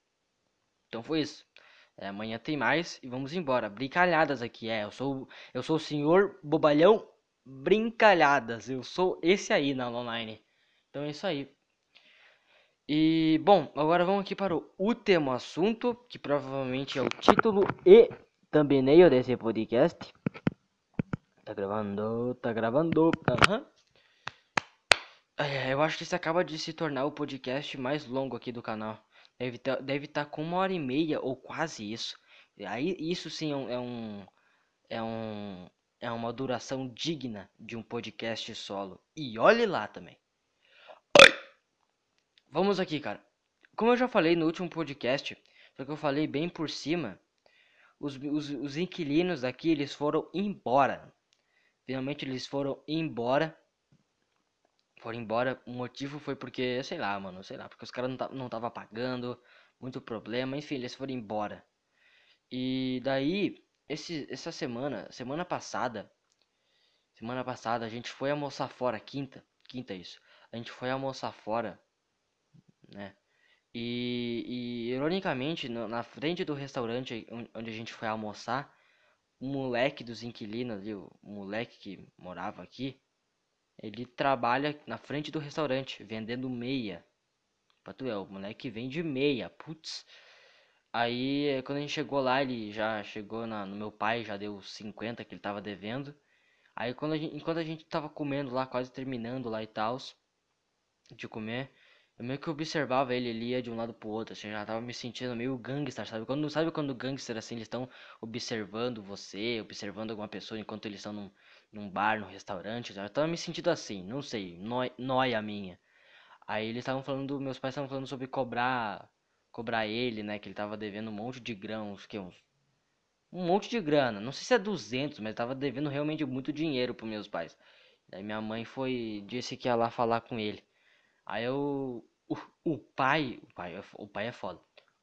Então foi isso. É, amanhã tem mais e vamos embora. Brincalhadas aqui, é. Eu sou, eu sou o senhor bobalhão brincalhadas. Eu sou esse aí na online. Então é isso aí. E bom, agora vamos aqui para o último assunto, que provavelmente é o título e thumbnail desse podcast. Tá gravando, tá gravando. Uhum. É, eu acho que isso acaba de se tornar o podcast mais longo aqui do canal. Deve estar tá, deve tá com uma hora e meia ou quase isso. Aí isso sim é um, é um, é é uma duração digna de um podcast solo. E olhe lá também. Vamos aqui, cara. Como eu já falei no último podcast, só que eu falei bem por cima, os, os, os inquilinos daqui, eles foram embora. Finalmente eles foram embora. Foram embora. O motivo foi porque, sei lá, mano, sei lá, porque os caras não, tava pagando, muito problema, enfim, eles foram embora. E daí, esse, essa semana, semana passada, semana passada a gente foi almoçar fora, quinta, quinta isso. A gente foi almoçar fora, né? E, e ironicamente, no, na frente do restaurante onde a gente foi almoçar, o moleque dos inquilinos ali, o moleque que morava aqui, ele trabalha na frente do restaurante, vendendo meia. Pra tu é, o moleque vende meia, putz. Aí, quando a gente chegou lá, ele já chegou na, no meu pai, já deu 50 que ele tava devendo. Aí, quando a gente, enquanto a gente tava comendo lá, quase terminando lá e tal, de comer, eu meio que observava ele, ele ia de um lado pro outro, assim, já tava me sentindo meio gangster, sabe? Quando, sabe quando gangster, assim, eles estão observando você, observando alguma pessoa enquanto eles estão num, num bar, num restaurante, eu tava me sentindo assim, não sei, nóia minha. Aí eles estavam falando, meus pais estavam falando sobre cobrar cobrar ele, né, que ele tava devendo um monte de grãos, que uns um monte de grana, não sei se é 200, mas tava devendo realmente muito dinheiro pros meus pais. Daí minha mãe foi disse que ia lá falar com ele. Aí eu o, o pai, o pai, é o pai é foda.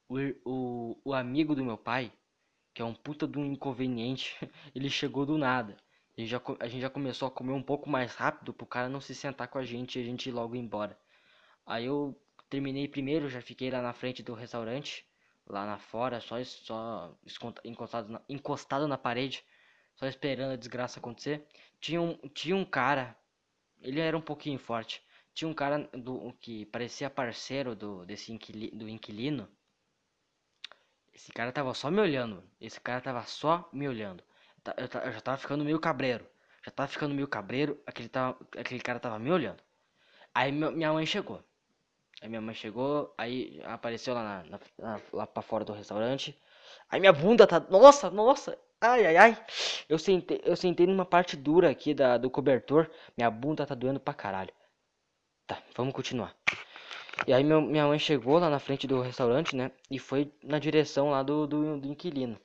O, o, o amigo do meu pai, que é um puta de um inconveniente, ele chegou do nada. E já, a gente já começou a comer um pouco mais rápido pro cara não se sentar com a gente e a gente ir logo embora. Aí eu terminei primeiro, já fiquei lá na frente do restaurante, lá na fora, só, só encostado na, encostado na parede, só esperando a desgraça acontecer. Tinha um, tinha um cara, ele era um pouquinho forte. Tinha um cara do, que parecia parceiro do, desse inquili, do inquilino. Esse cara tava só me olhando. Esse cara tava só me olhando. Eu, eu já tava ficando meio cabreiro. Já tava ficando meio cabreiro. Aquele, tava, aquele cara tava me olhando. Aí minha mãe chegou. Aí minha mãe chegou, aí apareceu lá, na, na, lá pra fora do restaurante. Aí minha bunda tá. Nossa, nossa! Ai, ai, ai! Eu sentei, eu sentei numa parte dura aqui da, do cobertor. Minha bunda tá doendo pra caralho. Tá, vamos continuar. E aí meu, minha mãe chegou lá na frente do restaurante, né? E foi na direção lá do, do, do inquilino.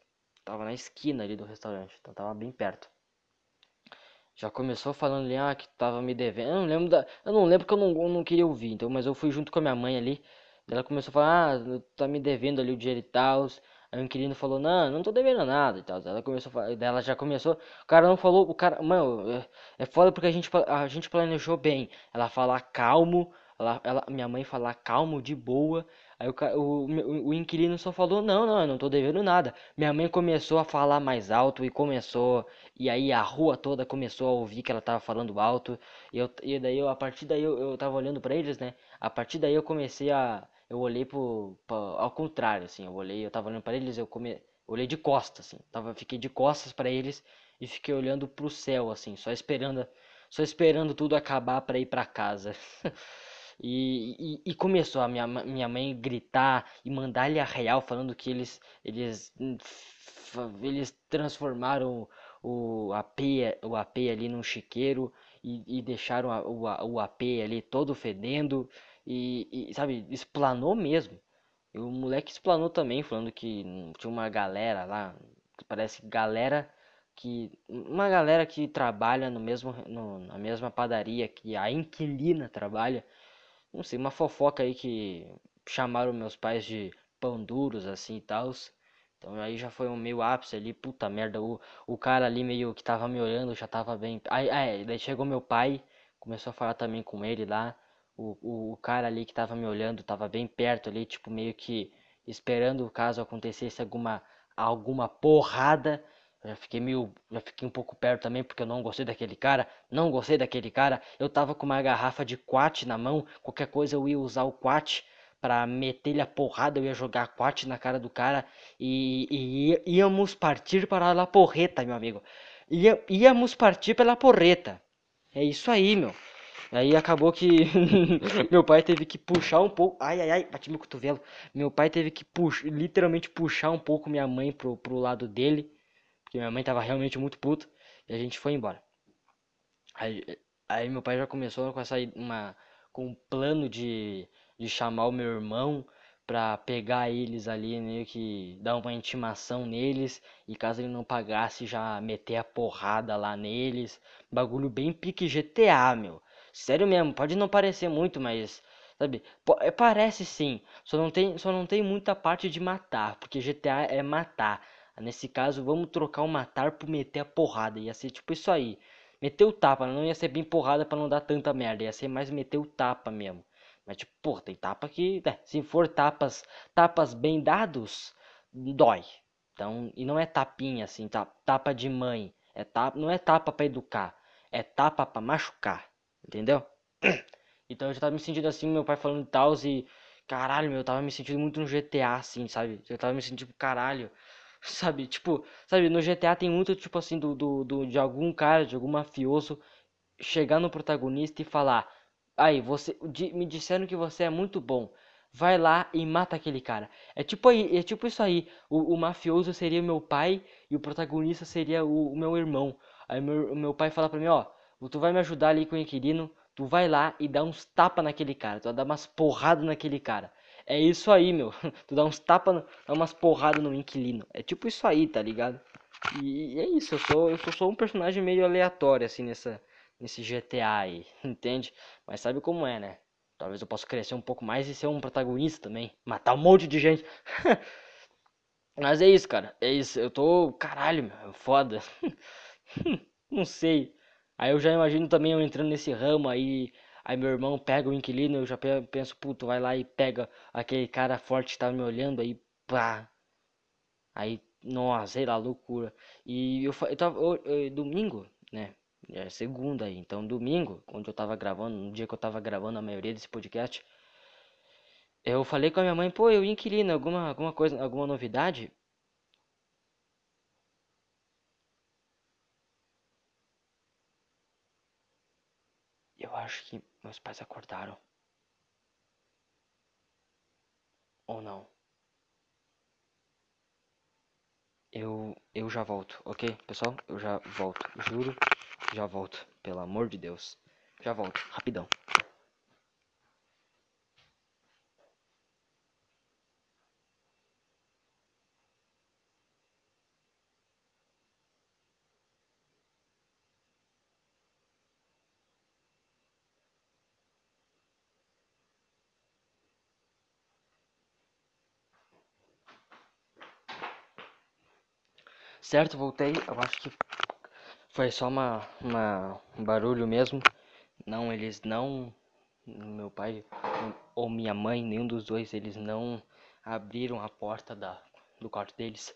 Tava na esquina ali do restaurante, então tava bem perto. Já começou falando ali, ah, que tava me devendo. Eu não lembro da. Eu não lembro que eu não, eu não queria ouvir, então, mas eu fui junto com a minha mãe ali. Ela começou a falar, ah, tá me devendo ali o dinheiro e tal. Aí o inquilino falou, não, não tô devendo nada e tal. Ela começou falar, ela já começou. O cara não falou, o cara, mano, é, é foda porque a gente, a gente planejou bem. Ela fala calmo, ela, ela, minha mãe falar calmo, de boa. Aí o, o, o inquilino só falou, não, não, eu não tô devendo nada. Minha mãe começou a falar mais alto e começou. E aí a rua toda começou a ouvir que ela tava falando alto. E, eu, e daí eu, a partir daí eu, eu tava olhando para eles, né? A partir daí eu comecei a. Eu olhei pro, ao contrário, assim. Eu olhei, eu tava olhando para eles, eu come, olhei de costas, assim. Tava, fiquei de costas para eles e fiquei olhando pro céu, assim, só esperando, só esperando tudo acabar para ir para casa. E, e, e, começou a minha, minha mãe gritar e mandar-lhe a real falando que eles eles eles transformaram o AP, o AP ali num chiqueiro e, e deixaram a, o, o AP ali todo fedendo e, e sabe, explanou mesmo. E o moleque explanou também, falando que tinha uma galera lá, parece galera que uma galera que trabalha no mesmo no, na mesma padaria que a inquilina trabalha não sei, uma fofoca aí que chamaram meus pais de pão duros assim e tal. Então aí já foi um meio ápice ali, puta merda, o, o cara ali meio que tava me olhando já tava bem. Aí, aí daí chegou meu pai, começou a falar também com ele lá. O, o, o cara ali que tava me olhando tava bem perto ali, tipo meio que esperando caso acontecesse alguma alguma porrada já fiquei meio. Já fiquei um pouco perto também, porque eu não gostei daquele cara. Não gostei daquele cara. Eu tava com uma garrafa de quat na mão. Qualquer coisa eu ia usar o quat para meter-lhe a porrada. Eu ia jogar quat na cara do cara. E, e íamos partir para a porreta, meu amigo. Ia, íamos partir pela porreta. É isso aí, meu. Aí acabou que meu pai teve que puxar um pouco. Ai, ai, ai, bati meu cotovelo. Meu pai teve que puxar, literalmente puxar um pouco minha mãe pro, pro lado dele porque minha mãe tava realmente muito puta, e a gente foi embora. Aí, aí meu pai já começou com essa uma com um plano de, de chamar o meu irmão pra pegar eles ali, meio que dar uma intimação neles, e caso ele não pagasse, já meter a porrada lá neles. Bagulho bem pique GTA, meu. Sério mesmo, pode não parecer muito, mas sabe? É, parece sim, só não tem, só não tem muita parte de matar, porque GTA é matar. Nesse caso, vamos trocar o matar por meter a porrada. Ia ser tipo isso aí. Meter o tapa, não ia ser bem porrada para não dar tanta merda. Ia ser mais meter o tapa mesmo. Mas tipo, pô, tem tapa que, né, se for tapas, tapas bem dados, dói. Então, e não é tapinha assim, tá, tapa de mãe. É tapa, não é tapa para educar, é tapa para machucar, entendeu? Então eu já tava me sentindo assim, meu pai falando tal e caralho, meu, eu tava me sentindo muito no GTA, assim, sabe? Eu tava me sentindo, tipo, caralho. Sabe, tipo, sabe, no GTA tem muito, tipo assim, do, do, do, de algum cara, de algum mafioso chegar no protagonista e falar: Aí, você me disseram que você é muito bom. Vai lá e mata aquele cara. É tipo aí, é tipo isso aí. O, o mafioso seria meu pai e o protagonista seria o, o meu irmão. Aí meu, meu pai fala pra mim, ó, tu vai me ajudar ali com o inquilino, tu vai lá e dá uns tapa naquele cara, tu vai dar umas porradas naquele cara. É isso aí, meu. Tu dá uns tapas, dá umas porradas no inquilino. É tipo isso aí, tá ligado? E, e é isso, eu sou, eu sou um personagem meio aleatório, assim, nessa, nesse GTA aí, entende? Mas sabe como é, né? Talvez eu possa crescer um pouco mais e ser um protagonista também. Matar um monte de gente. Mas é isso, cara. É isso. Eu tô. Caralho, meu. Foda. Não sei. Aí eu já imagino também eu entrando nesse ramo aí. Aí meu irmão pega o inquilino, eu já penso, puto, vai lá e pega aquele cara forte que tava me olhando, aí pá. Aí, nossa, sei lá, loucura. E eu, eu tava, eu, eu, domingo, né? É segunda aí, então domingo, onde eu tava gravando, no dia que eu tava gravando a maioria desse podcast, eu falei com a minha mãe, pô, eu inquilino, alguma, alguma coisa, alguma novidade? Eu acho que meus pais acordaram. Ou não? Eu, eu já volto, ok, pessoal? Eu já volto, juro. Já volto, pelo amor de Deus. Já volto, rapidão. Certo, voltei. Eu acho que foi só uma, uma um barulho mesmo. Não, eles não. Meu pai ou minha mãe, nenhum dos dois, eles não abriram a porta da, do quarto deles.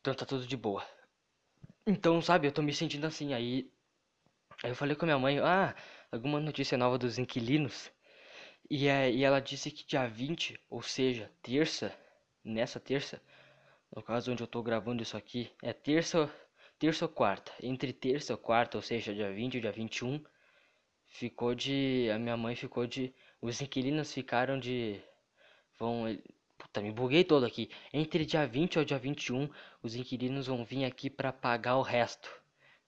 Então tá tudo de boa. Então, sabe, eu tô me sentindo assim. Aí, aí eu falei com a minha mãe: Ah, alguma notícia nova dos inquilinos? E, é, e ela disse que dia 20, ou seja, terça, nessa terça, no caso onde eu tô gravando isso aqui, é terça, terça ou quarta. Entre terça ou quarta, ou seja, dia 20 e dia 21, ficou de. A minha mãe ficou de. Os inquilinos ficaram de. Vão. Puta, me buguei todo aqui. Entre dia 20 ou dia 21, os inquilinos vão vir aqui para pagar o resto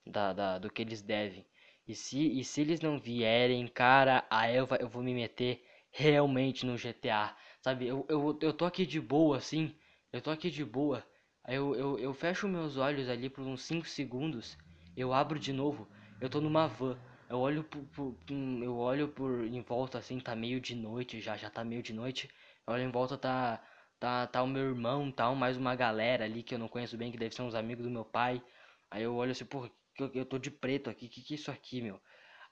da, da, do que eles devem. E se, e se eles não vierem, cara, aí eu, eu vou me meter realmente no GTA. Sabe, eu, eu, eu tô aqui de boa assim. Eu tô aqui de boa. Aí eu, eu, eu fecho meus olhos ali por uns 5 segundos. Eu abro de novo. Eu tô numa van. Eu olho por, por, eu olho por em volta assim, tá meio de noite já, já tá meio de noite. Eu olho em volta tá tá tá o meu irmão, tal, mais uma galera ali que eu não conheço bem, que deve ser uns amigos do meu pai. Aí eu olho assim, porra, eu, eu tô de preto aqui, que que é isso aqui, meu?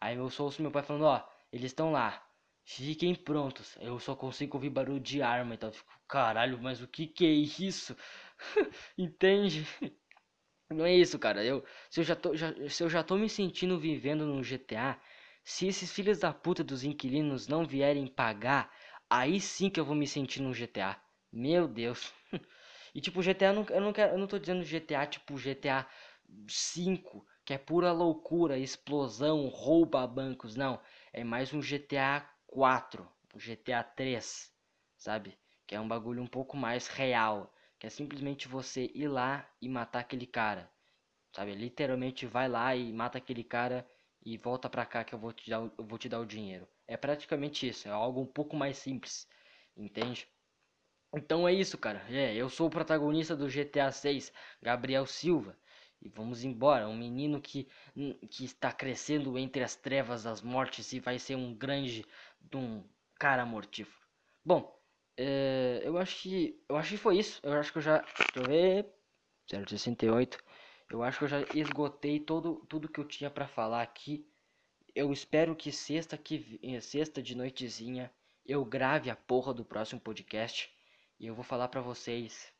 Aí eu ouço meu pai falando, ó, eles estão lá. Fiquem prontos. Eu só consigo ouvir barulho de arma, então eu fico, caralho, mas o que que é isso? Entende? Não é isso, cara. Eu, se, eu já tô, já, se eu já tô me sentindo vivendo no GTA, se esses filhos da puta dos inquilinos não vierem pagar, aí sim que eu vou me sentir no GTA. Meu Deus. E tipo, GTA, não, eu não, quero, eu não tô dizendo GTA tipo GTA 5, que é pura loucura, explosão, rouba bancos. Não, é mais um GTA 4, um GTA 3, sabe? Que é um bagulho um pouco mais real. Que é simplesmente você ir lá e matar aquele cara. Sabe? Literalmente vai lá e mata aquele cara e volta pra cá que eu vou te dar, eu vou te dar o dinheiro. É praticamente isso. É algo um pouco mais simples. Entende? Então é isso, cara. É, eu sou o protagonista do GTA 6, Gabriel Silva. E vamos embora. Um menino que, que está crescendo entre as trevas das mortes e vai ser um grande um cara mortífero. Bom, é, eu acho que eu acho que foi isso. Eu acho que eu já, deixa eu ver, 068. Eu acho que eu já esgotei todo tudo que eu tinha para falar aqui. Eu espero que sexta que eh, sexta de noitezinha eu grave a porra do próximo podcast e eu vou falar para vocês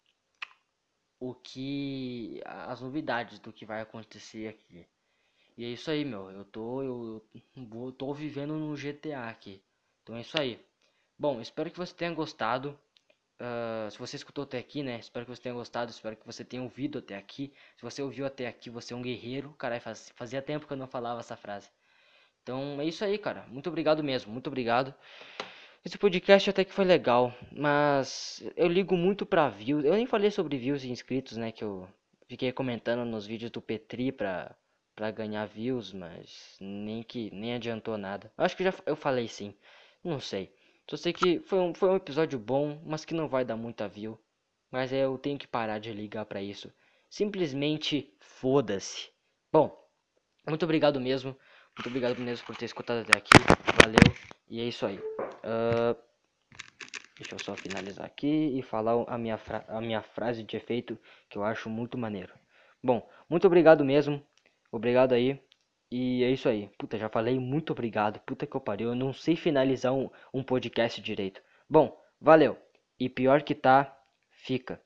o que as novidades do que vai acontecer aqui. E é isso aí, meu. Eu tô eu, eu tô vivendo no GTA aqui. Então é isso aí. Bom, espero que você tenha gostado. Uh, se você escutou até aqui, né? Espero que você tenha gostado. Espero que você tenha ouvido até aqui. Se você ouviu até aqui, você é um guerreiro. Caralho, faz, fazia tempo que eu não falava essa frase. Então é isso aí, cara. Muito obrigado mesmo. Muito obrigado. Esse podcast até que foi legal, mas eu ligo muito pra views. Eu nem falei sobre views e inscritos, né? Que eu fiquei comentando nos vídeos do Petri pra, pra ganhar views, mas nem que nem adiantou nada. Acho que já eu falei sim. Não sei. Só sei que foi um, foi um episódio bom, mas que não vai dar muita view. Mas eu tenho que parar de ligar para isso. Simplesmente foda-se. Bom, muito obrigado mesmo. Muito obrigado mesmo por ter escutado até aqui. Valeu. E é isso aí. Uh, deixa eu só finalizar aqui e falar a minha, a minha frase de efeito que eu acho muito maneiro. Bom, muito obrigado mesmo. Obrigado aí. E é isso aí. Puta, já falei muito obrigado. Puta que eu pariu. Eu não sei finalizar um, um podcast direito. Bom, valeu. E pior que tá, fica.